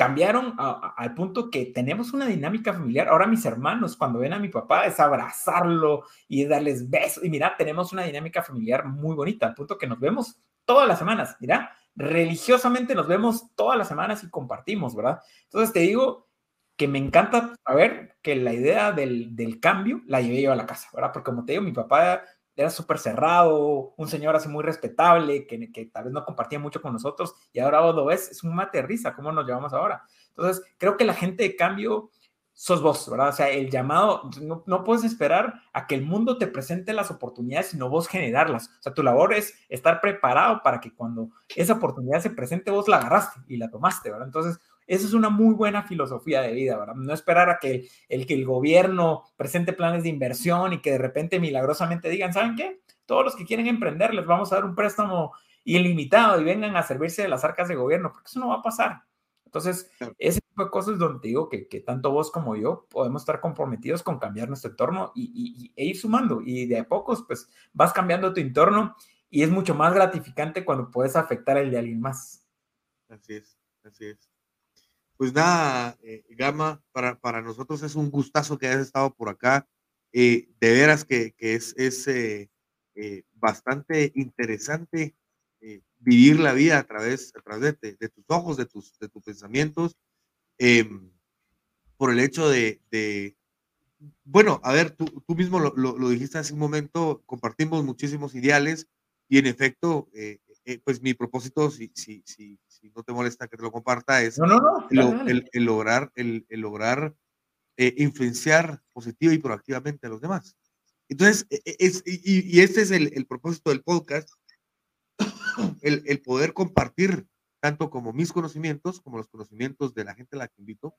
cambiaron al punto que tenemos una dinámica familiar. Ahora mis hermanos, cuando ven a mi papá, es abrazarlo y darles besos. Y mira, tenemos una dinámica familiar muy bonita, al punto que nos vemos todas las semanas. Mira, religiosamente nos vemos todas las semanas y compartimos, ¿verdad? Entonces te digo, que me encanta saber que la idea del, del, cambio la llevé yo a la casa, ¿verdad? Porque como te digo, mi papá era súper cerrado, un señor así muy respetable, que, que, tal vez no compartía mucho con nosotros, y ahora vos lo ves, es un mate risa, ¿cómo nos llevamos ahora? Entonces, creo que la gente de cambio sos vos, ¿verdad? O sea, el llamado, no, no, puedes esperar a que el mundo te presente las oportunidades, sino vos generarlas. O sea, tu labor es estar preparado para que cuando esa oportunidad se presente, vos la agarraste y la tomaste, ¿verdad? Entonces, esa es una muy buena filosofía de vida, ¿verdad? No esperar a que el, que el gobierno presente planes de inversión y que de repente milagrosamente digan, ¿saben qué? Todos los que quieren emprender les vamos a dar un préstamo ilimitado y vengan a servirse de las arcas de gobierno, porque eso no va a pasar. Entonces, ese tipo de cosas donde digo que, que, tanto vos como yo podemos estar comprometidos con cambiar nuestro entorno y, e ir sumando. Y de a pocos, pues vas cambiando tu entorno y es mucho más gratificante cuando puedes afectar el de alguien más. Así es, así es. Pues nada, eh, Gama, para, para, nosotros es un gustazo que hayas estado por acá. Eh, de veras que, que es, es eh, bastante interesante vivir la vida a través, a través de, de, tus ojos, de tus, de tus pensamientos, em, por el hecho de, de, bueno, a ver, tú, tú mismo lo, lo, dijiste hace un momento, compartimos muchísimos ideales y en efecto, pues mi propósito, si, si, si, si no te molesta que te lo comparta, es el, el, lograr, el, lograr eh, influenciar positiva y proactivamente a los demás. Entonces, e, e, es, y, y este es el, propósito del podcast, el, poder compartir tanto como mis conocimientos, como los conocimientos de la gente a la que invito.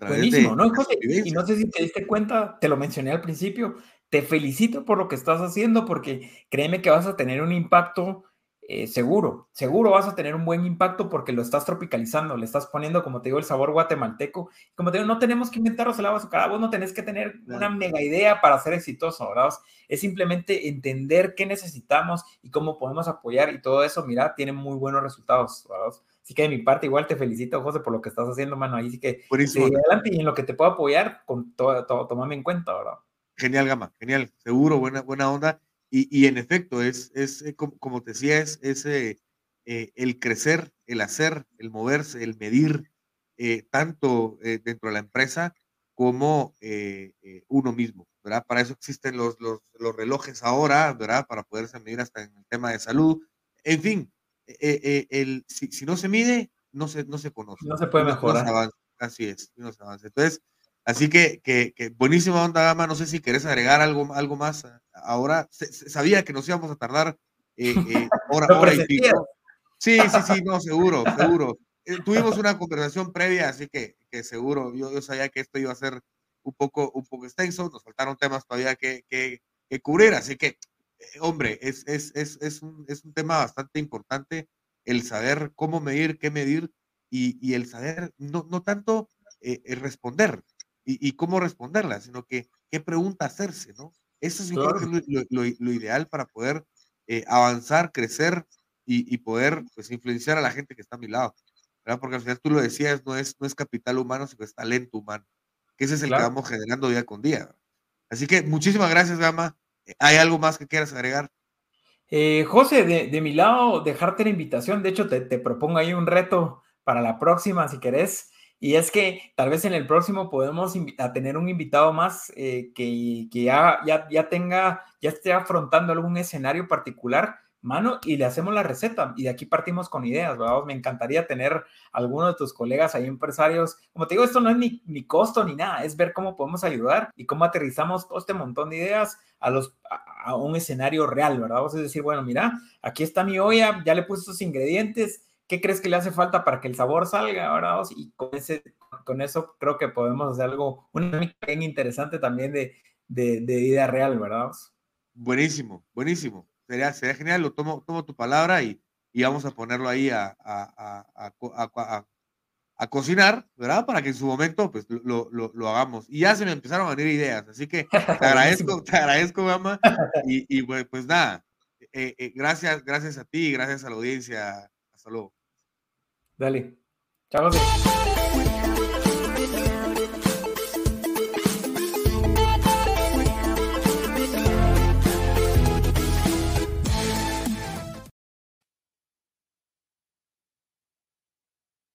Buenísimo, ¿no? y no sé si te diste cuenta, te lo mencioné al principio, te felicito por lo que estás haciendo porque créeme que vas a tener un impacto eh, seguro, seguro vas a tener un buen impacto porque lo estás tropicalizando, le estás poniendo, como te digo, el sabor guatemalteco. Como te digo, no tenemos que inventarnos el agua azucarada, vos no tenés que tener una mega idea para ser exitoso, ¿verdad? Es simplemente entender qué necesitamos y cómo podemos apoyar y todo eso, mira, tiene muy buenos resultados, ¿verdad? Así que de mi parte, igual te felicito, José, por lo que estás haciendo, mano. Ahí sí que adelante y en lo que te puedo apoyar, con todo, todo, tomame en cuenta, ¿verdad? Genial, Gama, genial, seguro, buena, buena onda. Y, en efecto, es, es eh, como, te decía, es, eh, eh, el crecer, el hacer, el moverse, el medir, tanto dentro de la empresa como uno mismo, ¿verdad? Para eso existen los, los, los, relojes ahora, ¿verdad? Para poderse medir hasta en el tema de salud. En fin, el, si, si, no se mide, no se, no se conoce. No se puede mejorar. así es, no se avanza. Entonces, Así que, que, que, buenísima onda, Gama. No sé si querés agregar algo, algo más ahora. sabía que nos íbamos a tardar eh, eh, hora, y pico. Sí, sí, sí, no, seguro, seguro. Eh, tuvimos una conversación previa, así que, que seguro, yo, yo, sabía que esto iba a ser un poco, un poco extenso, nos faltaron temas todavía que, que, que cubrir, así que, eh, hombre, es, es, es, es, un, es un tema bastante importante el saber cómo medir, qué medir y, y el saber no, no tanto responder, y, cómo responderla, sino que qué pregunta hacerse, ¿no? Eso es lo, ideal para poder eh, avanzar, crecer y, poder pues, influenciar a la gente que está a mi lado. ¿verdad? Porque al final tú lo decías, no es, no es capital humano, sino es talento humano, que ese es el que vamos generando día con día. Así que muchísimas gracias, Gama. Eh, ¿Hay algo más que quieras agregar? Eh, José, de, de, mi lado, dejarte la invitación. De hecho, te, te, propongo ahí un reto para la próxima, si querés. Y es que tal vez en el próximo podemos a tener un invitado más eh, que, que ya, ya, ya, tenga, ya esté afrontando algún escenario particular, mano, y le hacemos la receta. Y de aquí partimos con ideas, ¿verdad? Me encantaría tener alguno de tus colegas ahí empresarios. Como te digo, esto no es ni, ni costo ni nada, es ver cómo podemos ayudar y cómo aterrizamos todo este montón de ideas a, los, a, un escenario real, ¿verdad? Vamos a decir, bueno, mira, aquí está mi olla, ya le puse estos ingredientes ¿qué crees que le hace falta para que el sabor salga? Ahora, y con, ese, con eso creo que podemos hacer algo, una bien interesante también de, de, de vida real, ¿verdad? Buenísimo, buenísimo. Sería, sería genial, lo tomo, tomo tu palabra y, y vamos a ponerlo ahí a, a, a, a, cocinar, ¿verdad? Para que en su momento pues lo, lo, lo, hagamos. Y ya se me empezaron a venir ideas, así que te agradezco, te agradezco, Gama. Y, y pues, pues nada, eh, eh, gracias, gracias a ti, gracias a la audiencia. Hasta luego. Dale. Chao.